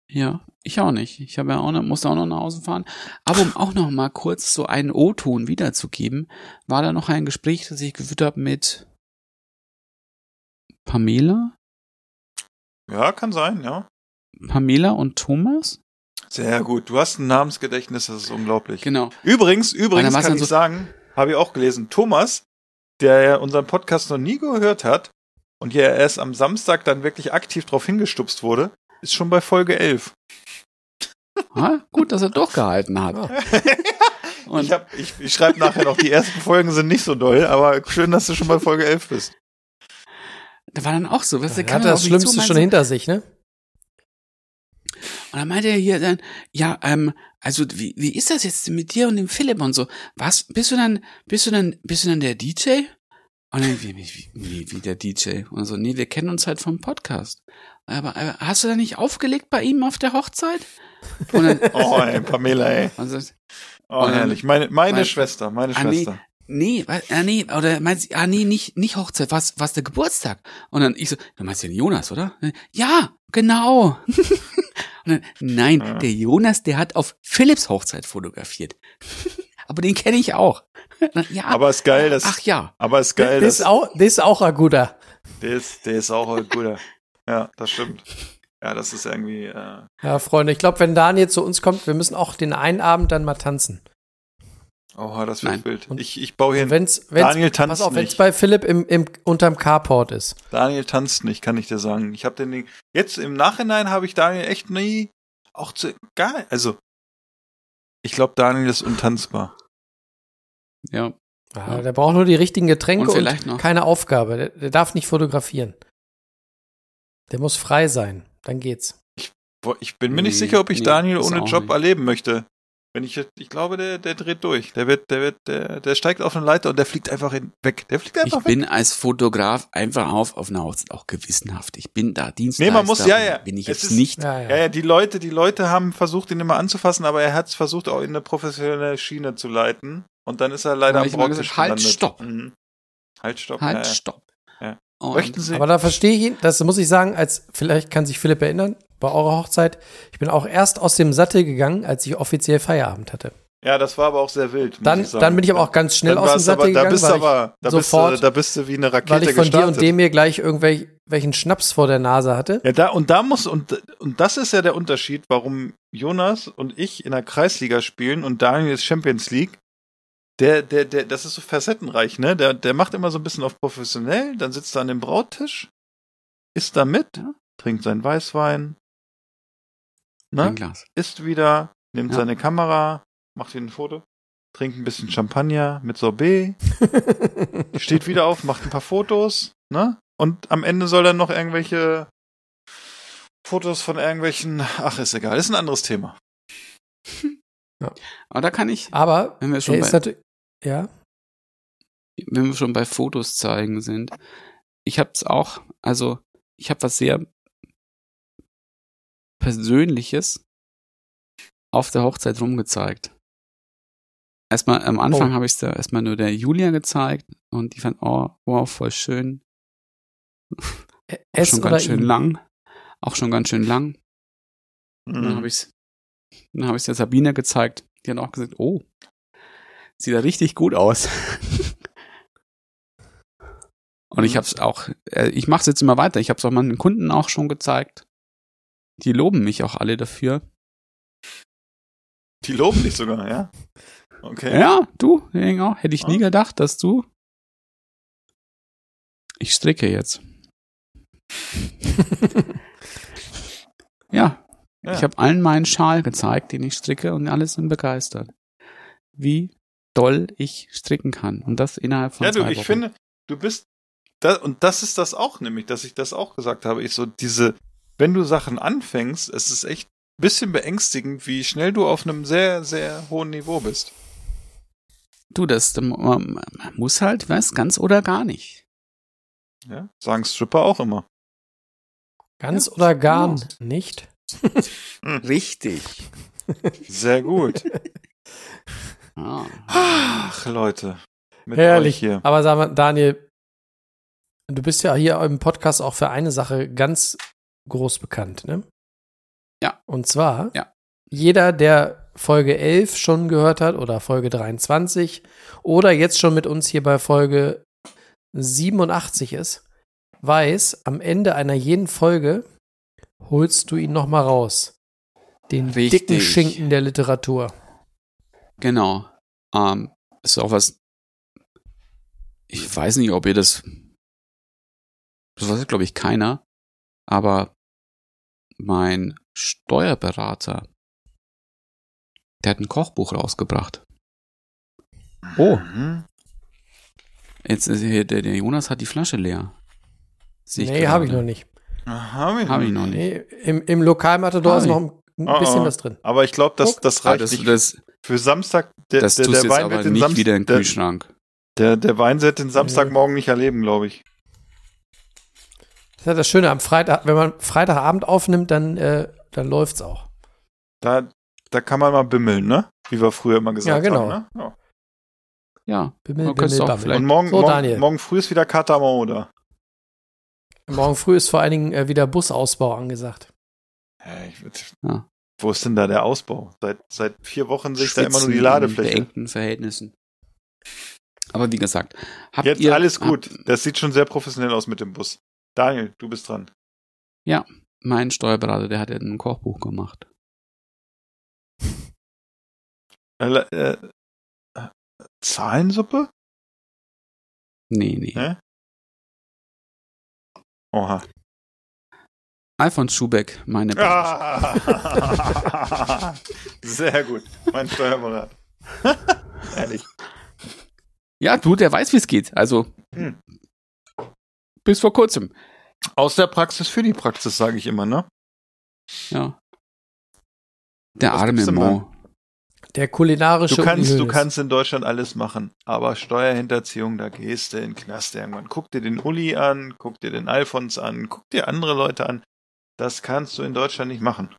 Ja, ich auch nicht. Ich habe ja auch noch, musste auch noch nach Hause fahren. Aber um auch noch mal kurz so einen O-Ton wiederzugeben, war da noch ein Gespräch, das ich geführt habe mit Pamela, Ja, kann sein, ja. Pamela und Thomas. Sehr gut. Du hast ein Namensgedächtnis, das ist unglaublich. Genau. Übrigens, übrigens kann ich so- sagen, habe ich auch gelesen, Thomas, der ja unseren Podcast noch nie gehört hat und ja erst am Samstag dann wirklich aktiv drauf hingestupst wurde, ist schon bei Folge 11. Ah, gut, dass er durchgehalten hat. Und ich hab, ich, ich schreibe nachher noch, die ersten Folgen sind nicht so doll, aber schön, dass du schon bei Folge 11 bist. da war dann auch so, was der kam hat das Schlimmste und schon hinter sich, ne? Und dann meinte er hier dann, ja, ähm, also wie, wie ist das jetzt mit dir und dem Philipp und so? Was, bist du dann, bist du dann, bist du dann der DJ? Und dann, wie, wie, wie, wie der DJ? Und so, nee, wir kennen uns halt vom Podcast. Aber, aber hast du da nicht aufgelegt bei ihm auf der Hochzeit? Dann, Oh, ey, Pamela, ey. also, Oh, Ähm, herrlich. Meine, meine mein- Schwester, meine Ah, nee. Schwester. nee, wa- ah, nee, oder meinst du, ah, nee, nicht, nicht Hochzeit, was, was der Geburtstag? Und dann ich so, du meinst den Jonas, oder? Ja, genau. Dann, nein, Ja. der Jonas, der hat auf Philips Hochzeit fotografiert. Aber den kenne ich auch. Ja, Aber ist geil, dass, ach ja. aber ist geil, Das ist dass, auch, das ist auch ein guter. der ist, der ist auch ein guter. Ja, das stimmt. Ja, das ist irgendwie, äh, Ja, Freunde, ich glaube, wenn Daniel zu uns kommt, wir müssen auch den einen Abend dann mal tanzen. oh, das wird Nein. wild. Und- Ich, ich baue hier, Wenn's, wenn's, Daniel tanzt pass auf, wenn es nicht. bei Philipp im, im, unterm Carport ist. Daniel tanzt nicht, kann ich dir sagen. Ich habe den Ding, jetzt im Nachhinein habe ich Daniel echt nie, auch zu, gar, also, ich glaube, Daniel ist untanzbar. Ja. Ja, Ja. Der braucht nur die richtigen Getränke Und und, keine Aufgabe. Der, der darf nicht fotografieren. Der muss frei sein. Dann geht's. Boah, Ich bin mir nicht Nee, sicher, ob ich nee, Daniel ohne Job nicht. erleben möchte. Wenn ich, ich glaube, der, der dreht durch. Der wird, der wird, der, der steigt auf eine Leiter und der fliegt einfach hin, weg. Der fliegt Ich einfach weg. bin als Fotograf einfach auf, auf einer Hochzeit auch gewissenhaft. Ich bin da Dienstleister. Nee, man muss- ja, ja. Bin ich Es jetzt ist- nicht. Ja, ja. Ja, ja, die Leute, die Leute haben versucht, ihn immer anzufassen, aber er hat es versucht, auch in eine professionelle Schiene zu leiten. Und dann ist er leider Aber am ich halt, gelandet. stopp. Mhm. Halt, stopp. Halt, ja, ja. stopp. Ja. Und Möchten Sie, Aber da verstehe ich ihn, das muss ich sagen, als vielleicht kann sich Philipp erinnern, bei eurer Hochzeit, ich bin auch erst aus dem Sattel gegangen, als ich offiziell Feierabend hatte. ja, das war aber auch sehr wild. muss Dann, ich sagen. dann bin ich aber auch ganz schnell Dann aus dem Sattel aber, da gegangen, bist du weil, aber, da sofort- bist du, da bist du wie eine Rakete weil ich von dir gestartet. und dem hier gleich irgendwelchen Schnaps vor der Nase hatte. Ja, da, und da muss, und, und das ist ja der Unterschied, warum Jonas und ich in der Kreisliga spielen und Daniel ist Champions League. Der, der, der, das ist so facettenreich, ne? Der, der macht immer so ein bisschen auf professionell, dann sitzt er an dem Brauttisch, isst da mit, Ja. trinkt seinen Weißwein, ein ne? Glas. Isst wieder, nimmt Ja. seine Kamera, macht wieder ein Foto, trinkt ein bisschen Champagner mit Sorbet, steht wieder auf, macht ein paar Fotos, ne? Und am Ende soll dann noch irgendwelche Fotos von irgendwelchen, ach, ist egal, ist ein anderes Thema. Aber da kann ich, Aber wenn wir er schon ist bei, ja, wenn wir schon bei Fotos zeigen sind, ich hab's auch, also ich habe was sehr Persönliches auf der Hochzeit rumgezeigt. Erstmal am Anfang Oh. habe ich es da erstmal nur der Julia gezeigt und die fand, oh, wow, voll schön. Auch es schon oder ganz schön ihm. lang. Auch schon ganz schön lang. Und dann Mhm. habe ich's, dann habe ich der Sabine gezeigt. Die hat auch gesagt, oh, sieht ja richtig gut aus. Und ich Mhm. habe es auch, äh, ich mache es jetzt immer weiter. Ich habe es auch meinen Kunden auch schon gezeigt. Die loben mich auch alle dafür. Die loben dich sogar, ja? Okay. Ja, du, Ingo, hätte ich nie gedacht, dass du Ich stricke jetzt. ja, Ja. ich habe allen meinen Schal gezeigt, den ich stricke und alle sind begeistert. Wie doll ich stricken kann und das innerhalb von Ja, du, zwei ich Wochen. finde, du bist, da, und das ist das auch nämlich, dass ich das auch gesagt habe. Ich so, diese, wenn du Sachen anfängst, es ist echt ein bisschen beängstigend, wie schnell du auf einem sehr, sehr hohen Niveau bist. Du, das man, man muss halt, was, ganz oder gar nicht. Ja, sagen Stripper auch immer. Ganz oder gar nicht? Richtig. Sehr gut. Ah. Ach, Leute. Mit Herrlich. euch hier. Aber sag mal, Daniel, du bist ja hier im Podcast auch für eine Sache ganz groß bekannt, ne? Ja. Und zwar, Ja. jeder, der Folge 11 schon gehört hat oder Folge 23 oder jetzt schon mit uns hier bei Folge 87 ist, weiß, am Ende einer jeden Folge holst du ihn noch mal raus. Den Richtig. dicken Schinken der Literatur. Genau. Ähm, ist auch was. Ich weiß nicht, ob ihr das. Das weiß, glaube ich, keiner. Aber mein Steuerberater, der hat ein Kochbuch rausgebracht. Oh. Mhm. Jetzt ist hier, der, der Jonas hat die Flasche leer. Sehe Nee, habe ich noch nicht. Hab ich, Hab ich noch nicht. Nee, im, im Lokalmatador ist noch ein ein Oh, bisschen oh. was drin. Aber ich glaube, das, das reicht das, nicht. das, Für Samstag, der, das der, der Wein aber wird den nicht Samstag, wieder in den der, Kühlschrank. der, der Wein wird den Samstagmorgen nicht erleben, glaube ich. Das ist ja das Schöne am Freitag, wenn man Freitagabend aufnimmt, dann, äh, dann läuft's auch. Da, da kann man mal bimmeln, ne? Wie wir früher immer gesagt Ja, genau. haben. Ne? Ja. Ja. Bimmel, Man bimmel, auch bammel. vielleicht- Und morgen, So, morgen, morgen früh ist wieder Katamon da. Morgen früh ist vor allen Dingen äh, wieder Busausbau angesagt. Ja, ich würd, Ja. Wo ist denn da der Ausbau? Seit, seit vier Wochen sehe ich da immer nur die Schwitzen in Ladefläche. beengten Verhältnissen. Aber wie gesagt, habt Jetzt ihr alles gut. Habt, Das sieht schon sehr professionell aus mit dem Bus. Daniel, du bist dran. mein Steuerberater, der hat ja ein Kochbuch gemacht. Äh, äh, Zahlensuppe? Nee, nee. Hä? Oha. Alfons Schubeck, meine Ah. Sehr gut. Mein Steuerberater. Ehrlich. Ja, du, der weiß, wie es geht. Also, Hm. bis vor kurzem. Aus der Praxis für die Praxis, sage ich immer, ne? Ja. Der Was arme Mo. Der kulinarische Du kannst, Uli du kannst in Deutschland alles machen, aber Steuerhinterziehung, da gehst du in den Knast irgendwann. Guck dir den Uli an, guck dir den Alfons an, guck dir andere Leute an. Das kannst du in Deutschland nicht machen.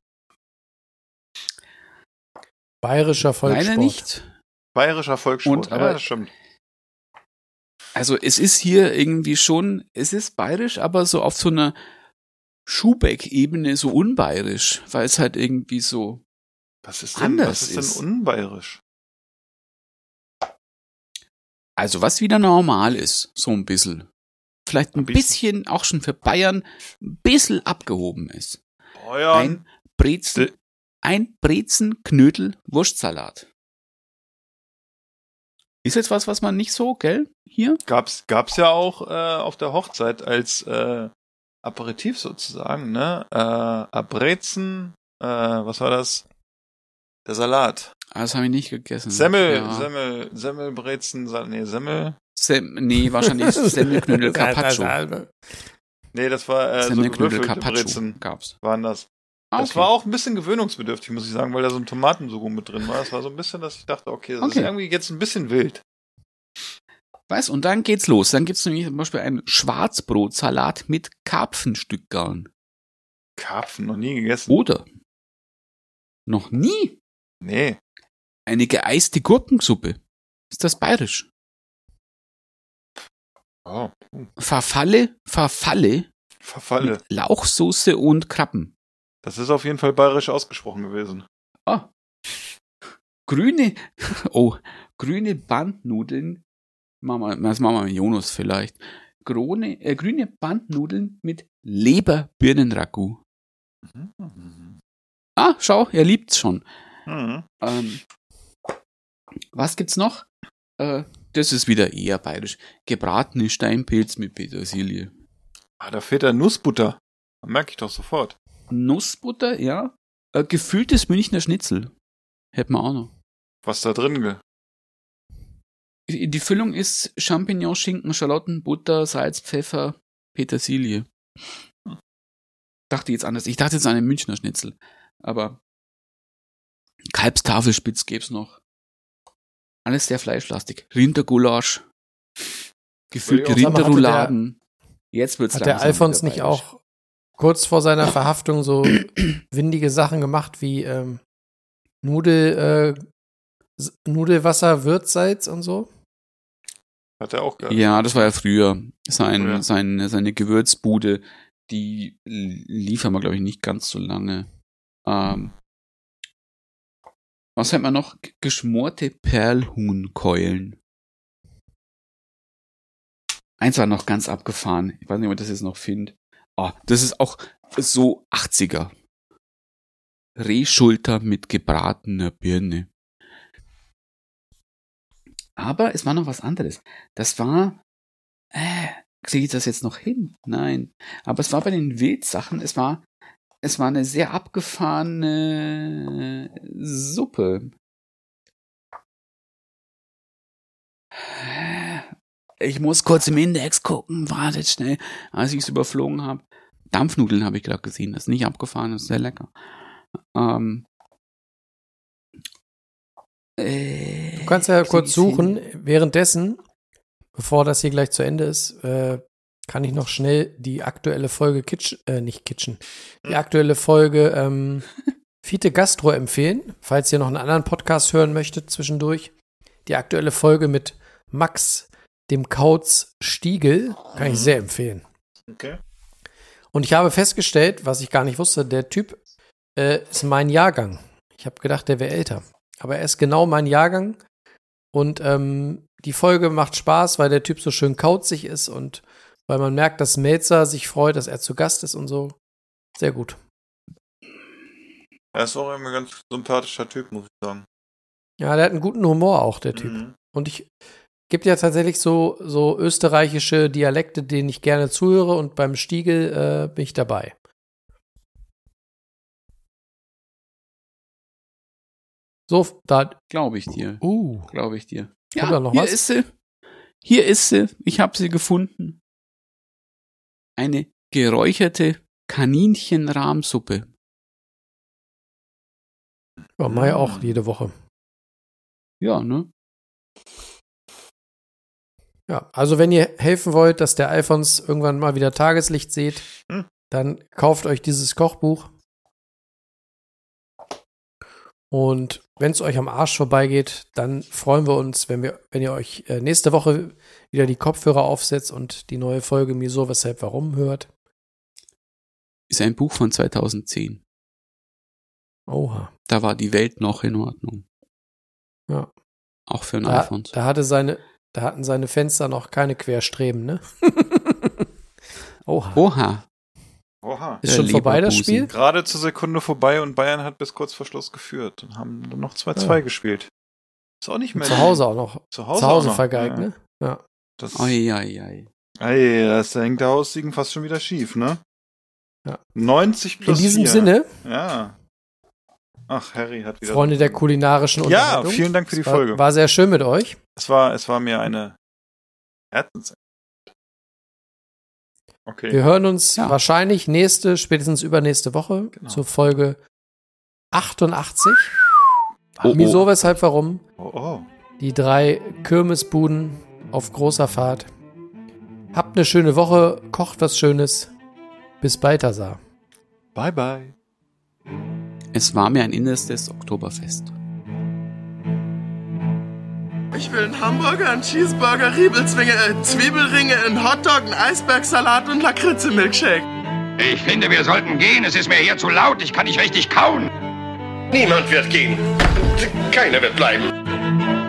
Bayerischer Volkssport. Leider nicht. Bayerischer Volkssport, Und, aber- ja, das stimmt. Also, es ist hier irgendwie schon, es ist bayerisch, aber so auf so einer Schubeck-Ebene so unbayerisch, weil es halt irgendwie so, Was ist denn, anders was ist ist. denn unbayerisch? also was wieder normal ist, so ein bisschen. Vielleicht ein bisschen. auch schon für Bayern, ein bisschen abgehoben ist. Bayern. Ein Brezen, Äh. ein Brezenknödel Wurstsalat. Ist jetzt was, was man nicht so, gell? Hier? Gab's, gab's ja auch äh, auf der Hochzeit als äh, Aperitif sozusagen, ne? Äh, Abrezen, äh, was war das? Der Salat. Ah, Das habe ich nicht gegessen. Semmel, Ja. Semmel, Semmelbrezen, Sa- nee, Semmel. Sem nee, wahrscheinlich Semmelknödel Carpaccio. Nee, das war äh, so Semmelknödel gewürfelte Carpaccio gab's. waren das. Ah, Das okay. war auch ein bisschen gewöhnungsbedürftig, muss ich sagen, weil da so ein Tomatensugo mit drin war. Das war so ein bisschen, dass ich dachte, okay, das ist Okay. irgendwie jetzt ein bisschen wild. Weißt, und dann geht's los. Dann gibt's nämlich zum Beispiel einen Schwarzbrotsalat mit Karpfenstückgarn. Karpfen, noch nie gegessen. Oder noch nie Nee. eine geeiste Gurkensuppe. Ist das bayerisch? Oh. Verfalle, Verfalle Verfalle. Lauchsoße und Krabben. Das ist auf jeden Fall bayerisch ausgesprochen gewesen. Ah. Grüne, oh, grüne Bandnudeln. Wir, das machen wir mit Jonas vielleicht. Grüne, äh, grüne Bandnudeln mit Leberbirnenragout. Ah, schau, er liebt's schon. Mhm. Ähm, was gibt's noch? Äh, Das ist wieder eher bayerisch. Gebratene Steinpilz mit Petersilie. Ah, da fehlt der Nussbutter. Merke ich doch sofort. Nussbutter, ja. Äh, gefülltes Münchner Schnitzel. Hätten wir auch noch. Was da drin? ge- Die Füllung ist Champignon, Schinken, Schalotten, Butter, Salz, Pfeffer, Petersilie. Dachte jetzt anders. Ich dachte jetzt an einen Münchner Schnitzel. Aber Kalbstafelspitz gäb's noch. Alles sehr fleischlastig. Rindergulasch. Hatte Rinderrouladen. Jetzt wird's Hat der Alfons nicht auch kurz vor seiner Verhaftung so windige Sachen gemacht wie ähm, Nudel, äh, Nudelwasser, Würzsalz und so? Hat er auch gehabt. Ja, das war ja früher. Sein, Ja. sein, seine Gewürzbude, die liefern wir, glaube ich, nicht ganz so lange. Ähm, was hat man noch? Geschmorte Perlhuhnkeulen. Eins war noch ganz abgefahren. Ich weiß nicht, ob ich das jetzt noch finde. Ah, das ist auch so 80er. Rehschulter mit gebratener Birne. Aber es war noch was anderes. Das war, äh, kriege ich das jetzt noch hin? Nein. Aber es war bei den Wildsachen, es war, es war eine sehr abgefahrene Suppe. Ich muss kurz im Index gucken, wartet schnell, als ich es überflogen habe. Dampfnudeln habe ich gerade gesehen, das ist nicht abgefahren, das ist sehr lecker. Ähm, äh, Du kannst ja kurz suchen. Währenddessen, bevor das hier gleich zu Ende ist, äh, kann ich noch schnell die aktuelle Folge Kitchen, äh, nicht Kitchen, die aktuelle Folge ähm, Fiete Gastro empfehlen, falls ihr noch einen anderen Podcast hören möchtet zwischendurch. Die aktuelle Folge mit Max, dem Kauz Stiegel, kann ich sehr empfehlen. Okay. Und ich habe festgestellt, was ich gar nicht wusste, der Typ äh, ist mein Jahrgang. Ich habe gedacht, der wäre älter. Aber er ist genau mein Jahrgang. Und ähm, die Folge macht Spaß, weil der Typ so schön kauzig ist und weil man merkt, dass Melzer sich freut, dass er zu Gast ist und so. Sehr gut. Er ist auch ein ganz sympathischer Typ, muss ich sagen. Ja, der hat einen guten Humor auch, der Typ. Mhm. Und ich gibt ja tatsächlich so, so österreichische Dialekte, denen ich gerne zuhöre und beim Stiegel äh, bin ich dabei. So, da. Glaube ich dir. Uh, Glaube ich dir. Kommt Ja, da noch hier was? ist sie. Hier ist sie. Ich habe sie gefunden. Eine geräucherte Kaninchenrahmsuppe. ja, ich auch jede Woche. Ja, ne? Ja, also wenn ihr helfen wollt, dass der Alphons irgendwann mal wieder Tageslicht seht, Hm. dann kauft euch dieses Kochbuch. Und wenn es euch am Arsch vorbeigeht, dann freuen wir uns, wenn wir, wenn ihr euch äh, nächste Woche wieder die Kopfhörer aufsetzt und die neue Folge Wieso, Weshalb, Warum hört. Ist ein Buch von 2010. Oha. Da war die Welt noch in Ordnung. Ja. Auch für ein Da, Alphons. da hatte seine, da hatten seine Fenster noch keine Querstreben, ne? Oha. Oha. Oha. Ist der schon vorbei das. Spiel? Gerade zur Sekunde vorbei und Bayern hat bis kurz vor Schluss geführt und haben dann noch 2-2 Ja. gespielt. Ist auch nicht mehr. Zu Hause auch noch. Zu Hause, Zu Hause auch noch. vergeigt, ja. ne? Ja. Das, Oi, oi, oi. ey, das hängt der Haussiegen fast schon wieder schief, ne? Ja. 90 In plus diesem 4. Sinne, Ja. Ach, Harry hat wieder. Freunde der kulinarischen Ja, Unterhaltung. vielen Dank für die war, Folge. War sehr schön mit euch. Es war, es war mir eine Herzens. Okay. Wir hören uns Ja. wahrscheinlich nächste, spätestens übernächste Woche Genau. zur Folge 88. Oh, Wieso, oh. weshalb, warum? Oh, oh. Die drei Kirmesbuden auf großer Fahrt. Habt eine schöne Woche, kocht was Schönes. Bis Balthasar. Bye, bye. Es war mir ein innerstes Oktoberfest. Ich will einen Hamburger, einen Cheeseburger, Riebelzwinge, äh, Zwiebelringe, einen Hotdog, einen Eisbergsalat und Lakritze-Milkshake. Ich finde, wir sollten gehen. Es ist mir hier zu laut. Ich kann nicht richtig kauen. Niemand wird gehen. Keiner wird bleiben.